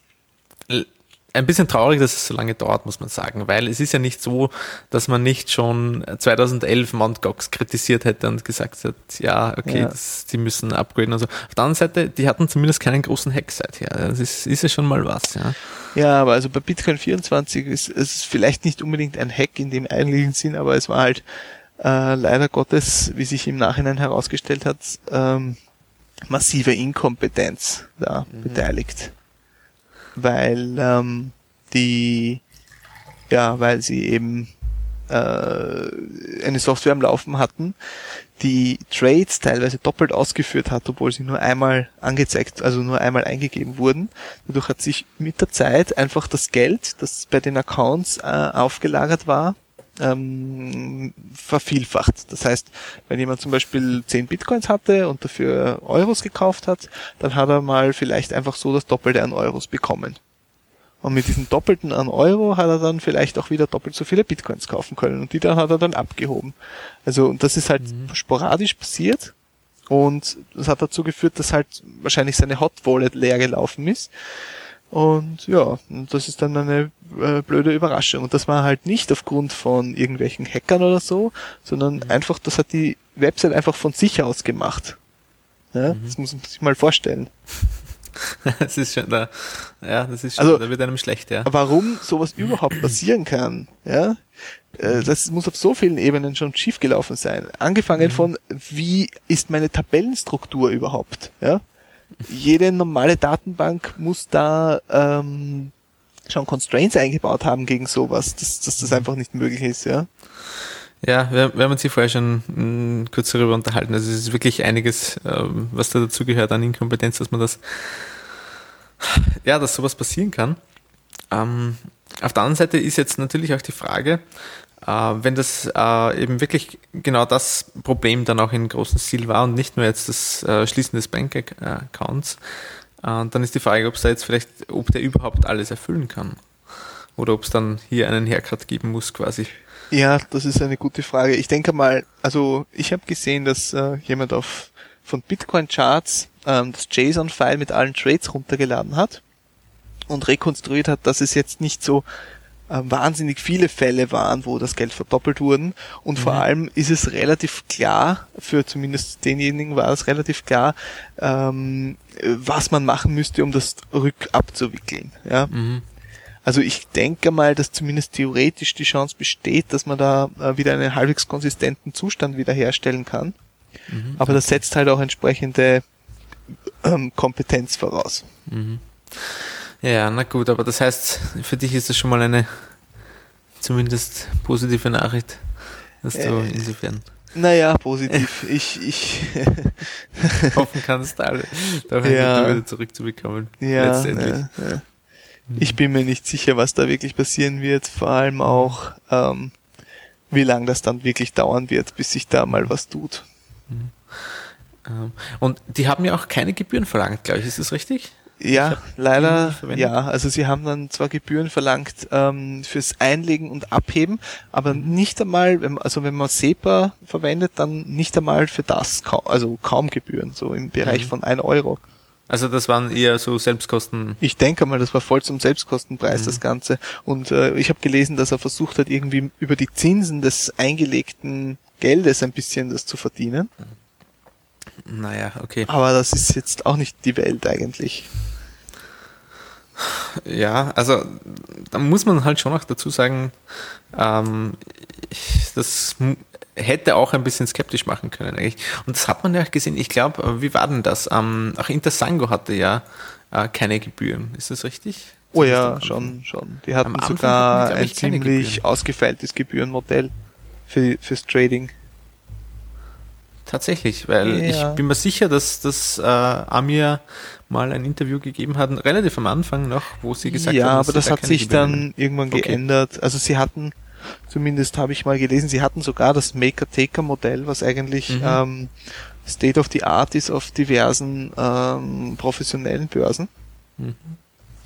Speaker 14: ein bisschen traurig, dass es so lange dauert, muss man sagen, weil es ist ja nicht so, dass man nicht schon 2011 Mt. Gox kritisiert hätte und gesagt hat, ja, okay,
Speaker 13: Ja.
Speaker 14: Das, die müssen upgraden und so. Auf der anderen Seite, die hatten zumindest keinen großen Hack seither. Das ist, ist ja schon mal was, ja.
Speaker 13: Ja, aber also bei Bitcoin 24 ist es vielleicht nicht unbedingt ein Hack in dem eigentlichen Sinn, aber es war halt äh, leider Gottes, wie sich im Nachhinein herausgestellt hat, ähm, massive Inkompetenz da beteiligt. Weil ähm, die, ja, weil sie eben äh, eine Software am Laufen hatten, die Trades teilweise doppelt ausgeführt hat, obwohl sie nur einmal angezeigt, also nur einmal eingegeben wurden. Dadurch hat sich mit der Zeit einfach das Geld, das bei den Accounts äh, aufgelagert war, ähm, vervielfacht. Das heißt, wenn jemand zum Beispiel 10 Bitcoins hatte und dafür Euros gekauft hat, dann hat er mal vielleicht einfach so das Doppelte an Euros bekommen. Und mit diesem Doppelten an Euro hat er dann vielleicht auch wieder doppelt so viele Bitcoins kaufen können. Und die dann hat er dann abgehoben. Also, und das ist halt sporadisch passiert. Und das hat dazu geführt, dass halt wahrscheinlich seine Hot Wallet leer gelaufen ist. Und ja, das ist dann eine äh, blöde Überraschung. Und das war halt nicht aufgrund von irgendwelchen Hackern oder so, sondern einfach, das hat die Website einfach von sich aus gemacht. Ja, Das muss man sich mal vorstellen.
Speaker 14: das ist schon da, ja, das ist schon,
Speaker 13: Also,
Speaker 14: da wird einem schlecht, ja.
Speaker 13: Warum sowas überhaupt passieren kann, ja, äh, das muss auf so vielen Ebenen schon schiefgelaufen sein. Angefangen von, wie ist meine Tabellenstruktur überhaupt, ja? Jede normale Datenbank muss da ähm, schon Constraints eingebaut haben gegen sowas, dass, dass das einfach nicht möglich ist, ja.
Speaker 14: Ja, wir, wir haben uns hier vorher schon mh, kurz darüber unterhalten. Also es ist wirklich einiges, ähm, was da dazugehört an Inkompetenz, dass man das, ja, dass sowas passieren kann. Ähm, auf der anderen Seite ist jetzt natürlich auch die Frage, wenn das äh, eben wirklich genau das Problem dann auch in großem Stil war und nicht nur jetzt das äh, Schließen des Bank-Accounts, äh, dann ist die Frage, ob jetzt vielleicht, ob der überhaupt alles erfüllen kann. Oder ob es dann hier einen Haircut geben muss quasi.
Speaker 13: Ja, das ist eine gute Frage. Ich denke mal, also ich habe gesehen, dass äh, jemand auf von Bitcoin Charts ähm, das JSON-File mit allen Trades runtergeladen hat und rekonstruiert hat, dass es jetzt nicht so äh, wahnsinnig viele Fälle waren, wo das Geld verdoppelt wurden. Und vor
Speaker 14: Mhm.
Speaker 13: allem ist es relativ klar, für zumindest denjenigen war es relativ klar, ähm, was man machen müsste, um das rückabzuwickeln. Ja?
Speaker 14: Mhm.
Speaker 13: Also ich denke mal, dass zumindest theoretisch die Chance besteht, dass man da äh, wieder einen halbwegs konsistenten Zustand wiederherstellen kann.
Speaker 14: Mhm.
Speaker 13: Aber das setzt halt auch entsprechende ähm, Kompetenz voraus.
Speaker 14: Mhm. Ja, na gut, aber das heißt, für dich ist das schon mal eine zumindest positive Nachricht, dass du
Speaker 13: Äh,
Speaker 14: insofern
Speaker 13: Naja, positiv. ich ich
Speaker 14: hoffen kannst, alle da
Speaker 13: Ja.
Speaker 14: wieder zurückzubekommen.
Speaker 13: Ja,
Speaker 14: letztendlich.
Speaker 13: ja, ja. Ich bin mir nicht sicher, was da wirklich passieren wird. Vor allem auch, ähm, wie lange das dann wirklich dauern wird, bis sich da mal was tut.
Speaker 14: Ähm, Und die haben ja auch keine Gebühren verlangt, glaube ich. Ist das richtig?
Speaker 13: Ja, leider, ja. Also sie haben dann zwar Gebühren verlangt ähm, fürs Einlegen und Abheben, aber nicht einmal, wenn, also wenn man SEPA verwendet, dann nicht einmal für das, also kaum Gebühren, so im Bereich
Speaker 14: Mhm.
Speaker 13: von 1 Euro.
Speaker 14: Also das waren eher so Selbstkosten.
Speaker 13: Ich denke mal, das war voll zum Selbstkostenpreis
Speaker 14: Mhm.
Speaker 13: das Ganze. Und äh, ich habe gelesen, dass er versucht hat, irgendwie über die Zinsen des eingelegten Geldes ein bisschen das zu verdienen.
Speaker 14: Naja, okay.
Speaker 13: Aber das ist jetzt auch nicht die Welt eigentlich.
Speaker 14: Ja, also da muss man halt schon auch dazu sagen, ähm, das hätte auch ein bisschen skeptisch machen können eigentlich. Und das hat man ja auch gesehen. Ich glaube, wie war denn das? Ähm, auch Intersango hatte ja äh, keine Gebühren. Ist das richtig?
Speaker 13: Oh ja, schon, schon. Die hatten
Speaker 14: Am
Speaker 13: sogar
Speaker 14: hatten die,
Speaker 13: ein
Speaker 14: ich, keine
Speaker 13: ziemlich
Speaker 14: Gebühren.
Speaker 13: ausgefeiltes Gebührenmodell für, fürs Trading.
Speaker 14: Tatsächlich, weil
Speaker 13: Ja.
Speaker 14: ich bin mir sicher, dass, dass äh, Amir mal ein Interview gegeben hat, relativ am Anfang noch, wo sie gesagt
Speaker 13: ja,
Speaker 14: haben,
Speaker 13: aber
Speaker 14: sie
Speaker 13: das
Speaker 14: da
Speaker 13: hat sich
Speaker 14: Gebühren
Speaker 13: dann irgendwann
Speaker 14: Okay.
Speaker 13: geändert. Also sie hatten, zumindest habe ich mal gelesen, sie hatten sogar das Maker-Taker-Modell, was eigentlich
Speaker 14: Mhm.
Speaker 13: ähm, State of the Art ist auf diversen ähm, professionellen Börsen.
Speaker 14: Mhm.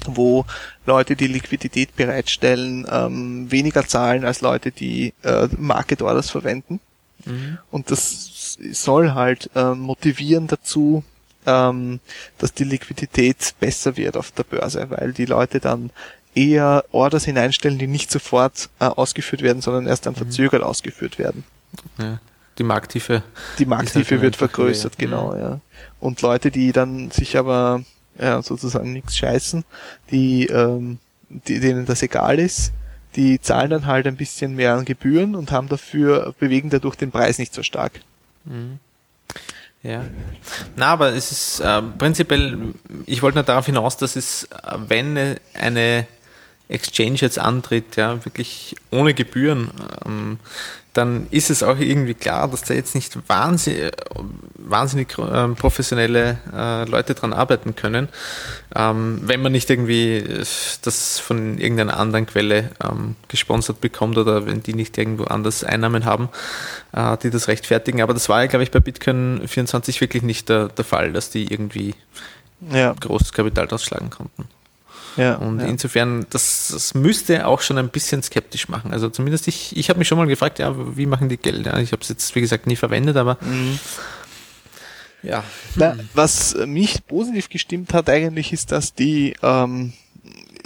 Speaker 13: wo Leute, die Liquidität bereitstellen, ähm, weniger zahlen als Leute, die äh, Market Orders verwenden.
Speaker 14: Mhm.
Speaker 13: Und das soll halt ähm, motivieren dazu, ähm, dass die Liquidität besser wird auf der Börse, weil die Leute dann eher Orders hineinstellen, die nicht sofort äh, ausgeführt werden, sondern erst dann verzögert ausgeführt werden.
Speaker 14: Ja, die Markttiefe.
Speaker 13: Die Markttiefe
Speaker 14: halt
Speaker 13: wird vergrößert,
Speaker 14: höher.
Speaker 13: genau, ja. Und Leute, die dann sich aber ja, sozusagen nichts scheißen, die, ähm, die, denen das egal ist, die zahlen dann halt ein bisschen mehr an Gebühren und haben dafür, bewegen dadurch den Preis nicht so stark.
Speaker 14: Mhm. Ja. Na, aber es ist äh, prinzipiell, ich wollte nur darauf hinaus, dass es, äh, wenn eine- Exchange jetzt antritt, ja, wirklich ohne Gebühren, ähm, dann ist es auch irgendwie klar, dass da jetzt nicht wahnsinnig, wahnsinnig ähm, professionelle äh, Leute dran arbeiten können, ähm, wenn man nicht irgendwie äh, das von irgendeiner anderen Quelle ähm, gesponsert bekommt oder wenn die nicht irgendwo anders Einnahmen haben, äh, die das rechtfertigen. Aber das war ja, glaube ich, bei Bitcoin 24 wirklich nicht der, der Fall, dass die irgendwie
Speaker 13: Ja.
Speaker 14: großes Kapital ausschlagen konnten.
Speaker 13: Ja,
Speaker 14: Und
Speaker 13: ja.
Speaker 14: insofern, das, das müsste auch schon ein bisschen skeptisch machen. Also zumindest ich, ich habe mich schon mal gefragt, ja, wie machen die Geld? Ja, ich habe es jetzt, wie gesagt, nie verwendet, aber
Speaker 13: Mhm.
Speaker 14: ja.
Speaker 13: Na, was mich positiv gestimmt hat eigentlich, ist, dass die ähm,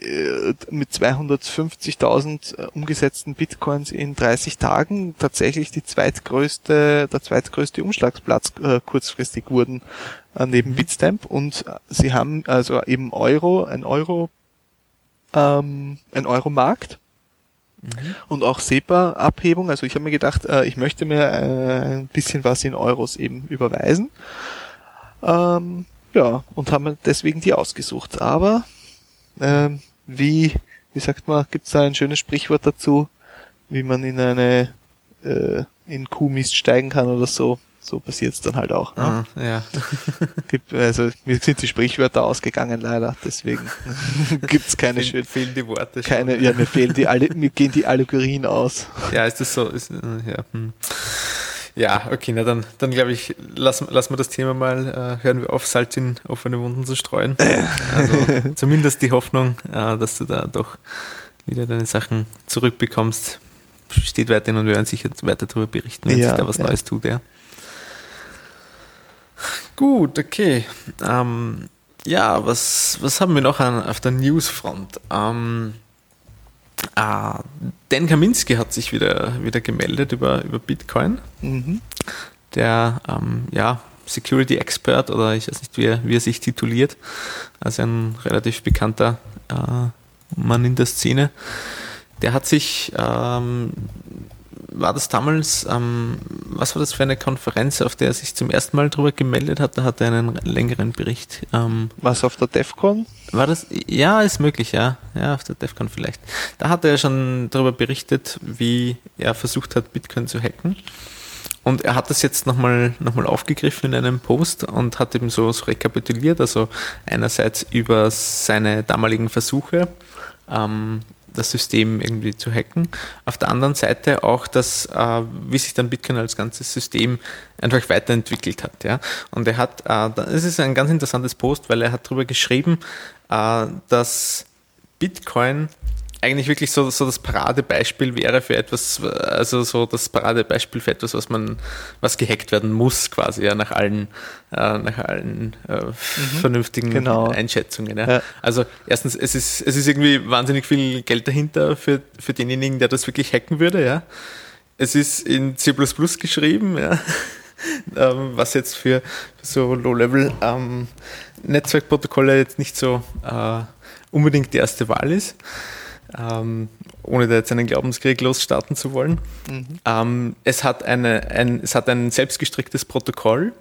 Speaker 13: äh, mit 250.000 äh, umgesetzten Bitcoins in 30 Tagen tatsächlich die zweitgrößte, der zweitgrößte Umschlagsplatz äh, kurzfristig wurden äh, neben Bitstamp und sie haben also eben Euro, ein Euro, ähm, ein Euro-Markt und auch SEPA-Abhebung. Also ich habe mir gedacht, äh, ich möchte mir äh, ein bisschen was in Euros eben überweisen. Ähm, ja, und haben deswegen die ausgesucht. Aber ähm, wie, wie sagt man, gibt's da ein schönes Sprichwort dazu, wie man in eine äh, in Kuhmist steigen kann oder so. So passiert's dann halt auch. Ne?
Speaker 14: Ah, ja.
Speaker 13: Gibt, also mir sind die Sprichwörter ausgegangen leider, deswegen gibt's keine
Speaker 14: Fehl-
Speaker 13: schönen.
Speaker 14: fehlen die Worte schon.
Speaker 13: Keine, ja, mir fehlen die alle, mir gehen die Allegorien aus.
Speaker 14: Ja, ist das so? Ist, äh, ja, hm. ja, okay, na dann, dann glaube ich, lassen, lassen wir das Thema mal, äh, hören wir auf, Salz in offene Wunden zu streuen. Also zumindest die Hoffnung, äh, dass du da doch wieder deine Sachen zurückbekommst, steht weiterhin und wir werden sicher weiter darüber berichten, wenn
Speaker 13: Ja,
Speaker 14: sich da was
Speaker 13: ja.
Speaker 14: Neues tut, ja. Gut, okay. Ähm, ja, was, was haben wir noch an, auf der Newsfront? Ähm, ah, Dan Kaminski hat sich wieder, wieder gemeldet über, über Bitcoin.
Speaker 13: Mhm.
Speaker 14: Der ähm, ja, Security Expert oder ich weiß nicht, wie er, wie er sich tituliert. Also ein relativ bekannter äh, Mann in der Szene. Der hat sich ähm, war das damals, ähm, was war das für eine Konferenz, auf der er sich zum ersten Mal drüber gemeldet hat? Da hat er einen längeren Bericht. Ähm,
Speaker 13: Was auf der DEFCON?
Speaker 14: war das? Ja, ist möglich, ja. Ja, auf der DEFCON vielleicht. Da hat er schon darüber berichtet, wie er versucht hat, Bitcoin zu hacken. Und er hat das jetzt nochmal noch mal aufgegriffen in einem Post und hat eben so, so rekapituliert, also einerseits über seine damaligen Versuche, ähm, das System irgendwie zu hacken. Auf der anderen Seite auch, dass, äh, wie sich dann Bitcoin als ganzes System einfach weiterentwickelt hat. Ja? Und er hat, äh, ist ein ganz interessantes Post, weil er hat darüber geschrieben, äh, dass Bitcoin eigentlich wirklich so, so das Paradebeispiel wäre für etwas, also so das Paradebeispiel für etwas, was man, was gehackt werden muss, quasi, ja, nach allen, äh, nach allen äh, vernünftigen
Speaker 13: Genau.
Speaker 14: Einschätzungen. Ja.
Speaker 13: Ja.
Speaker 14: Also erstens, es ist, es ist irgendwie wahnsinnig viel Geld dahinter für, für denjenigen, der das wirklich hacken würde, ja. Es ist in C geschrieben, ja. ähm, was jetzt für so Low-Level ähm, jetzt nicht so äh, unbedingt die erste Wahl ist. Ähm, ohne da jetzt einen Glaubenskrieg losstarten zu wollen.
Speaker 13: Mhm.
Speaker 14: Ähm, es, hat eine, ein, es hat ein selbstgestricktes Protokoll,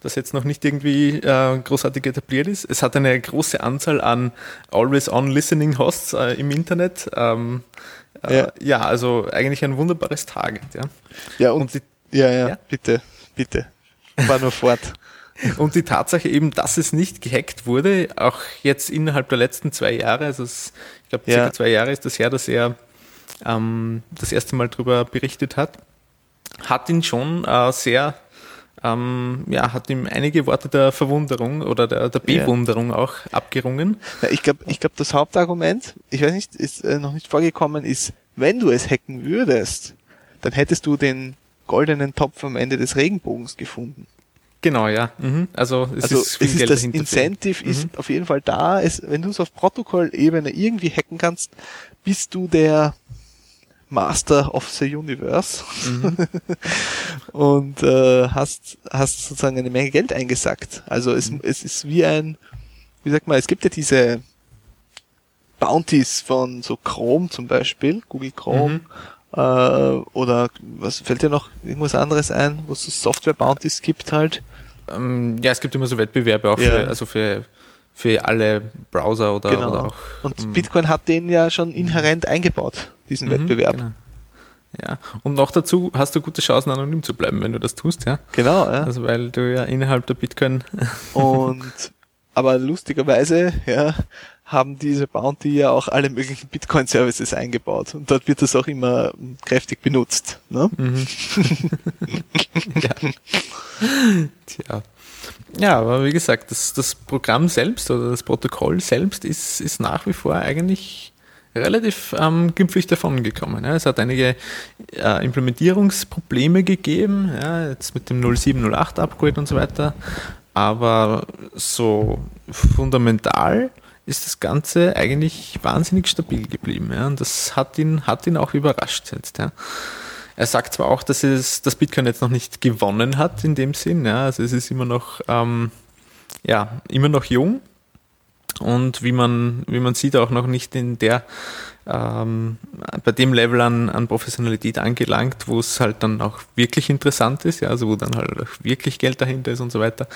Speaker 14: das jetzt noch nicht irgendwie äh, großartig etabliert ist. Es hat eine große Anzahl an Always-On-Listening-Hosts äh, im Internet. Ähm, äh,
Speaker 13: Ja.
Speaker 14: ja. also eigentlich ein wunderbares Target. Ja,
Speaker 13: Ja, und,
Speaker 14: die,
Speaker 13: ja, ja,
Speaker 14: Ja?
Speaker 13: bitte, bitte. Fahr nur fort.
Speaker 14: Und die Tatsache eben, dass es nicht gehackt wurde, auch jetzt innerhalb der letzten zwei Jahre, also es, ich glaube, circa
Speaker 13: Ja.
Speaker 14: zwei Jahre ist das her, dass er ähm, das erste Mal darüber berichtet hat, hat ihn schon äh, sehr, ähm, ja, hat ihm einige Worte der Verwunderung oder der, der
Speaker 13: Ja.
Speaker 14: Bewunderung auch abgerungen.
Speaker 13: Ja, ich glaube, ich glaub, das Hauptargument, ich weiß nicht, ist äh, noch nicht vorgekommen, ist, wenn du es hacken würdest, dann hättest du den goldenen Topf am Ende des Regenbogens gefunden.
Speaker 14: Genau, ja. Mhm. Also es
Speaker 13: also
Speaker 14: ist viel
Speaker 13: es ist
Speaker 14: Geld
Speaker 13: das. Incentive
Speaker 14: Mhm.
Speaker 13: ist auf jeden Fall da. Es, wenn du es auf Protokollebene irgendwie hacken kannst, bist du der Master of the Universe
Speaker 14: Mhm.
Speaker 13: und äh, hast hast sozusagen eine Menge Geld eingesackt. Also es,
Speaker 14: Mhm.
Speaker 13: es ist wie ein, wie sagt man, es gibt ja diese Bounties von so Chrome zum Beispiel, Google Chrome.
Speaker 14: Mhm.
Speaker 13: Äh, oder was fällt dir noch irgendwas anderes ein, wo es so Software-Bounties gibt halt?
Speaker 14: Ähm, ja, es gibt immer so Wettbewerbe auch
Speaker 13: Ja.
Speaker 14: für, also für, für alle Browser oder,
Speaker 13: Genau.
Speaker 14: oder auch.
Speaker 13: Und
Speaker 14: ähm,
Speaker 13: Bitcoin hat den ja schon inhärent eingebaut, diesen
Speaker 14: Mhm,
Speaker 13: Wettbewerb.
Speaker 14: Genau. Ja, und noch dazu hast du gute Chancen, anonym zu bleiben, wenn du das tust, ja.
Speaker 13: Genau, ja.
Speaker 14: Also weil du ja innerhalb der Bitcoin.
Speaker 13: Und aber lustigerweise, ja, haben diese Bounty ja auch alle möglichen Bitcoin-Services eingebaut. Und dort wird das auch immer kräftig benutzt. Ne?
Speaker 14: Mhm. ja. Tja. Ja, aber wie gesagt, das, das Programm selbst oder das Protokoll selbst ist, ist nach wie vor eigentlich relativ ähm, glimpflich davon gekommen. Ja. Es hat einige äh, Implementierungsprobleme gegeben, ja, jetzt mit dem 0708 Upgrade und so weiter, aber so fundamental ist das Ganze eigentlich wahnsinnig stabil geblieben. Ja? Und das hat ihn, hat ihn auch überrascht jetzt. Ja? Er sagt zwar auch, dass es das Bitcoin jetzt noch nicht gewonnen hat in dem Sinn, ja, also es ist immer noch, ähm, ja, immer noch jung und wie man, wie man sieht, auch noch nicht in der ähm, bei dem Level an, an Professionalität angelangt, wo es halt dann auch wirklich interessant ist, ja, also wo dann halt auch wirklich Geld dahinter ist und so weiter.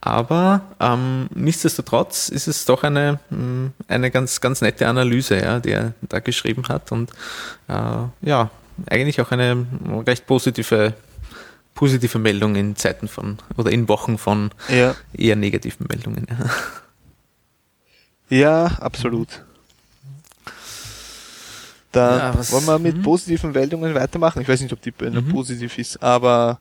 Speaker 14: Aber ähm, nichtsdestotrotz ist es doch eine, mh, eine ganz, ganz nette Analyse, ja, die er da geschrieben hat und äh, ja, eigentlich auch eine recht positive, positive Meldung in Zeiten von oder in Wochen von
Speaker 13: Ja.
Speaker 14: eher negativen Meldungen. Ja.
Speaker 13: Ja, absolut. Da
Speaker 14: Ja, was-
Speaker 13: wollen wir mit
Speaker 14: mhm.
Speaker 13: positiven Meldungen weitermachen. Ich weiß nicht, ob die nur
Speaker 14: Mhm.
Speaker 13: positiv ist, aber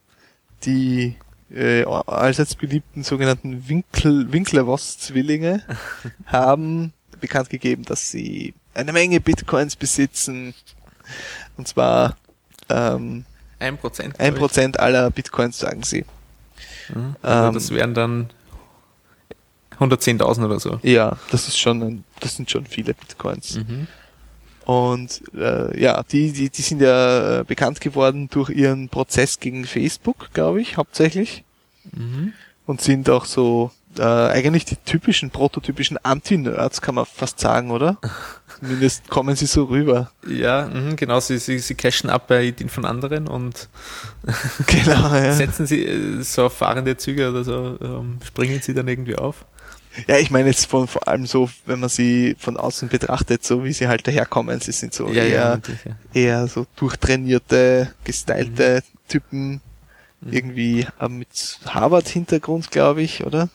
Speaker 13: die äh, allseits beliebten sogenannten Winkel, Winklevoss-Zwillinge haben bekannt gegeben, dass sie eine Menge Bitcoins besitzen. Und zwar ähm,
Speaker 14: Ein Prozent.
Speaker 13: ein
Speaker 14: glaub ich.
Speaker 13: Prozent aller Bitcoins, sagen sie.
Speaker 14: Mhm. Also
Speaker 13: Ähm,
Speaker 14: das wären dann 110.000 oder so.
Speaker 13: Ja, das ist schon, ein, das sind schon viele Bitcoins.
Speaker 14: Mhm.
Speaker 13: Und äh, ja, die, die, die sind ja äh, bekannt geworden durch ihren Prozess gegen Facebook, glaube ich, hauptsächlich.
Speaker 14: Mhm.
Speaker 13: Und sind auch so äh, eigentlich die typischen, prototypischen Anti-Nerds, kann man fast sagen, oder? Zumindest kommen sie so rüber.
Speaker 14: Ja, mhm, genau, sie, sie, sie cashen ab bei Ideen von anderen und
Speaker 13: Genau, ja.
Speaker 14: setzen sie äh, so auf fahrende Züge oder so, ähm, springen sie dann irgendwie auf.
Speaker 13: Ja, ich meine jetzt von, vor allem so, wenn man sie von außen betrachtet, so wie sie halt daherkommen. Sie sind so
Speaker 14: Ja, ja,
Speaker 13: eher,
Speaker 14: natürlich, ja.
Speaker 13: eher so durchtrainierte, gestylte
Speaker 14: Mhm.
Speaker 13: Typen. Irgendwie äh, mit Harvard-Hintergrund, glaube ich, oder?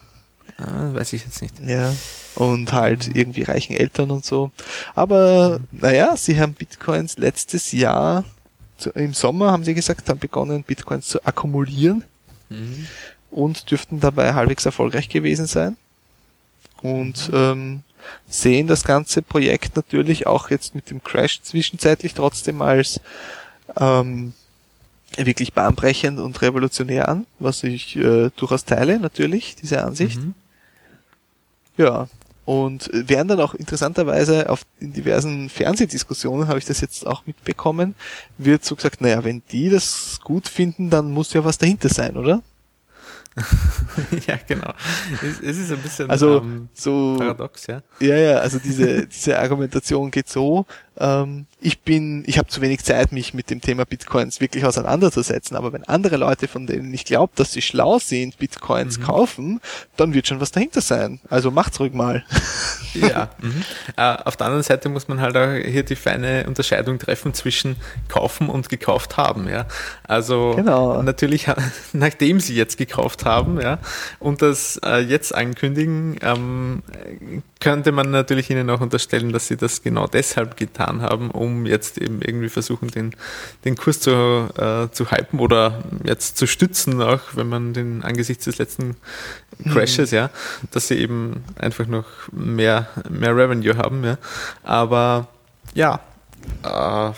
Speaker 14: Ah, weiß ich jetzt nicht.
Speaker 13: Ja. Und halt irgendwie reichen Eltern und so. Aber naja, sie haben Bitcoins letztes Jahr, im Sommer haben sie gesagt, haben begonnen, Bitcoins zu akkumulieren
Speaker 14: Mhm.
Speaker 13: und dürften dabei halbwegs erfolgreich gewesen sein. Und ähm, sehen das ganze Projekt natürlich auch jetzt mit dem Crash zwischenzeitlich trotzdem als ähm, wirklich bahnbrechend und revolutionär an, was ich äh, durchaus teile, natürlich, diese Ansicht.
Speaker 14: Mhm.
Speaker 13: Ja, und werden dann auch interessanterweise auf in diversen Fernsehdiskussionen, habe ich das jetzt auch mitbekommen, wird so gesagt, naja, wenn die das gut finden, dann muss ja was dahinter sein, oder?
Speaker 14: ja, genau. Es, es ist ein bisschen
Speaker 13: Also
Speaker 14: ähm,
Speaker 13: so
Speaker 14: paradox, ja.
Speaker 13: Ja, ja, also diese diese Argumentation geht so: ähm, Ich bin, ich habe zu wenig Zeit, mich mit dem Thema Bitcoins wirklich auseinanderzusetzen. Aber wenn andere Leute, von denen ich glaube, dass sie schlau sind, Bitcoins
Speaker 14: Mhm.
Speaker 13: kaufen, dann wird schon was dahinter sein. Also macht's ruhig mal.
Speaker 14: Ja. Mhm. Äh, auf der anderen Seite muss man halt auch hier die feine Unterscheidung treffen zwischen kaufen und gekauft haben, ja. Also
Speaker 13: Genau.
Speaker 14: natürlich, nachdem sie jetzt gekauft haben, ja, und das äh, jetzt ankündigen, ähm, könnte man natürlich ihnen auch unterstellen, dass sie das genau deshalb getan haben, um jetzt eben irgendwie versuchen, den, den Kurs zu, äh, zu hypen oder jetzt zu stützen, auch wenn man den angesichts des letzten Crashes, ja, dass sie eben einfach noch mehr, mehr Revenue haben, ja. Aber ja, äh,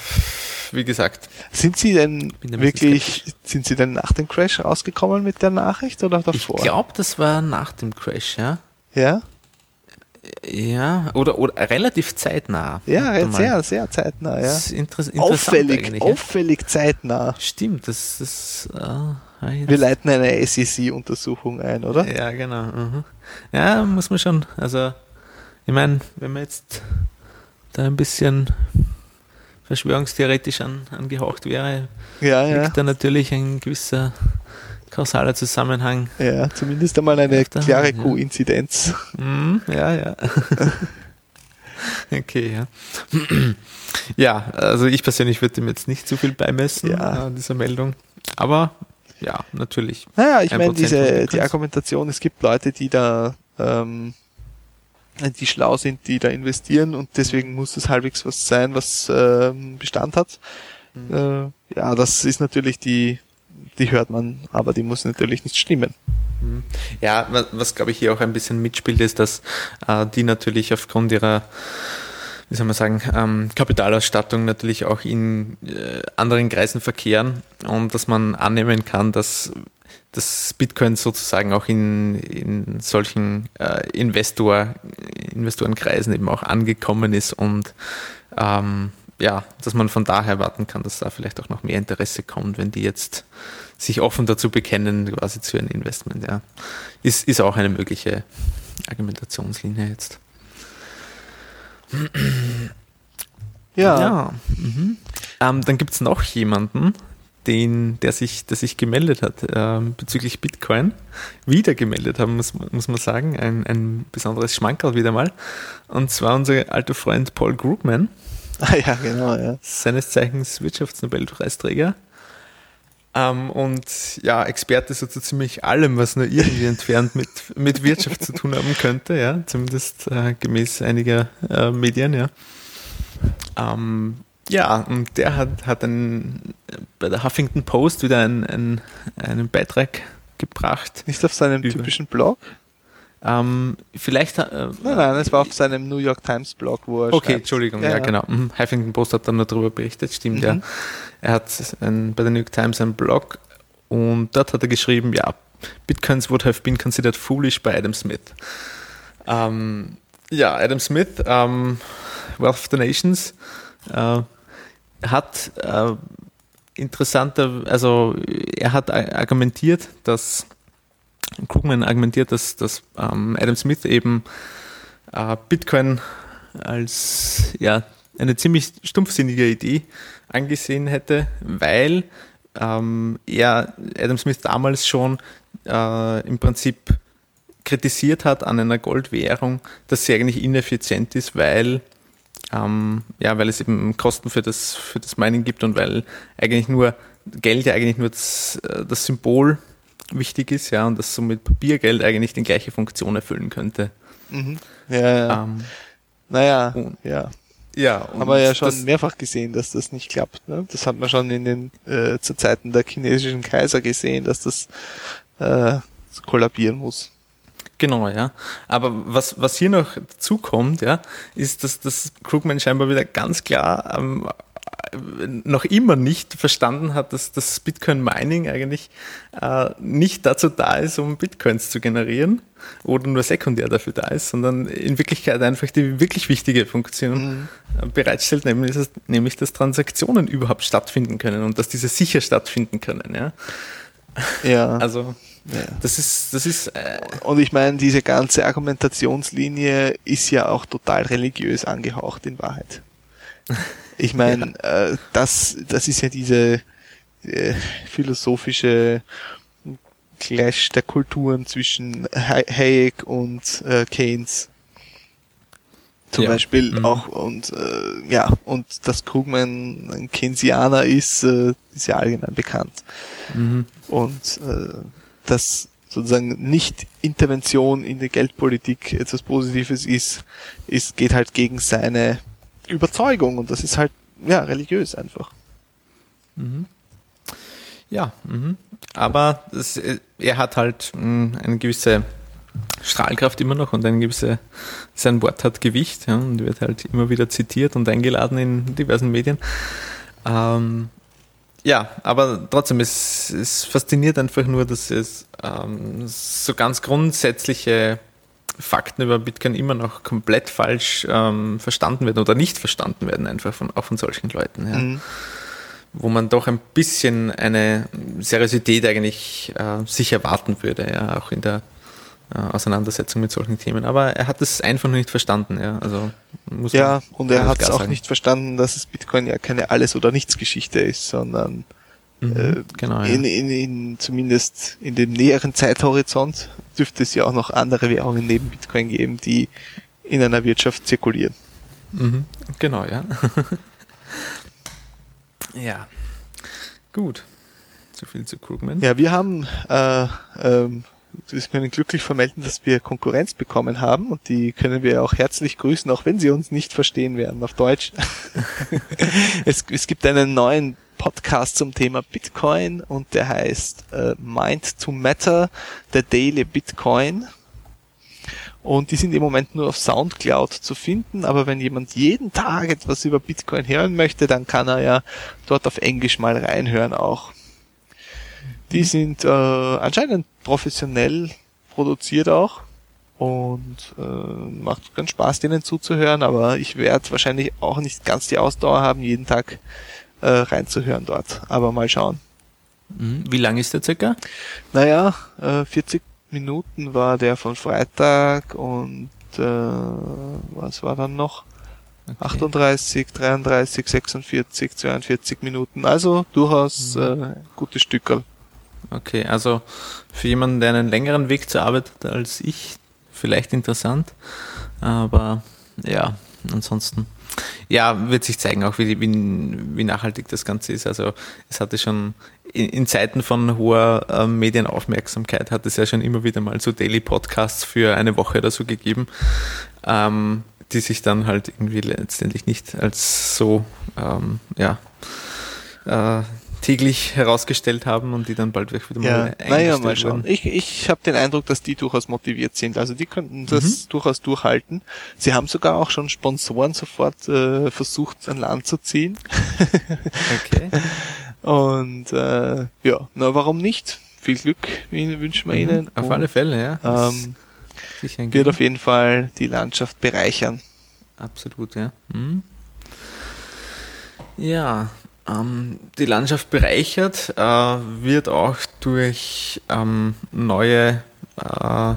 Speaker 14: wie gesagt.
Speaker 13: Sind Sie denn wirklich, sind Sie denn nach dem Crash rausgekommen mit der Nachricht oder davor?
Speaker 14: Ich glaube, das war nach dem Crash, ja.
Speaker 13: Ja?
Speaker 14: Ja, oder, oder relativ zeitnah.
Speaker 13: Ja, sehr, sehr zeitnah, ja.
Speaker 14: Inter
Speaker 13: Auffällig,
Speaker 14: eigentlich, ja.
Speaker 13: auffällig zeitnah.
Speaker 14: Stimmt, das ist. Äh, ich
Speaker 13: Wir leiten eine SEC-Untersuchung ein, oder?
Speaker 14: Ja, genau. Mhm. Ja, muss man schon. Also, ich meine, wenn man jetzt da ein bisschen verschwörungstheoretisch an, angehaucht wäre,
Speaker 13: Ja, ja.
Speaker 14: liegt da natürlich ein gewisser kausaler Zusammenhang.
Speaker 13: Ja, zumindest einmal eine klare
Speaker 14: Hand, ja.
Speaker 13: Koinzidenz.
Speaker 14: Mhm, ja, ja. okay, ja. ja, also ich persönlich würde dem jetzt nicht zu viel beimessen,
Speaker 13: Ja.
Speaker 14: äh, dieser Meldung. Aber ja, natürlich.
Speaker 13: Naja, ich
Speaker 14: Ein
Speaker 13: meine, diese, die. Argumentation, es gibt Leute, die da, ähm, die schlau sind, die da investieren und deswegen muss es halbwegs was sein, was ähm, Bestand hat.
Speaker 14: Mhm.
Speaker 13: Äh, ja, das ist natürlich die, die hört man, aber die muss natürlich nicht stimmen.
Speaker 14: Mhm. Ja, was, was glaube ich hier auch ein bisschen mitspielt, ist, dass äh, die natürlich aufgrund ihrer wie soll man sagen, ähm, Kapitalausstattung natürlich auch in äh, anderen Kreisen verkehren und dass man annehmen kann, dass das Bitcoin sozusagen auch in, in solchen äh, Investor, Investorenkreisen eben auch angekommen ist und ähm, ja, dass man von daher erwarten kann, dass da vielleicht auch noch mehr Interesse kommt, wenn die jetzt sich offen dazu bekennen, quasi zu einem Investment. Ja. Ist, ist auch eine mögliche Argumentationslinie jetzt.
Speaker 13: Ja.
Speaker 14: ja. Mhm. Ähm, dann gibt es noch jemanden, den, der, sich, der sich gemeldet hat ähm, bezüglich Bitcoin. Wieder gemeldet haben, muss, muss man sagen. Ein, ein besonderes Schmankerl wieder mal. Und zwar unser alter Freund Paul Krugman.
Speaker 13: Ah ja, genau, ja.
Speaker 14: Seines Zeichens Wirtschaftsnobelpreisträger. Ähm, und ja, Experte so zu ziemlich allem, was nur irgendwie entfernt mit, mit Wirtschaft zu tun haben könnte, ja, zumindest äh, gemäß einiger äh, Medien, ja. Ähm, ja, und der hat, hat ein, bei der Huffington Post wieder ein, ein, einen Beitrag gebracht.
Speaker 13: Nicht auf seinem typischen Blog?
Speaker 14: Ähm, vielleicht. Äh,
Speaker 13: nein, nein, es war auf seinem New York Times Blog, wo er.
Speaker 14: Okay,
Speaker 13: schreibt.
Speaker 14: Entschuldigung, ja, ja genau. Mhm. Huffington Post hat dann nur darüber berichtet, stimmt, mhm. ja. Er hat ein, bei der New York Times einen Blog und dort hat er geschrieben, ja, Bitcoins would have been considered foolish by Adam Smith. Ähm, ja, Adam Smith, ähm, Wealth of the Nations, äh, hat äh, interessanter, also er hat argumentiert, dass Krugman argumentiert, dass, dass ähm, Adam Smith eben äh, Bitcoin als ja, eine ziemlich stumpfsinnige Idee angesehen hätte, weil ähm, er Adam Smith damals schon äh, im Prinzip kritisiert hat an einer Goldwährung, dass sie eigentlich ineffizient ist, weil ähm, ja, weil es eben Kosten für das, für das Mining gibt und weil eigentlich nur Geld ja eigentlich nur das, äh, das Symbol wichtig ist, ja, und dass somit Papiergeld eigentlich die gleiche Funktion erfüllen könnte.
Speaker 13: Mhm. Ja, ja. Ähm, naja,
Speaker 14: und,
Speaker 13: ja.
Speaker 14: Ja,
Speaker 13: haben wir ja schon mehrfach gesehen, dass das nicht klappt. Ne? Das hat man schon in den äh, zu Zeiten der chinesischen Kaiser gesehen, dass das äh, kollabieren muss.
Speaker 14: Genau, ja. Aber was, was hier noch dazu kommt, ja, ist, dass das Krugman scheinbar wieder ganz klar ähm, noch immer nicht verstanden hat, dass das Bitcoin Mining eigentlich äh, nicht dazu da ist, um Bitcoins zu generieren oder nur sekundär dafür da ist, sondern in Wirklichkeit einfach die wirklich wichtige Funktion mhm. bereitstellt, nämlich dass, nämlich dass Transaktionen überhaupt stattfinden können und dass diese sicher stattfinden können. Ja.
Speaker 13: Ja.
Speaker 14: Also
Speaker 13: ja.
Speaker 14: das ist, das ist. Äh
Speaker 13: und ich meine, diese ganze Argumentationslinie ist ja auch total religiös angehaucht in Wahrheit. Ich meine, ja. äh, das, das ist ja diese äh, philosophische Clash der Kulturen zwischen Hayek und äh, Keynes. Zum ja. Beispiel mhm. auch und äh, ja, und dass Krugman ein Keynesianer ist, äh, ist ja allgemein bekannt.
Speaker 14: Mhm.
Speaker 13: Und äh, dass sozusagen nicht Intervention in die Geldpolitik etwas Positives ist, ist, geht halt gegen seine Überzeugung und das ist halt, ja, religiös einfach.
Speaker 14: Mhm. Ja, mhm. aber das, äh, er hat halt mh, hm, eine gewisse Strahlkraft immer noch und ein gewisse, sein Wort hat Gewicht ja, und wird halt immer wieder zitiert und eingeladen in diversen Medien. Ähm, ja, aber trotzdem, es, es fasziniert einfach nur, dass es ähm, so ganz grundsätzliche Fakten über Bitcoin immer noch komplett falsch ähm, verstanden werden oder nicht verstanden werden, einfach von, auch von solchen Leuten. Ja. Mhm. Wo man doch ein bisschen eine Seriosität eigentlich äh, sich erwarten würde, ja, auch in der äh, Auseinandersetzung mit solchen Themen. Aber er hat es einfach noch nicht verstanden, ja. Also
Speaker 13: muss ja, und er hat es auch sagen. nicht verstanden, dass es Bitcoin ja keine Alles- oder Nichts-Geschichte ist, sondern
Speaker 14: Mhm,
Speaker 13: äh,
Speaker 14: genau, ja.
Speaker 13: in, in, in, zumindest in dem näheren Zeithorizont dürfte es ja auch noch andere Währungen neben Bitcoin geben, die in einer Wirtschaft zirkulieren.
Speaker 14: Mhm, genau, ja. ja. Gut. Zu viel zu Krugman.
Speaker 13: Ja, wir haben äh, ähm, wir können glücklich vermelden, dass wir Konkurrenz bekommen haben und die können wir auch herzlich grüßen, auch wenn sie uns nicht verstehen werden auf Deutsch. es, es gibt einen neuen Podcast zum Thema Bitcoin und der heißt äh, Mind to Matter, the Daily Bitcoin. Und die sind im Moment nur auf Soundcloud zu finden, aber wenn jemand jeden Tag etwas über Bitcoin hören möchte, dann kann er ja dort auf Englisch mal reinhören auch. Die sind äh, anscheinend professionell produziert auch und äh, macht ganz Spaß, denen zuzuhören, aber ich werde wahrscheinlich auch nicht ganz die Ausdauer haben, jeden Tag äh, reinzuhören dort. Aber mal schauen.
Speaker 14: Mhm. Wie lang ist der circa?
Speaker 13: Naja, äh, 40 Minuten war der von Freitag und äh, was war dann noch? Okay. 38, 33, 46, 42 Minuten. Also durchaus mhm. äh, gutes Stückerl.
Speaker 14: Okay, also für jemanden, der einen längeren Weg zur Arbeit hat als ich, vielleicht interessant. Aber ja, ansonsten ja, wird sich zeigen, auch wie, wie, wie nachhaltig das Ganze ist. Also es hatte schon in, in Zeiten von hoher äh, Medienaufmerksamkeit hat es ja schon immer wieder mal so Daily Podcasts für eine Woche oder so gegeben, ähm, die sich dann halt irgendwie letztendlich nicht als so ja, äh, täglich herausgestellt haben und die dann bald wieder
Speaker 13: ja, mal naja, mal schauen. Ich, ich habe den Eindruck, dass die durchaus motiviert sind. Also die könnten das mhm. durchaus durchhalten. Sie haben sogar auch schon Sponsoren sofort äh, versucht an Land zu ziehen. okay. und äh, ja, na warum nicht? Viel Glück wünschen wir mhm. Ihnen.
Speaker 14: Auf und, alle Fälle, ja.
Speaker 13: Ähm, wird auf jeden Fall die Landschaft bereichern.
Speaker 14: Absolut, ja. Mhm. Ja, ähm, die Landschaft bereichert äh, wird auch durch ähm, neue äh, ja,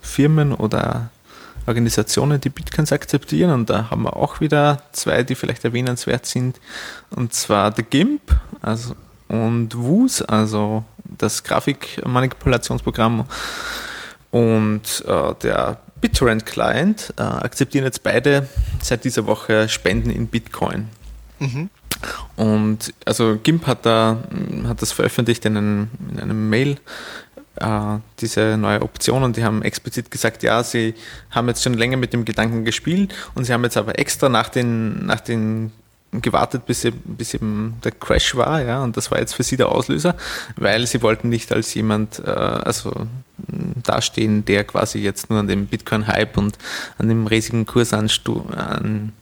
Speaker 14: Firmen oder Organisationen, die Bitcoins akzeptieren. Und da haben wir auch wieder zwei, die vielleicht erwähnenswert sind. Und zwar The GIMP also, und WUS, also das Grafikmanipulationsprogramm und äh, der BitTorrent Client äh, akzeptieren jetzt beide seit dieser Woche Spenden in Bitcoin. Mhm. Und also GIMP hat da hat das veröffentlicht in einem, in einem Mail, äh, diese neue Option und die haben explizit gesagt, ja, sie haben jetzt schon länger mit dem Gedanken gespielt und sie haben jetzt aber extra nach den, nach den gewartet, bis, bis eben der Crash war, ja, und das war jetzt für sie der Auslöser, weil sie wollten nicht als jemand, äh, also dastehen, der quasi jetzt nur an dem Bitcoin-Hype und an dem riesigen Kursanstieg an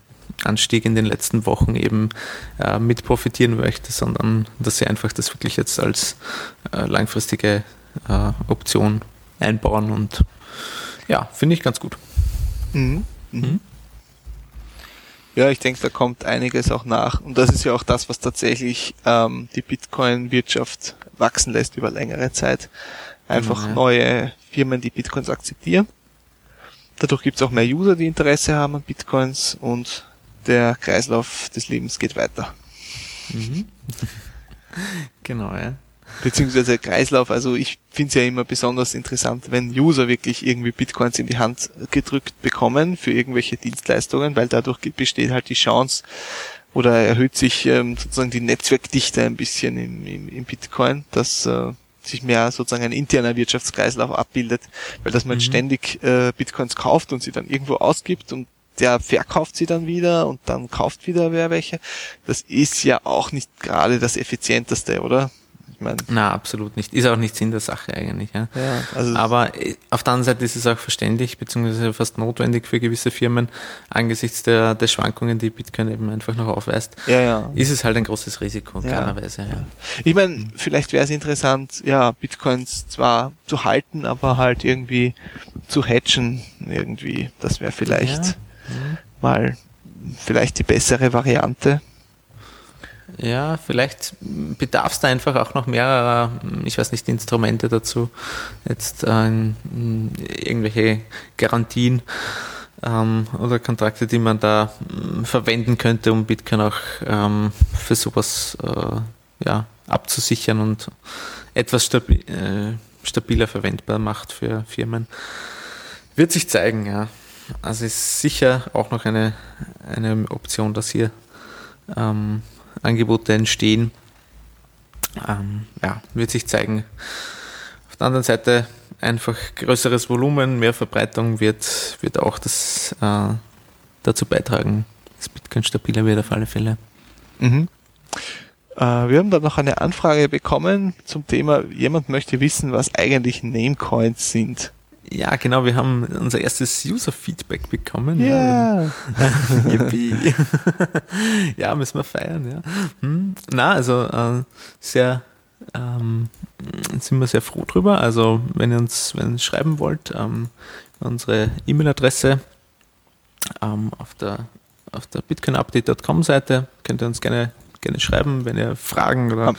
Speaker 14: Anstieg in den letzten Wochen eben äh, mit profitieren möchte, sondern dass sie einfach das wirklich jetzt als äh, langfristige äh, Option einbauen und ja, finde ich ganz gut. Mhm. Mhm.
Speaker 13: Ja, ich denke, da kommt einiges auch nach. Und das ist ja auch das, was tatsächlich ähm, die Bitcoin-Wirtschaft wachsen lässt über längere Zeit. Einfach mhm. neue Firmen, die Bitcoins akzeptieren. Dadurch gibt es auch mehr User, die Interesse haben an Bitcoins und der Kreislauf des Lebens geht weiter. Mhm.
Speaker 14: genau, ja.
Speaker 13: Beziehungsweise Kreislauf, also ich finde es ja immer besonders interessant, wenn User wirklich irgendwie Bitcoins in die Hand gedrückt bekommen für irgendwelche Dienstleistungen, weil dadurch besteht halt die Chance oder erhöht sich ähm, sozusagen die Netzwerkdichte ein bisschen im, im, im Bitcoin, dass äh, sich mehr sozusagen ein interner Wirtschaftskreislauf abbildet, weil dass man mhm. ständig äh, Bitcoins kauft und sie dann irgendwo ausgibt und der verkauft sie dann wieder und dann kauft wieder wer welche. Das ist ja auch nicht gerade das effizienteste, oder?
Speaker 14: Ich meine. Na, absolut nicht. Ist auch nicht Sinn der Sache eigentlich. Ja. ja also Aber äh, auf der anderen Seite ist es auch verständlich, beziehungsweise fast notwendig für gewisse Firmen, angesichts der, der Schwankungen, die Bitcoin eben einfach noch aufweist,
Speaker 13: ja, ja.
Speaker 14: ist es halt ein großes Risiko, klarerweise. Ja.
Speaker 13: Ich meine, vielleicht wäre es interessant, ja, Bitcoins zwar zu halten, aber halt irgendwie zu hatchen, irgendwie. Das wäre vielleicht. Mal vielleicht die bessere Variante.
Speaker 14: Ja, vielleicht bedarf es da einfach auch noch mehrerer, ich weiß nicht, Instrumente dazu, jetzt äh, irgendwelche Garantien ähm, oder Kontrakte, die man da äh, verwenden könnte, um Bitcoin auch ähm, für sowas äh, ja, abzusichern und etwas stabi äh, stabiler verwendbar macht für Firmen. Wird sich zeigen, ja. Also ist sicher auch noch eine, eine Option, dass hier ähm, Angebote entstehen. Ähm, ja, wird sich zeigen. Auf der anderen Seite einfach größeres Volumen, mehr Verbreitung wird, wird auch das äh, dazu beitragen, dass Bitcoin stabiler wird auf alle Fälle.
Speaker 13: Mhm. Äh, wir haben da noch eine Anfrage bekommen zum Thema, jemand möchte wissen, was eigentlich Namecoins sind.
Speaker 14: Ja, genau, wir haben unser erstes User-Feedback bekommen.
Speaker 13: Ja.
Speaker 14: Ja, ja, müssen wir feiern, ja. Hm. Na, also äh, sehr ähm, sind wir sehr froh drüber. Also wenn ihr uns, wenn ihr uns schreiben wollt, ähm, unsere E-Mail-Adresse ähm, auf der auf der bitcoinupdate.com Seite könnt ihr uns gerne gerne schreiben, wenn ihr Fragen oder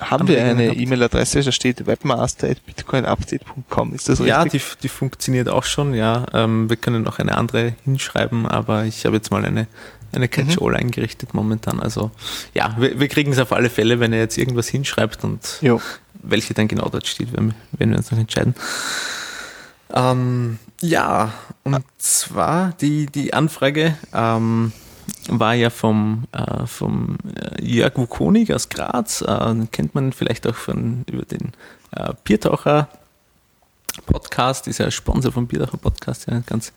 Speaker 13: Haben wir
Speaker 14: Anregungen
Speaker 13: eine. E-Mail-Adresse, da steht webmaster.bitcoinupdate.com. Ist das richtig?
Speaker 14: Ja, die, die funktioniert auch schon, ja. Ähm, wir können noch eine andere hinschreiben, aber ich habe jetzt mal eine, eine Catch-all eingerichtet momentan. Also ja, wir, wir kriegen es auf alle Fälle, wenn ihr jetzt irgendwas hinschreibt und
Speaker 13: Jo.
Speaker 14: welche dann genau dort steht, wenn, wenn wir uns noch entscheiden. Ähm, ja, und zwar die, die Anfrage ähm, war ja vom, äh, vom äh, Jörg Wukonig aus Graz, äh, kennt man vielleicht auch von über den äh, Biertaucher Podcast, ist ja Sponsor vom Biertaucher Podcast, ja, ganz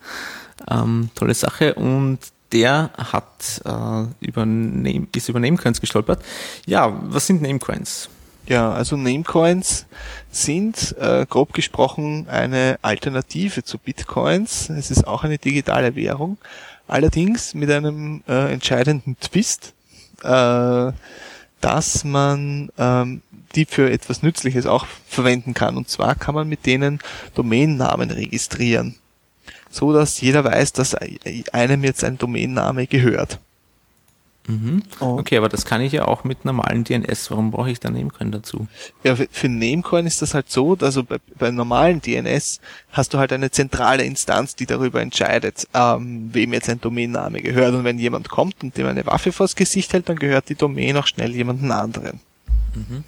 Speaker 14: ähm, tolle Sache und der hat äh, über Name, ist über Namecoins gestolpert. Ja, was sind Namecoins?
Speaker 13: Ja, also Namecoins sind äh, grob gesprochen eine Alternative zu Bitcoins. Es ist auch eine digitale Währung, allerdings mit einem äh, entscheidenden Twist, äh, dass man ähm, die für etwas Nützliches auch verwenden kann. Und zwar kann man mit denen Domainnamen registrieren, so dass jeder weiß, dass einem jetzt ein Domainname gehört.
Speaker 14: Mhm. Okay, aber das kann ich ja auch mit normalen DNS. Warum brauche ich da Namecoin dazu?
Speaker 13: Ja, für, für Namecoin ist das halt so, also bei, bei normalen DNS hast du halt eine zentrale Instanz, die darüber entscheidet, ähm, wem jetzt ein Domainname gehört. Und wenn jemand kommt und dem eine Waffe vors Gesicht hält, dann gehört die Domain auch schnell jemanden anderen.
Speaker 14: Mhm.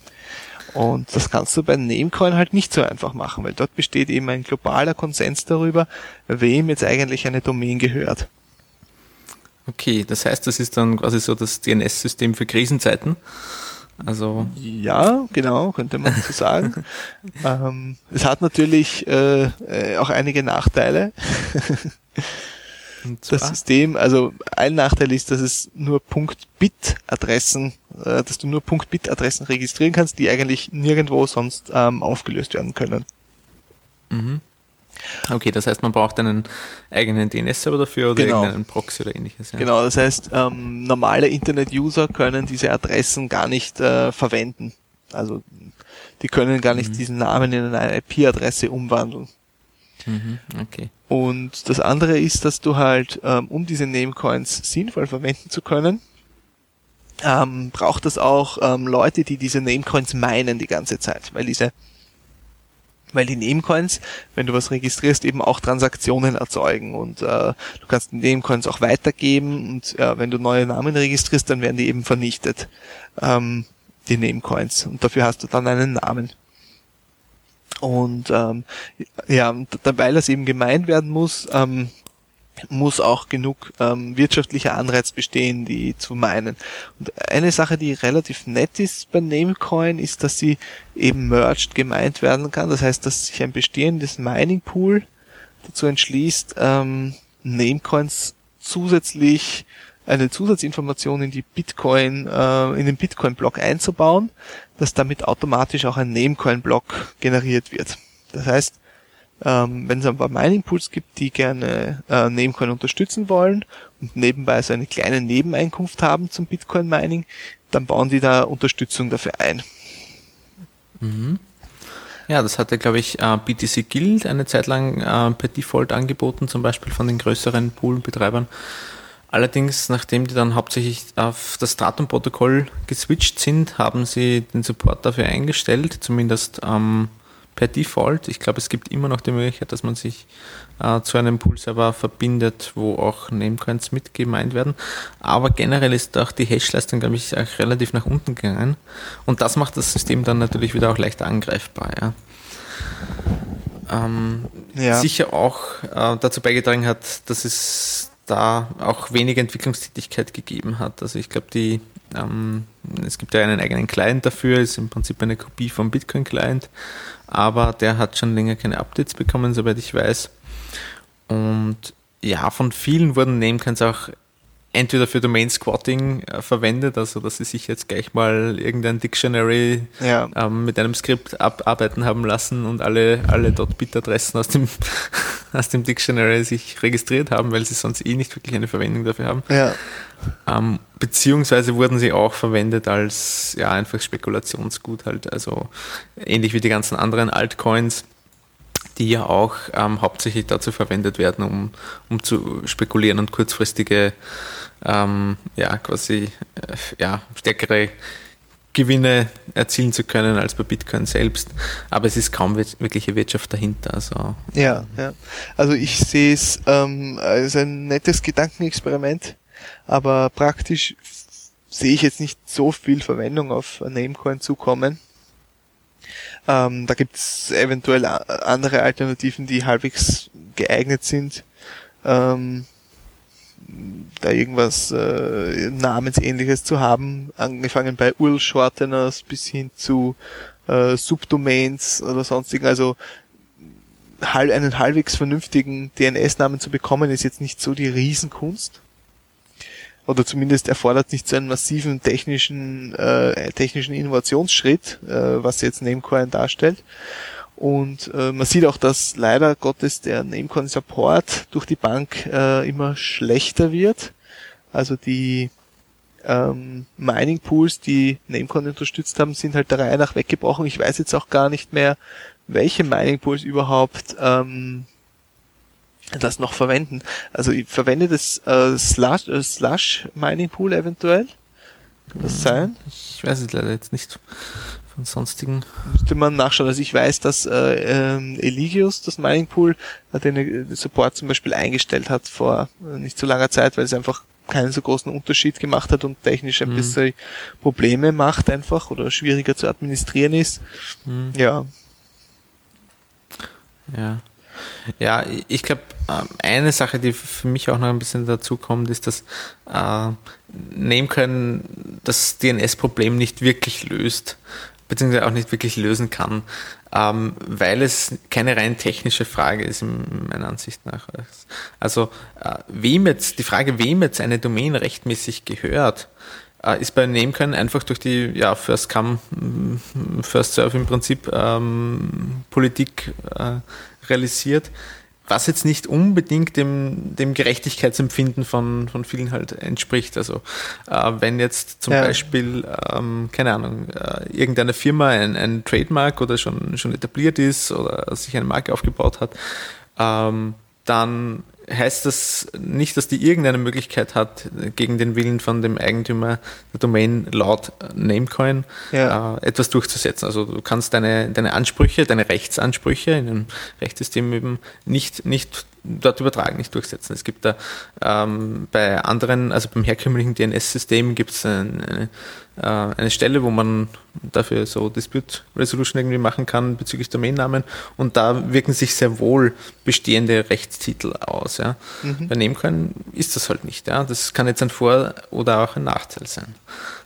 Speaker 13: Und das kannst du bei Namecoin halt nicht so einfach machen, weil dort besteht eben ein globaler Konsens darüber, wem jetzt eigentlich eine Domain gehört.
Speaker 14: Okay, das heißt, das ist dann quasi so das DNS-System für Krisenzeiten. Also
Speaker 13: Ja, genau, könnte man so sagen. ähm, es hat natürlich äh, äh, auch einige Nachteile. das System, also ein Nachteil ist, dass es nur Punkt-Bit-Adressen, äh, dass du nur Punkt-Bit-Adressen registrieren kannst, die eigentlich nirgendwo sonst ähm, aufgelöst werden können.
Speaker 14: Mhm. Okay, das heißt, man braucht einen eigenen DNS-Server dafür oder
Speaker 13: Genau.
Speaker 14: irgendeinen Proxy oder ähnliches. Ja.
Speaker 13: Genau, das heißt, ähm, normale Internet-User können diese Adressen gar nicht äh, verwenden. Also die können gar nicht diesen Namen in eine IP-Adresse umwandeln.
Speaker 14: Mhm, okay.
Speaker 13: Und das andere ist, dass du halt, ähm, um diese Namecoins sinnvoll verwenden zu können, ähm, braucht es auch ähm, Leute, die diese Namecoins meinen die ganze Zeit, weil diese weil die Namecoins, wenn du was registrierst, eben auch Transaktionen erzeugen. Und äh, du kannst die Namecoins auch weitergeben. Und äh, wenn du neue Namen registrierst, dann werden die eben vernichtet, ähm, die Namecoins und dafür hast du dann einen Namen. Und ähm, ja, und weil das eben gemeint werden muss, ähm, muss auch genug ähm, wirtschaftlicher Anreiz bestehen, die zu meinen. Und eine Sache, die relativ nett ist bei Namecoin, ist, dass sie eben merged gemeint werden kann. Das heißt, dass sich ein bestehendes Mining Pool dazu entschließt, ähm, Namecoins zusätzlich eine Zusatzinformation in die Bitcoin, äh, in den Bitcoin-Block einzubauen, dass damit automatisch auch ein Namecoin-Block generiert wird. Das heißt, ähm, wenn es ein paar Mining Pools gibt, die gerne äh, Namecoin unterstützen wollen und nebenbei so eine kleine Nebeneinkunft haben zum Bitcoin Mining, dann bauen die da Unterstützung dafür ein.
Speaker 14: Mhm. Ja, das hatte, glaube ich, äh, BTC Guild eine Zeit lang äh, per Default angeboten, zum Beispiel von den größeren Poolbetreibern. Allerdings, nachdem die dann hauptsächlich auf das Stratum-Protokoll geswitcht sind, haben sie den Support dafür eingestellt, zumindest ähm, per Default. Ich glaube, es gibt immer noch die Möglichkeit, dass man sich äh, zu einem Pool-Server verbindet, wo auch Namecoins mit gemeint werden. Aber generell ist auch die Hash-Leistung, glaube ich, auch relativ nach unten gegangen. Und das macht das System dann natürlich wieder auch leichter angreifbar. Ja. Ähm,
Speaker 13: Ja.
Speaker 14: Sicher auch äh, dazu beigetragen hat, dass es da auch weniger Entwicklungstätigkeit gegeben hat. Also ich glaube, die ähm, es gibt ja einen eigenen Client dafür, ist im Prinzip eine Kopie vom Bitcoin-Client, aber der hat schon länger keine Updates bekommen, soweit ich weiß. Und ja, von vielen wurden Namecoins auch entweder für Domain Squatting äh, verwendet, also dass sie sich jetzt gleich mal irgendein Dictionary
Speaker 13: Ja.
Speaker 14: ähm, mit einem Skript abarbeiten haben lassen und alle, alle .bit-Adressen aus dem, aus dem Dictionary sich registriert haben, weil sie sonst eh nicht wirklich eine Verwendung dafür haben.
Speaker 13: Ja.
Speaker 14: Ähm, beziehungsweise wurden sie auch verwendet als ja einfach Spekulationsgut halt, also ähnlich wie die ganzen anderen Altcoins, die ja auch ähm, hauptsächlich dazu verwendet werden, um, um zu spekulieren und kurzfristige ähm, ja quasi äh, ja stärkere Gewinne erzielen zu können als bei Bitcoin selbst. Aber es ist kaum wir- wirkliche Wirtschaft dahinter. Also
Speaker 13: Ja, ja. Also ich sehe es ähm, als ein nettes Gedankenexperiment, aber praktisch sehe ich jetzt nicht so viel Verwendung auf Namecoin zukommen. Ähm, da gibt es eventuell andere Alternativen, die halbwegs geeignet sind. Ähm, da irgendwas äh, Namensähnliches zu haben, angefangen bei URL-Shorteners bis hin zu äh, Subdomains oder sonstigen. Also einen halbwegs vernünftigen DNS-Namen zu bekommen, ist jetzt nicht so die Riesenkunst. Oder zumindest erfordert nicht so einen massiven technischen, äh, technischen Innovationsschritt, äh, was jetzt Namecoin darstellt. Und äh, man sieht auch, dass leider Gottes der Namecoin-Support durch die Bank äh, immer schlechter wird. Also die ähm, Mining Pools, die Namecoin unterstützt haben, sind halt der Reihe nach weggebrochen. Ich weiß jetzt auch gar nicht mehr, welche Mining Pools überhaupt ähm, das noch verwenden. Also ich verwende das äh, Slush, äh, Slush Mining Pool eventuell. Kann das sein?
Speaker 14: ich weiß es leider jetzt nicht von sonstigen.
Speaker 13: Müsste man nachschauen. Also ich weiß, dass äh, ähm, Eligius, das Mining Pool, äh, den äh, Support zum Beispiel eingestellt hat vor äh, nicht so langer Zeit, weil es einfach keinen so großen Unterschied gemacht hat und technisch ein
Speaker 14: Mhm.
Speaker 13: bisschen Probleme macht einfach oder schwieriger zu administrieren ist.
Speaker 14: Mhm.
Speaker 13: Ja.
Speaker 14: Ja. Ja, ich glaube, eine Sache, die für mich auch noch ein bisschen dazu kommt, ist, dass äh, Namecoin das DNS-Problem nicht wirklich löst, beziehungsweise auch nicht wirklich lösen kann, ähm, weil es keine rein technische Frage ist, in meiner Ansicht nach. Also, äh, wem jetzt, die Frage, wem jetzt eine Domain rechtmäßig gehört, äh, ist bei Namecoin einfach durch die ja, First Come, First Serve im Prinzip ähm, Politik äh, realisiert, was jetzt nicht unbedingt dem, dem Gerechtigkeitsempfinden von, von vielen halt entspricht. Also äh, wenn jetzt zum
Speaker 13: Ja.
Speaker 14: Beispiel, ähm, keine Ahnung, äh, irgendeine Firma ein, ein Trademark oder schon, schon etabliert ist oder sich eine Marke aufgebaut hat, ähm, dann heißt das nicht, dass die irgendeine Möglichkeit hat, gegen den Willen von dem Eigentümer der Domain laut Namecoin
Speaker 13: Ja.
Speaker 14: äh, etwas durchzusetzen. Also du kannst deine, deine Ansprüche, deine Rechtsansprüche in einem Rechtssystem eben nicht, nicht dort übertragen, nicht durchsetzen. Es gibt da ähm, bei anderen, also beim herkömmlichen DNS-System gibt es eine, äh, eine Stelle, wo man dafür so Dispute Resolution irgendwie machen kann bezüglich Domainnamen und da wirken sich sehr wohl bestehende Rechtstitel aus. Ja.
Speaker 13: Mhm.
Speaker 14: Bei Namecoin ist das halt nicht. Ja. Das kann jetzt ein Vor- oder auch ein Nachteil sein.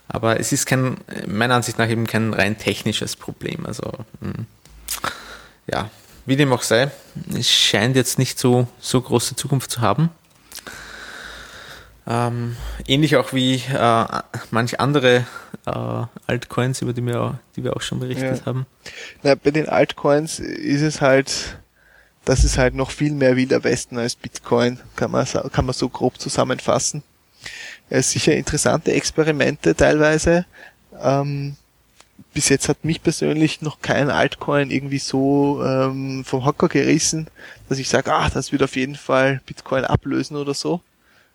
Speaker 14: Aber es ist kein, meiner Ansicht nach eben kein rein technisches Problem. Also, mh. ja, wie dem auch sei, es scheint jetzt nicht so, so große Zukunft zu haben. Ähm, ähnlich auch wie äh, manch andere äh, Altcoins, über die wir, auch, die wir auch schon berichtet
Speaker 13: Ja.
Speaker 14: haben.
Speaker 13: Na, bei den Altcoins ist es halt, das ist halt noch viel mehr Wilder Westen als Bitcoin, kann man, kann man so grob zusammenfassen. Es ist sicher interessante Experimente teilweise. Ähm, bis jetzt hat mich persönlich noch kein Altcoin irgendwie so ähm, vom Hocker gerissen, dass ich sage, ah, das wird auf jeden Fall Bitcoin ablösen oder so.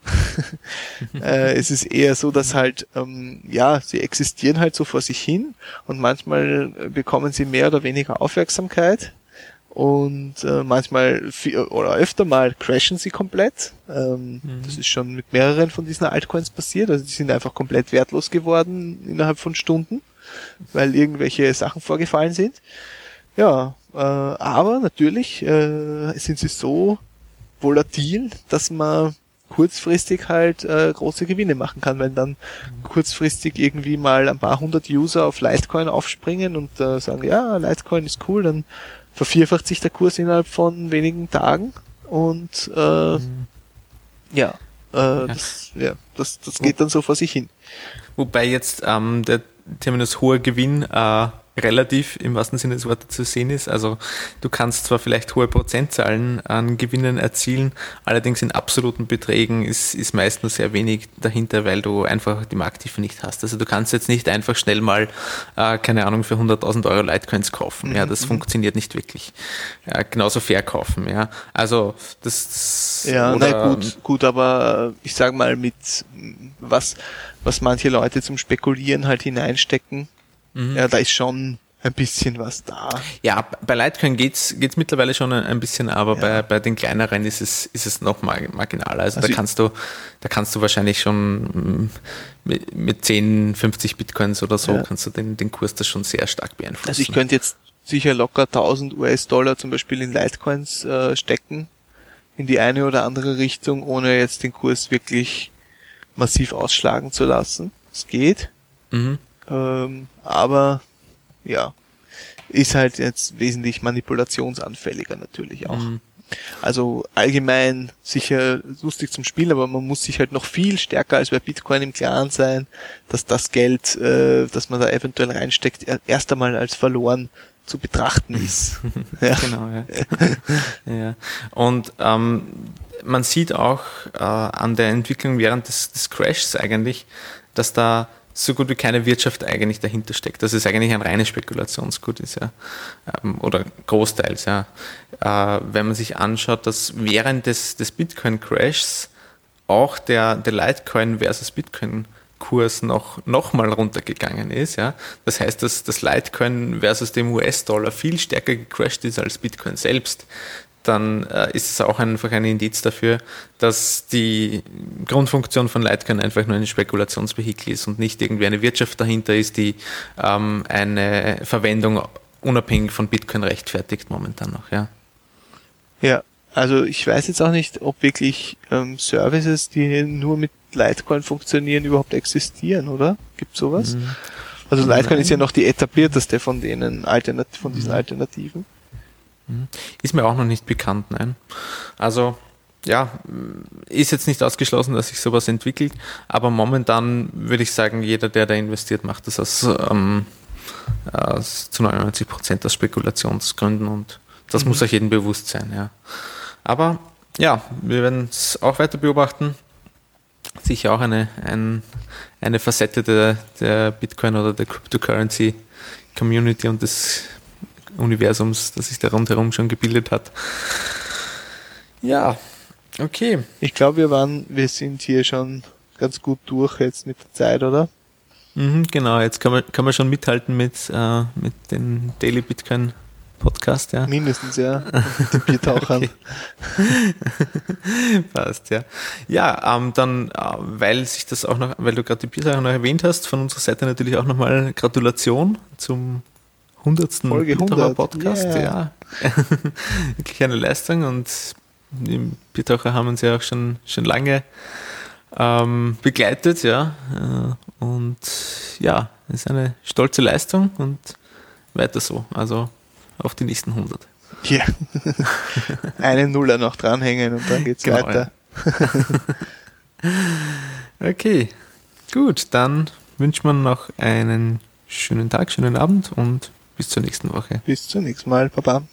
Speaker 13: äh, es ist eher so, dass halt, ähm, ja, sie existieren halt so vor sich hin und manchmal äh, bekommen sie mehr oder weniger Aufmerksamkeit und äh, manchmal oder öfter mal crashen sie komplett. Ähm, Das ist schon mit mehreren von diesen Altcoins passiert, also die sind einfach komplett wertlos geworden innerhalb von Stunden, weil irgendwelche Sachen vorgefallen sind. Ja, äh, aber natürlich äh, sind sie so volatil, dass man kurzfristig halt äh, große Gewinne machen kann, wenn dann kurzfristig irgendwie mal ein paar hundert User auf Litecoin aufspringen und äh, sagen, ja, Litecoin ist cool, dann vervierfacht sich der Kurs innerhalb von wenigen Tagen und äh, ja. Äh, Das, ja, das, das geht dann so vor sich hin.
Speaker 14: Wobei jetzt ähm, der Terminus hoher Gewinn äh, relativ im wahrsten Sinne des Wortes zu sehen ist. Also du kannst zwar vielleicht hohe Prozentzahlen an Gewinnen erzielen, allerdings in absoluten Beträgen ist, ist meist nur sehr wenig dahinter, weil du einfach die Markttiefe nicht hast. Also du kannst jetzt nicht einfach schnell mal, äh, keine Ahnung, für 100.000 Euro Litecoins kaufen. Ja, das
Speaker 13: Mhm.
Speaker 14: funktioniert nicht wirklich. Ja, genauso verkaufen. Ja, also das
Speaker 13: Ja, na gut, gut, aber ich sag mal mit was, was manche Leute zum Spekulieren halt hineinstecken,
Speaker 14: Mhm.
Speaker 13: ja, da ist schon ein bisschen was da.
Speaker 14: Ja, bei Litecoin geht's geht's mittlerweile schon ein bisschen, aber bei, bei den kleineren ist es, ist es noch mar- marginaler. Also,
Speaker 13: Also
Speaker 14: da kannst du, da kannst du wahrscheinlich schon mit, mit 10, 50 Bitcoins oder so
Speaker 13: Ja.
Speaker 14: kannst du den, den Kurs das schon sehr stark beeinflussen.
Speaker 13: Also ich könnte jetzt sicher locker 1000 US-Dollar zum Beispiel in Litecoins äh, stecken, in die eine oder andere Richtung, ohne jetzt den Kurs wirklich massiv ausschlagen zu lassen. Es geht.
Speaker 14: Mhm.
Speaker 13: Ähm, aber ja, ist halt jetzt wesentlich manipulationsanfälliger natürlich auch.
Speaker 14: Mhm.
Speaker 13: Also allgemein sicher lustig zum Spielen, aber man muss sich halt noch viel stärker als bei Bitcoin im Klaren sein, dass das Geld, äh, das man da eventuell reinsteckt, er- erst einmal als verloren zu betrachten ist. ja.
Speaker 14: Genau, ja. ja. Und ähm, man sieht auch äh, an der Entwicklung während des, des Crashs eigentlich, dass da so gut wie keine Wirtschaft eigentlich dahinter steckt. Dass es eigentlich ein reines Spekulationsgut ist, ja. Ähm, oder großteils, ja. Äh, wenn man sich anschaut, dass während des, des Bitcoin-Crashs auch der, der Litecoin versus Bitcoin Kurs noch, noch mal runtergegangen ist, ja. Das heißt, dass das Litecoin versus dem US-Dollar viel stärker gecrashed ist als Bitcoin selbst. Dann äh, ist es auch einfach ein Indiz dafür, dass die Grundfunktion von Litecoin einfach nur ein Spekulationsvehikel ist und nicht irgendwie eine Wirtschaft dahinter ist, die ähm, eine Verwendung unabhängig von Bitcoin rechtfertigt momentan noch, ja.
Speaker 13: Ja, also ich weiß jetzt auch nicht, ob wirklich ähm, Services, die nur mit Litecoin funktionieren, überhaupt existieren, oder? Gibt sowas?
Speaker 14: Mhm.
Speaker 13: Also Litecoin
Speaker 14: Nein.
Speaker 13: ist ja noch die etablierteste von denen Alternat von diesen Alternativen.
Speaker 14: Ist mir auch noch nicht bekannt, nein. Also, ja, ist jetzt nicht ausgeschlossen, dass sich sowas entwickelt, aber momentan würde ich sagen, jeder, der da investiert, macht das aus, ähm, aus zu 99 Prozent aus Spekulationsgründen und das
Speaker 13: Mhm.
Speaker 14: muss euch jedem bewusst sein, ja. Aber ja, wir werden es auch weiter beobachten. Sicher auch eine, ein, eine Facette der, der Bitcoin oder der Cryptocurrency Community und des Universums, das sich da rundherum schon gebildet hat. Ja, okay.
Speaker 13: Ich glaube, wir waren, wir sind hier schon ganz gut durch jetzt mit der Zeit, oder?
Speaker 14: Mhm, genau, jetzt kann man, kann man schon mithalten mit, äh, mit dem Daily Bitcoin Podcast, ja.
Speaker 13: Mindestens, ja. Mit den Biertauchern.
Speaker 14: Passt, ja. Ja, ähm, dann, äh, weil sich das auch noch, weil du gerade die Biersache noch erwähnt hast, von unserer Seite natürlich auch nochmal Gratulation zum 100.
Speaker 13: Folge
Speaker 14: Biertaucher
Speaker 13: 100,
Speaker 14: Podcast,
Speaker 13: yeah.
Speaker 14: ja. Wirklich eine Leistung und die Biertaucher haben uns ja auch schon, schon lange ähm, begleitet, ja. Äh, Und ja, ist eine stolze Leistung und weiter so. Also auf die nächsten 100.
Speaker 13: Ja. Einen Nuller noch dranhängen und dann geht's
Speaker 14: Genau,
Speaker 13: weiter.
Speaker 14: Okay, gut, dann wünscht man noch einen schönen Tag, schönen Abend und bis zur nächsten Woche.
Speaker 13: Bis zum nächsten Mal, Papa.